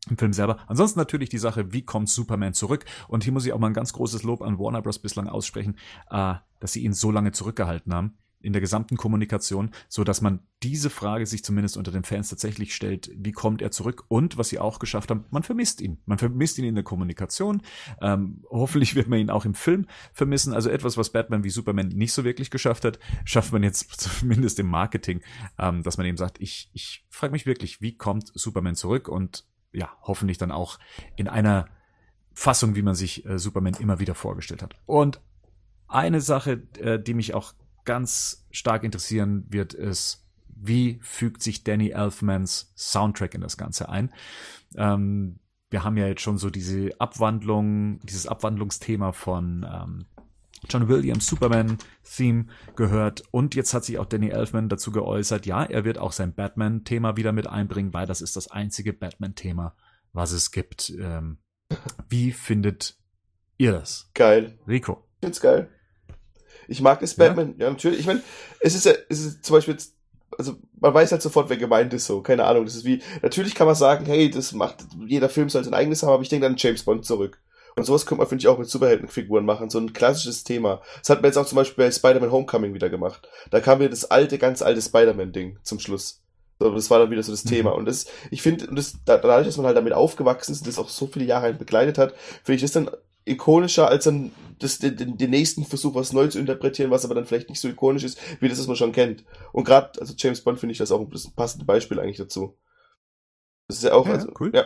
im Film selber. Ansonsten natürlich die Sache, wie kommt Superman zurück? Und hier muss ich auch mal ein ganz großes Lob an Warner Bros. bislang aussprechen, äh, dass sie ihn so lange zurückgehalten haben in der gesamten Kommunikation, so dass man diese Frage sich zumindest unter den Fans tatsächlich stellt, wie kommt er zurück? Und was sie auch geschafft haben, man vermisst ihn. Man vermisst ihn in der Kommunikation. Ähm, hoffentlich wird man ihn auch im Film vermissen. Also etwas, was Batman wie Superman nicht so wirklich geschafft hat, schafft man jetzt zumindest im Marketing, ähm, dass man eben sagt, ich, ich frage mich wirklich, wie kommt Superman zurück? Und ja, hoffentlich dann auch in einer Fassung, wie man sich äh, Superman immer wieder vorgestellt hat. Und eine Sache, äh, die mich auch ganz stark interessieren wird, ist, wie fügt sich Danny Elfmans Soundtrack in das Ganze ein? Ähm, wir haben ja jetzt schon so diese Abwandlung, dieses Abwandlungsthema von ähm, John Williams Superman-Theme gehört und jetzt hat sich auch Danny Elfman dazu geäußert, ja, er wird auch sein Batman-Thema wieder mit einbringen, weil das ist das einzige Batman-Thema, was es gibt. Ähm, wie findet ihr das? Geil. Rico. Ich find's geil. Ich mag es Batman, ja, natürlich. Ich meine, es ist ja, es ist zum Beispiel jetzt, also man weiß halt sofort, wer gemeint ist, so, keine Ahnung. Das ist wie, natürlich kann man sagen, hey, das macht, jeder Film soll sein eigenes haben, aber ich denke dann James Bond zurück. Und sowas könnte man, finde ich, auch mit Superheldenfiguren machen. So ein klassisches Thema. Das hat man jetzt auch zum Beispiel bei Spider-Man Homecoming wieder gemacht. Da kam wieder das alte, ganz alte Spider-Man-Ding zum Schluss. So, das war dann wieder so das mhm. Thema. Und das, ich finde, das, dadurch, dass man halt damit aufgewachsen ist und das auch so viele Jahre begleitet hat, finde ich das dann ikonischer als dann das, den, den nächsten Versuch, was neu zu interpretieren, was aber dann vielleicht nicht so ikonisch ist, wie das, was man schon kennt. Und gerade, also James Bond finde ich das auch ein passende Beispiel eigentlich dazu. Das ist ja auch, ja, also, cool. ja.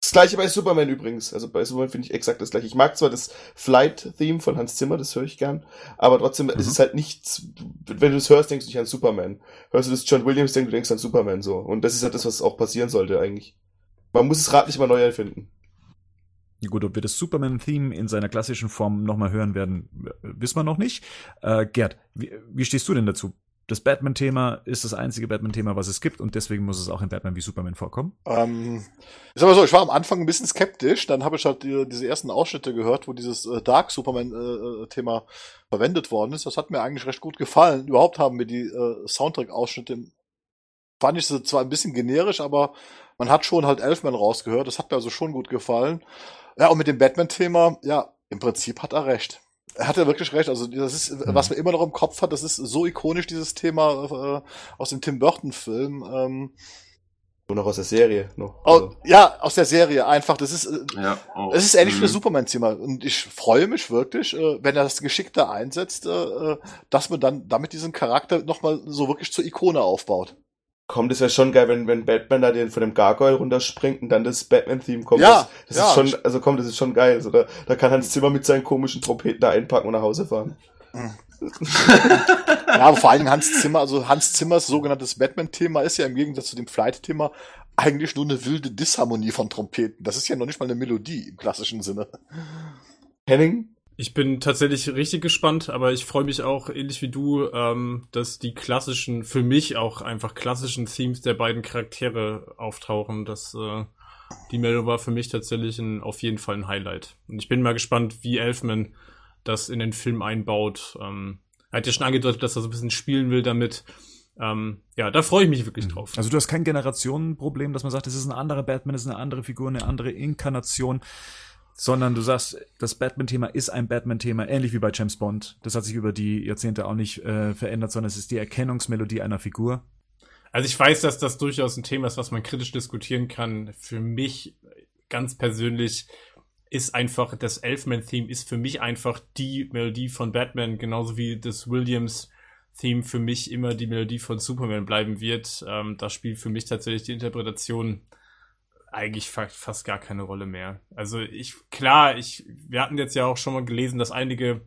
Das gleiche bei Superman übrigens. Also bei Superman finde ich exakt das gleiche. Ich mag zwar das Flight-Theme von Hans Zimmer, das höre ich gern, aber trotzdem mhm. ist es halt nichts, wenn du es hörst, denkst du nicht an Superman. Hörst du das John Williams, denkst du denkst an Superman so. Und das ist halt das, was auch passieren sollte eigentlich. Man muss das Rad nicht mal neu erfinden. Gut, ob wir das Superman-Theme in seiner klassischen Form nochmal hören werden, wissen wir noch nicht. Äh, Gerd, wie, wie stehst du denn dazu? Das Batman-Thema ist das einzige Batman-Thema, was es gibt und deswegen muss es auch in Batman wie Superman vorkommen? Ähm, ich sag mal so, ich war am Anfang ein bisschen skeptisch, dann habe ich halt die, diese ersten Ausschnitte gehört, wo dieses äh, Dark Superman-Thema äh, verwendet worden ist. Das hat mir eigentlich recht gut gefallen. Überhaupt haben mir die äh, Soundtrack-Ausschnitte, fand ich sie zwar ein bisschen generisch, aber man hat schon halt Elfman rausgehört. Das hat mir also schon gut gefallen. Ja, und mit dem Batman-Thema, ja, im Prinzip hat er recht. Er hat ja wirklich recht. Also das ist, mhm. was man immer noch im Kopf hat, das ist so ikonisch, dieses Thema äh, aus dem Tim Burton-Film. Ähm, nur noch aus der Serie noch. Oh, also. ja, aus der Serie einfach. Das ist, äh, ja, oh. es ist ähnlich mhm. wie das Superman-Thema. Und ich freue mich wirklich, äh, wenn er das Geschickte einsetzt, äh, äh dass man dann damit diesen Charakter nochmal so wirklich zur Ikone aufbaut. Kommt, es wäre schon geil, wenn, wenn Batman da den von dem Gargoyle runterspringt und dann das Batman-Theme kommt. Ja, das, das ja. ist schon, also kommt, das ist schon geil. Also da, da kann Hans Zimmer mit seinen komischen Trompeten da einpacken und nach Hause fahren. ja, aber vor allem Hans Zimmer, also Hans Zimmers sogenanntes Batman-Thema ist ja im Gegensatz zu dem Flight-Thema eigentlich nur eine wilde Disharmonie von Trompeten. Das ist ja noch nicht mal eine Melodie im klassischen Sinne. Henning? Ich bin tatsächlich richtig gespannt, aber ich freue mich auch, ähnlich wie du, ähm, dass die klassischen, für mich auch einfach klassischen Themes der beiden Charaktere auftauchen. Das, äh, die Meldung war für mich tatsächlich ein, auf jeden Fall ein Highlight. Und ich bin mal gespannt, wie Elfman das in den Film einbaut. Ähm, er hat ja schon angedeutet, dass er so ein bisschen spielen will damit. Ähm, ja, da freue ich mich wirklich mhm. drauf. Also du hast kein Generationenproblem, dass man sagt, es ist ein anderer Batman, es ist eine andere Figur, eine andere Inkarnation sondern du sagst, das Batman-Thema ist ein Batman-Thema, ähnlich wie bei James Bond. Das hat sich über die Jahrzehnte auch nicht äh, verändert, sondern es ist die Erkennungsmelodie einer Figur. Also ich weiß, dass das durchaus ein Thema ist, was man kritisch diskutieren kann. Für mich ganz persönlich ist einfach, das Elfman-Theme ist für mich einfach die Melodie von Batman, genauso wie das Williams-Theme für mich immer die Melodie von Superman bleiben wird. Ähm, da spielt für mich tatsächlich die Interpretation eigentlich fast gar keine Rolle mehr. Also ich, klar, ich, wir hatten jetzt ja auch schon mal gelesen, dass einige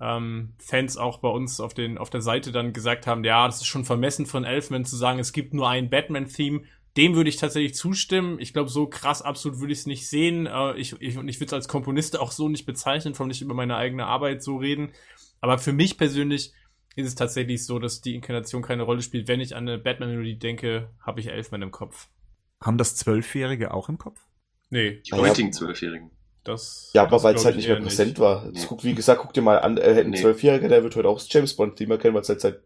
ähm, Fans auch bei uns auf, den, auf der Seite dann gesagt haben, ja, das ist schon vermessen von Elfman zu sagen, es gibt nur ein Batman-Theme. Dem würde ich tatsächlich zustimmen. Ich glaube, so krass absolut würde ich es nicht sehen. Äh, ich, ich, und ich würde es als Komponist auch so nicht bezeichnen, von nicht über meine eigene Arbeit so reden. Aber für mich persönlich ist es tatsächlich so, dass die Inkarnation keine Rolle spielt. Wenn ich an eine Batman-Melodie denke, habe ich Elfman im Kopf. Haben das Zwölfjährige auch im Kopf? Nee. Die heutigen Zwölfjährigen. Das ja, aber weil es halt nicht mehr präsent nicht. war. Nee. Guck, wie gesagt, guck dir mal an, äh, ein Zwölfjähriger, der wird heute auch das James Bond-Thema kennen, weil es halt seit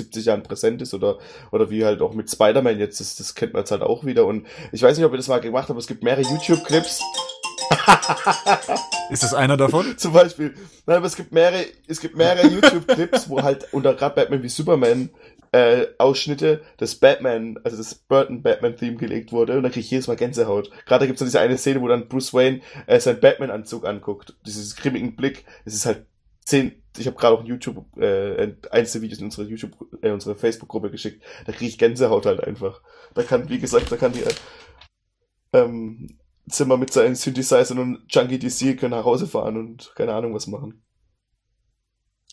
70 Jahren präsent ist oder, oder wie halt auch mit Spider-Man jetzt, das, das kennt man jetzt halt auch wieder und ich weiß nicht, ob ihr das mal gemacht habt, aber es gibt mehrere YouTube-Clips. ist das einer davon? Zum Beispiel. Nein, aber es gibt mehrere, es gibt mehrere YouTube-Clips, wo halt unter gerade Batman wie Superman äh, Ausschnitte des Batman, also das Burton Batman Theme gelegt wurde und da kriege ich jedes Mal Gänsehaut. Gerade gibt es diese eine Szene, wo dann Bruce Wayne äh, seinen Batman Anzug anguckt, dieses grimmigen Blick. Es ist halt zehn. Ich habe gerade auch ein YouTube äh, eins der Videos in unsere YouTube äh, unsere Facebook Gruppe geschickt. Da kriege ich Gänsehaut halt einfach. Da kann wie gesagt, da kann die äh, ähm, Zimmer mit seinen Synthesizern und Junkie DC können nach Hause fahren und keine Ahnung was machen.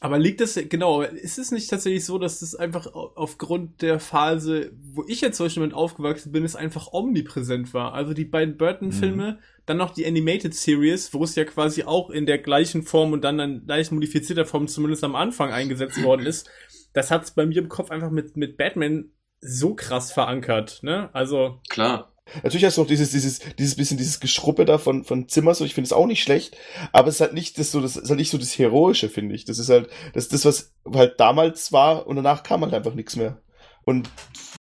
Aber liegt es, genau, ist es nicht tatsächlich so, dass das einfach aufgrund der Phase, wo ich jetzt zum Beispiel mit aufgewachsen bin, es einfach omnipräsent war? Also die beiden Burton-Filme, mhm. dann noch die Animated Series, wo es ja quasi auch in der gleichen Form und dann in leicht modifizierter Form zumindest am Anfang eingesetzt worden ist. Das hat's bei mir im Kopf einfach mit, mit Batman so krass verankert, ne? Also. Klar. Natürlich hast du noch dieses, dieses, dieses bisschen dieses Geschruppe da von, von Zimmer, so ich finde es auch nicht schlecht, aber es ist halt nicht das so, das ist halt nicht so das Heroische, finde ich. Das ist halt, das das, was halt damals war und danach kam halt einfach nichts mehr. Und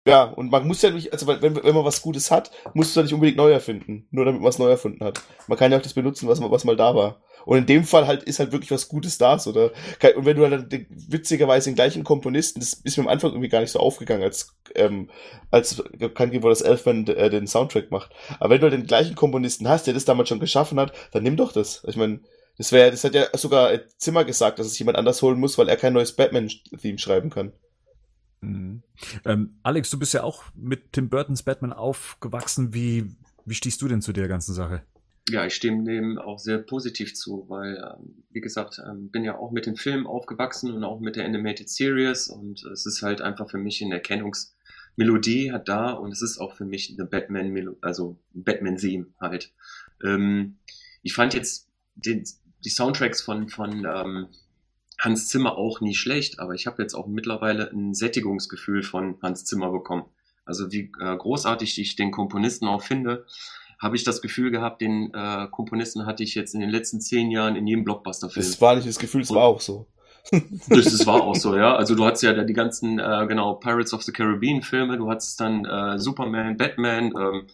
Ja, und man muss ja nicht, also wenn, wenn man was Gutes hat, muss es ja nicht unbedingt neu erfinden, nur damit man es neu erfunden hat. Man kann ja auch das benutzen, was, was mal da war. Und in dem Fall halt ist halt wirklich was Gutes da, oder? Und wenn du halt dann witzigerweise den gleichen Komponisten, das ist mir am Anfang irgendwie gar nicht so aufgegangen, als, ähm, als bekannt wurde, dass Elfman äh, den Soundtrack macht. Aber wenn du halt den gleichen Komponisten hast, der das damals schon geschaffen hat, dann nimm doch das. Ich meine, das wäre, das hat ja sogar Zimmer gesagt, dass es jemand anders holen muss, weil er kein neues Batman-Theme schreiben kann. Mhm. Ähm, Alex, du bist ja auch mit Tim Burtons Batman aufgewachsen. Wie, wie stehst du denn zu der ganzen Sache? Ja, ich stimme dem auch sehr positiv zu, weil, ähm, wie gesagt, ähm, bin ja auch mit dem Film aufgewachsen und auch mit der Animated Series und es ist halt einfach für mich eine Erkennungsmelodie hat da und es ist auch für mich eine Batman, also Batman-Theme halt. Ähm, ich fand jetzt den, die Soundtracks von, von Hans Zimmer auch nie schlecht, aber ich habe jetzt auch mittlerweile ein Sättigungsgefühl von Hans Zimmer bekommen. Also wie äh, großartig ich den Komponisten auch finde, habe ich das Gefühl gehabt, den äh, Komponisten hatte ich jetzt in den letzten zehn Jahren in jedem Blockbuster-Film. Das war nicht das Gefühl, es war auch so. das, das war auch so, ja. Also du hattest ja da die ganzen, äh, genau, Pirates of the Caribbean Filme, du hattest dann äh, Superman, Batman, ähm,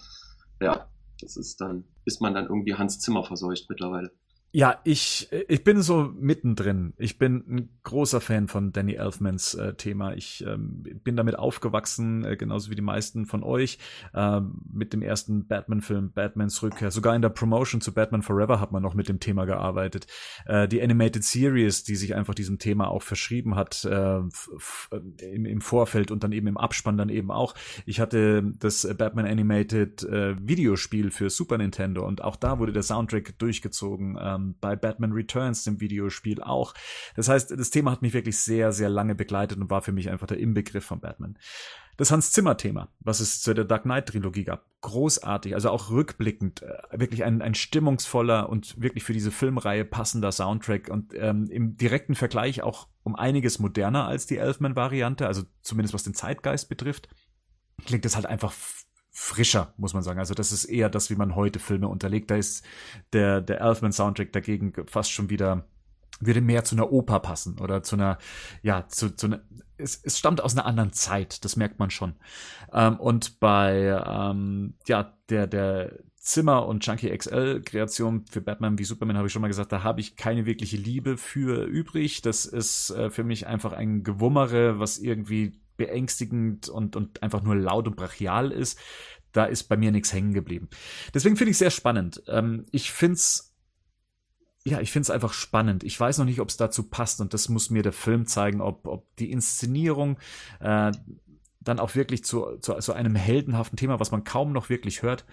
ja, das ist dann, ist man dann irgendwie Hans Zimmer verseucht mittlerweile. Ja, ich, ich bin so mittendrin. Ich bin ein großer Fan von Danny Elfmans äh, Thema. Ich ähm, bin damit aufgewachsen, äh, genauso wie die meisten von euch, äh, mit dem ersten Batman-Film, Batmans Rückkehr. Sogar in der Promotion zu Batman Forever hat man noch mit dem Thema gearbeitet. Äh, die Animated Series, die sich einfach diesem Thema auch verschrieben hat, äh, im, im Vorfeld und dann eben im Abspann dann eben auch. Ich hatte das Batman Animated äh, Videospiel für Super Nintendo und auch da wurde der Soundtrack durchgezogen. Äh, ähm, bei Batman Returns, dem Videospiel auch. Das heißt, das Thema hat mich wirklich sehr, sehr lange begleitet und war für mich einfach der Inbegriff von Batman. Das Hans Zimmer Thema, was es zu der Dark Knight Trilogie gab, großartig, also auch rückblickend, äh, wirklich ein, ein stimmungsvoller und wirklich für diese Filmreihe passender Soundtrack und ähm, im direkten Vergleich auch um einiges moderner als die Elfman-Variante, also zumindest was den Zeitgeist betrifft, klingt es halt einfach frischer, muss man sagen. Also das ist eher das, wie man heute Filme unterlegt. Da ist der, der Elfman-Soundtrack dagegen fast schon wieder würde mehr zu einer Oper passen oder zu einer, ja, zu, zu einer, es, es stammt aus einer anderen Zeit, das merkt man schon. Ähm, und bei, ähm, ja, der, der Zimmer und Chunky XL Kreation für Batman wie Superman habe ich schon mal gesagt, da habe ich keine wirkliche Liebe für übrig. Das ist äh, für mich einfach ein Gewummere, was irgendwie beängstigend und, und einfach nur laut und brachial ist, da ist bei mir nichts hängen geblieben. Deswegen finde ich sehr spannend. Ähm, ich finde es ja, ich finde es einfach spannend. Ich weiß noch nicht, ob es dazu passt und das muss mir der Film zeigen, ob, ob die Inszenierung äh, dann auch wirklich zu, zu, zu einem heldenhaften Thema, was man kaum noch wirklich hört,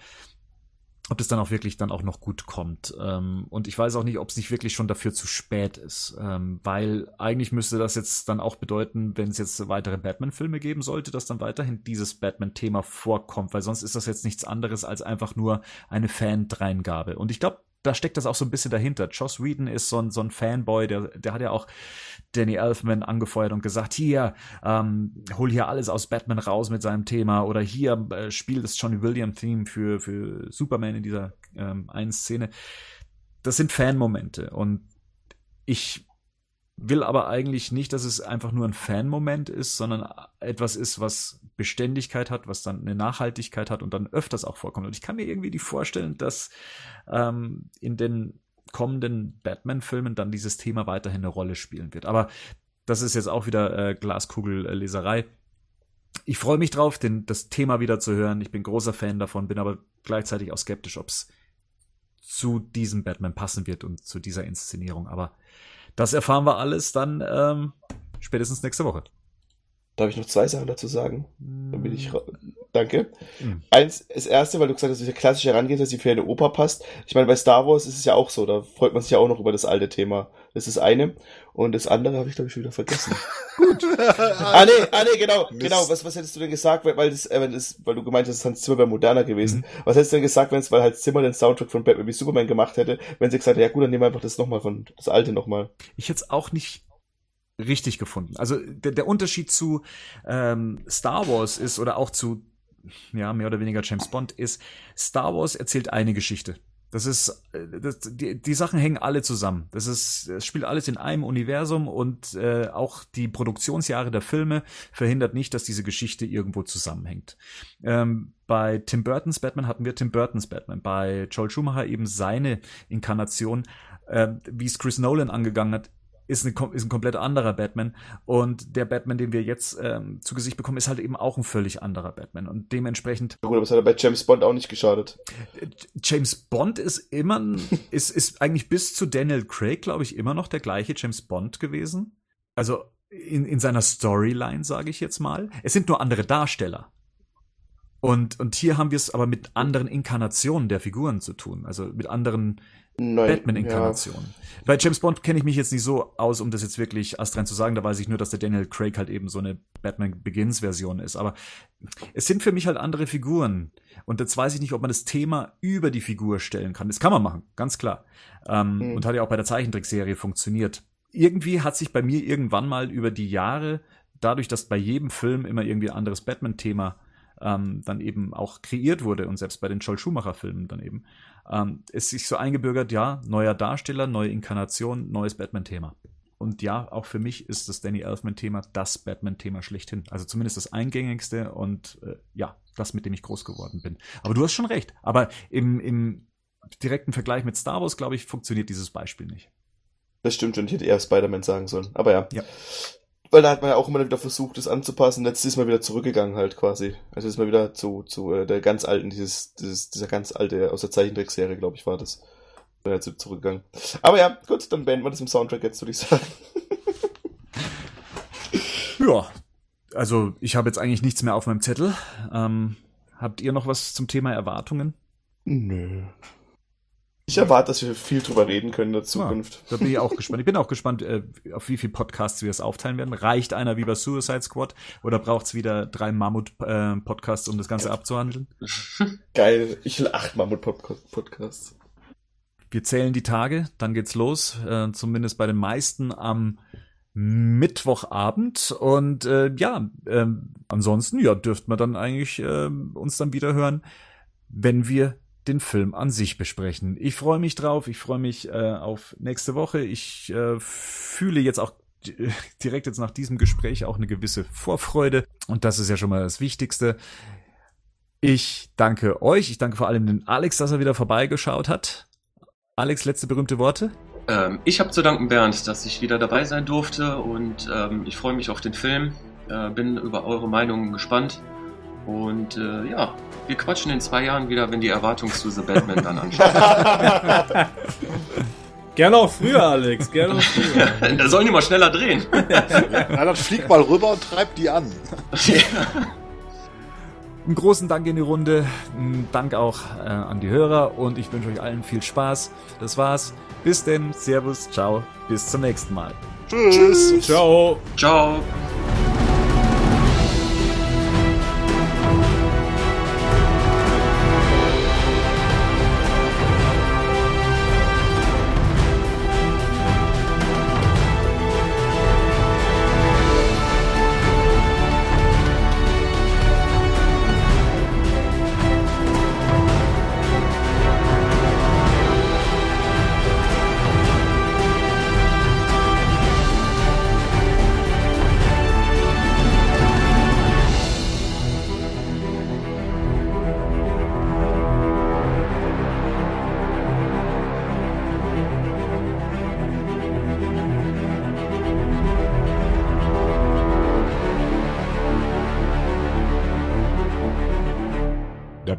ob das dann auch wirklich dann auch noch gut kommt. Ähm, und ich weiß auch nicht, ob es nicht wirklich schon dafür zu spät ist, ähm, weil eigentlich müsste das jetzt dann auch bedeuten, wenn es jetzt weitere Batman-Filme geben sollte, dass dann weiterhin dieses Batman-Thema vorkommt, weil sonst ist das jetzt nichts anderes als einfach nur eine Fan-Dreingabe. Und ich glaube, da steckt das auch so ein bisschen dahinter. Joss Whedon ist so ein, so ein Fanboy, der, der hat ja auch Danny Elfman angefeuert und gesagt, hier, ähm, hol hier alles aus Batman raus mit seinem Thema oder hier äh, spielt das Johnny Williams-Theme für, für Superman in dieser ähm, einen Szene. Das sind Fan-Momente und ich will aber eigentlich nicht, dass es einfach nur ein Fan-Moment ist, sondern etwas ist, was Beständigkeit hat, was dann eine Nachhaltigkeit hat und dann öfters auch vorkommt. Und ich kann mir irgendwie die vorstellen, dass ähm, in den kommenden Batman-Filmen dann dieses Thema weiterhin eine Rolle spielen wird. Aber das ist jetzt auch wieder äh, Glaskugelleserei. Ich freue mich drauf, den, das Thema wieder zu hören. Ich bin großer Fan davon, bin aber gleichzeitig auch skeptisch, ob es zu diesem Batman passen wird und zu dieser Inszenierung. Aber das erfahren wir alles dann ähm, spätestens nächste Woche. Darf ich noch zwei Sachen dazu sagen? Dann bin ich. Danke. Mhm. Eins, das erste, weil du gesagt hast, dass der klassische Herangehen, dass die für eine Oper passt. Ich meine, bei Star Wars ist es ja auch so, da freut man sich ja auch noch über das alte Thema. Das ist das eine. Und das andere habe ich, glaube ich, schon wieder vergessen. Gut. ah, nee, ah, nee, genau, Mist. genau. Was, was hättest du denn gesagt, weil, das, äh, das, weil du gemeint hast, Hans Zimmer wäre moderner gewesen. Mhm. Was hättest du denn gesagt, wenn es, weil halt Zimmer den Soundtrack von Batman wie Superman gemacht hätte, wenn sie gesagt hätte, ja gut, dann nehmen wir einfach das nochmal von, das alte nochmal. Ich hätte es auch nicht richtig gefunden. Also der, der Unterschied zu ähm, Star Wars ist oder auch zu ja mehr oder weniger James Bond ist Star Wars erzählt eine Geschichte Das ist, äh, das, die, die Sachen hängen alle zusammen. Das ist, es spielt alles in einem Universum und äh, auch die Produktionsjahre der Filme verhindert nicht, dass diese Geschichte irgendwo zusammenhängt. Ähm, bei Tim Burtons Batman hatten wir Tim Burtons Batman, bei Joel Schumacher eben seine Inkarnation. Äh, wie es Chris Nolan angegangen hat, ist, eine, ist ein komplett anderer Batman. Und der Batman, den wir jetzt ähm, zu Gesicht bekommen, ist halt eben auch ein völlig anderer Batman. Und dementsprechend. Gut, aber das hat er bei James Bond auch nicht geschadet. James Bond ist immer, ist, ist eigentlich bis zu Daniel Craig, glaube ich, immer noch der gleiche James Bond gewesen. Also in, in seiner Storyline, sage ich jetzt mal. Es sind nur andere Darsteller. Und, und hier haben wir es aber mit anderen Inkarnationen der Figuren zu tun, also mit anderen Batman-Inkarnationen. Ja. Bei James Bond kenne ich mich jetzt nicht so aus, um das jetzt wirklich astrein zu sagen. Da weiß ich nur, dass der Daniel Craig halt eben so eine Batman Begins-Version ist. Aber es sind für mich halt andere Figuren. Und jetzt weiß ich nicht, ob man das Thema über die Figur stellen kann. Das kann man machen, ganz klar. Ähm, mhm. Und hat ja auch bei der Zeichentrickserie funktioniert. Irgendwie hat sich bei mir irgendwann mal über die Jahre, dadurch, dass bei jedem Film immer irgendwie ein anderes Batman-Thema ähm, dann eben auch kreiert wurde und selbst bei den Joel Schumacher-Filmen dann eben, ähm, ist sich so eingebürgert, ja, neuer Darsteller, neue Inkarnation, neues Batman-Thema. Und ja, auch für mich ist das Danny Elfman-Thema das Batman-Thema schlechthin. Also zumindest das eingängigste und äh, ja, das, mit dem ich groß geworden bin. Aber du hast schon recht. Aber im, im direkten Vergleich mit Star Wars, glaube ich, funktioniert dieses Beispiel nicht. Das stimmt schon, ich hätte eher Spider-Man sagen sollen. Aber ja. ja. Weil da hat man ja auch immer wieder versucht, das anzupassen. Jetzt ist man wieder zurückgegangen halt quasi. Also ist man wieder zu, zu äh, der ganz alten, dieses, dieses, dieser ganz alte, aus der Zeichentrickserie, glaube ich, war das. Bin jetzt zurückgegangen. Aber ja, gut, dann beenden wir das im Soundtrack jetzt, würde ich sagen. ja, also ich habe jetzt eigentlich nichts mehr auf meinem Zettel. Ähm, habt ihr noch was zum Thema Erwartungen? Nö. Ich erwarte, dass wir viel drüber reden können in der Zukunft. Ja, da bin ich auch gespannt. Ich bin auch gespannt, äh, auf wie viele Podcasts wir es aufteilen werden. Reicht einer wie bei Suicide Squad oder braucht es wieder drei Mammut-Podcasts, um das Ganze abzuhandeln? Geil. Ich will acht Mammut-Podcasts. Wir zählen die Tage, dann geht's los. Äh, zumindest bei den meisten am Mittwochabend. Und äh, ja, äh, ansonsten ja, dürften wir dann eigentlich uns dann wieder hören, wenn wir den Film an sich besprechen. Ich freue mich drauf, ich freue mich äh, auf nächste Woche. Ich äh, fühle jetzt auch direkt jetzt nach diesem Gespräch auch eine gewisse Vorfreude und das ist ja schon mal das Wichtigste. Ich danke euch, ich danke vor allem den Alex, dass er wieder vorbeigeschaut hat. Alex, letzte berühmte Worte? Ähm, ich habe zu danken, Bernd, dass ich wieder dabei sein durfte und ähm, ich freue mich auf den Film. Äh, bin über eure Meinungen gespannt. Und äh, ja, wir quatschen in zwei Jahren wieder, wenn die Erwartung zu The Batman dann ansteht. Gerne auch früher, Alex. Gerne auch früher. da sollen die mal schneller drehen. ja, dann flieg mal rüber und treib die an. Einen großen Dank in die Runde. Einen Dank auch äh, an die Hörer und ich wünsche euch allen viel Spaß. Das war's. Bis denn. Servus. Ciao. Bis zum nächsten Mal. Tschüss. Tschüss. Ciao. Ciao.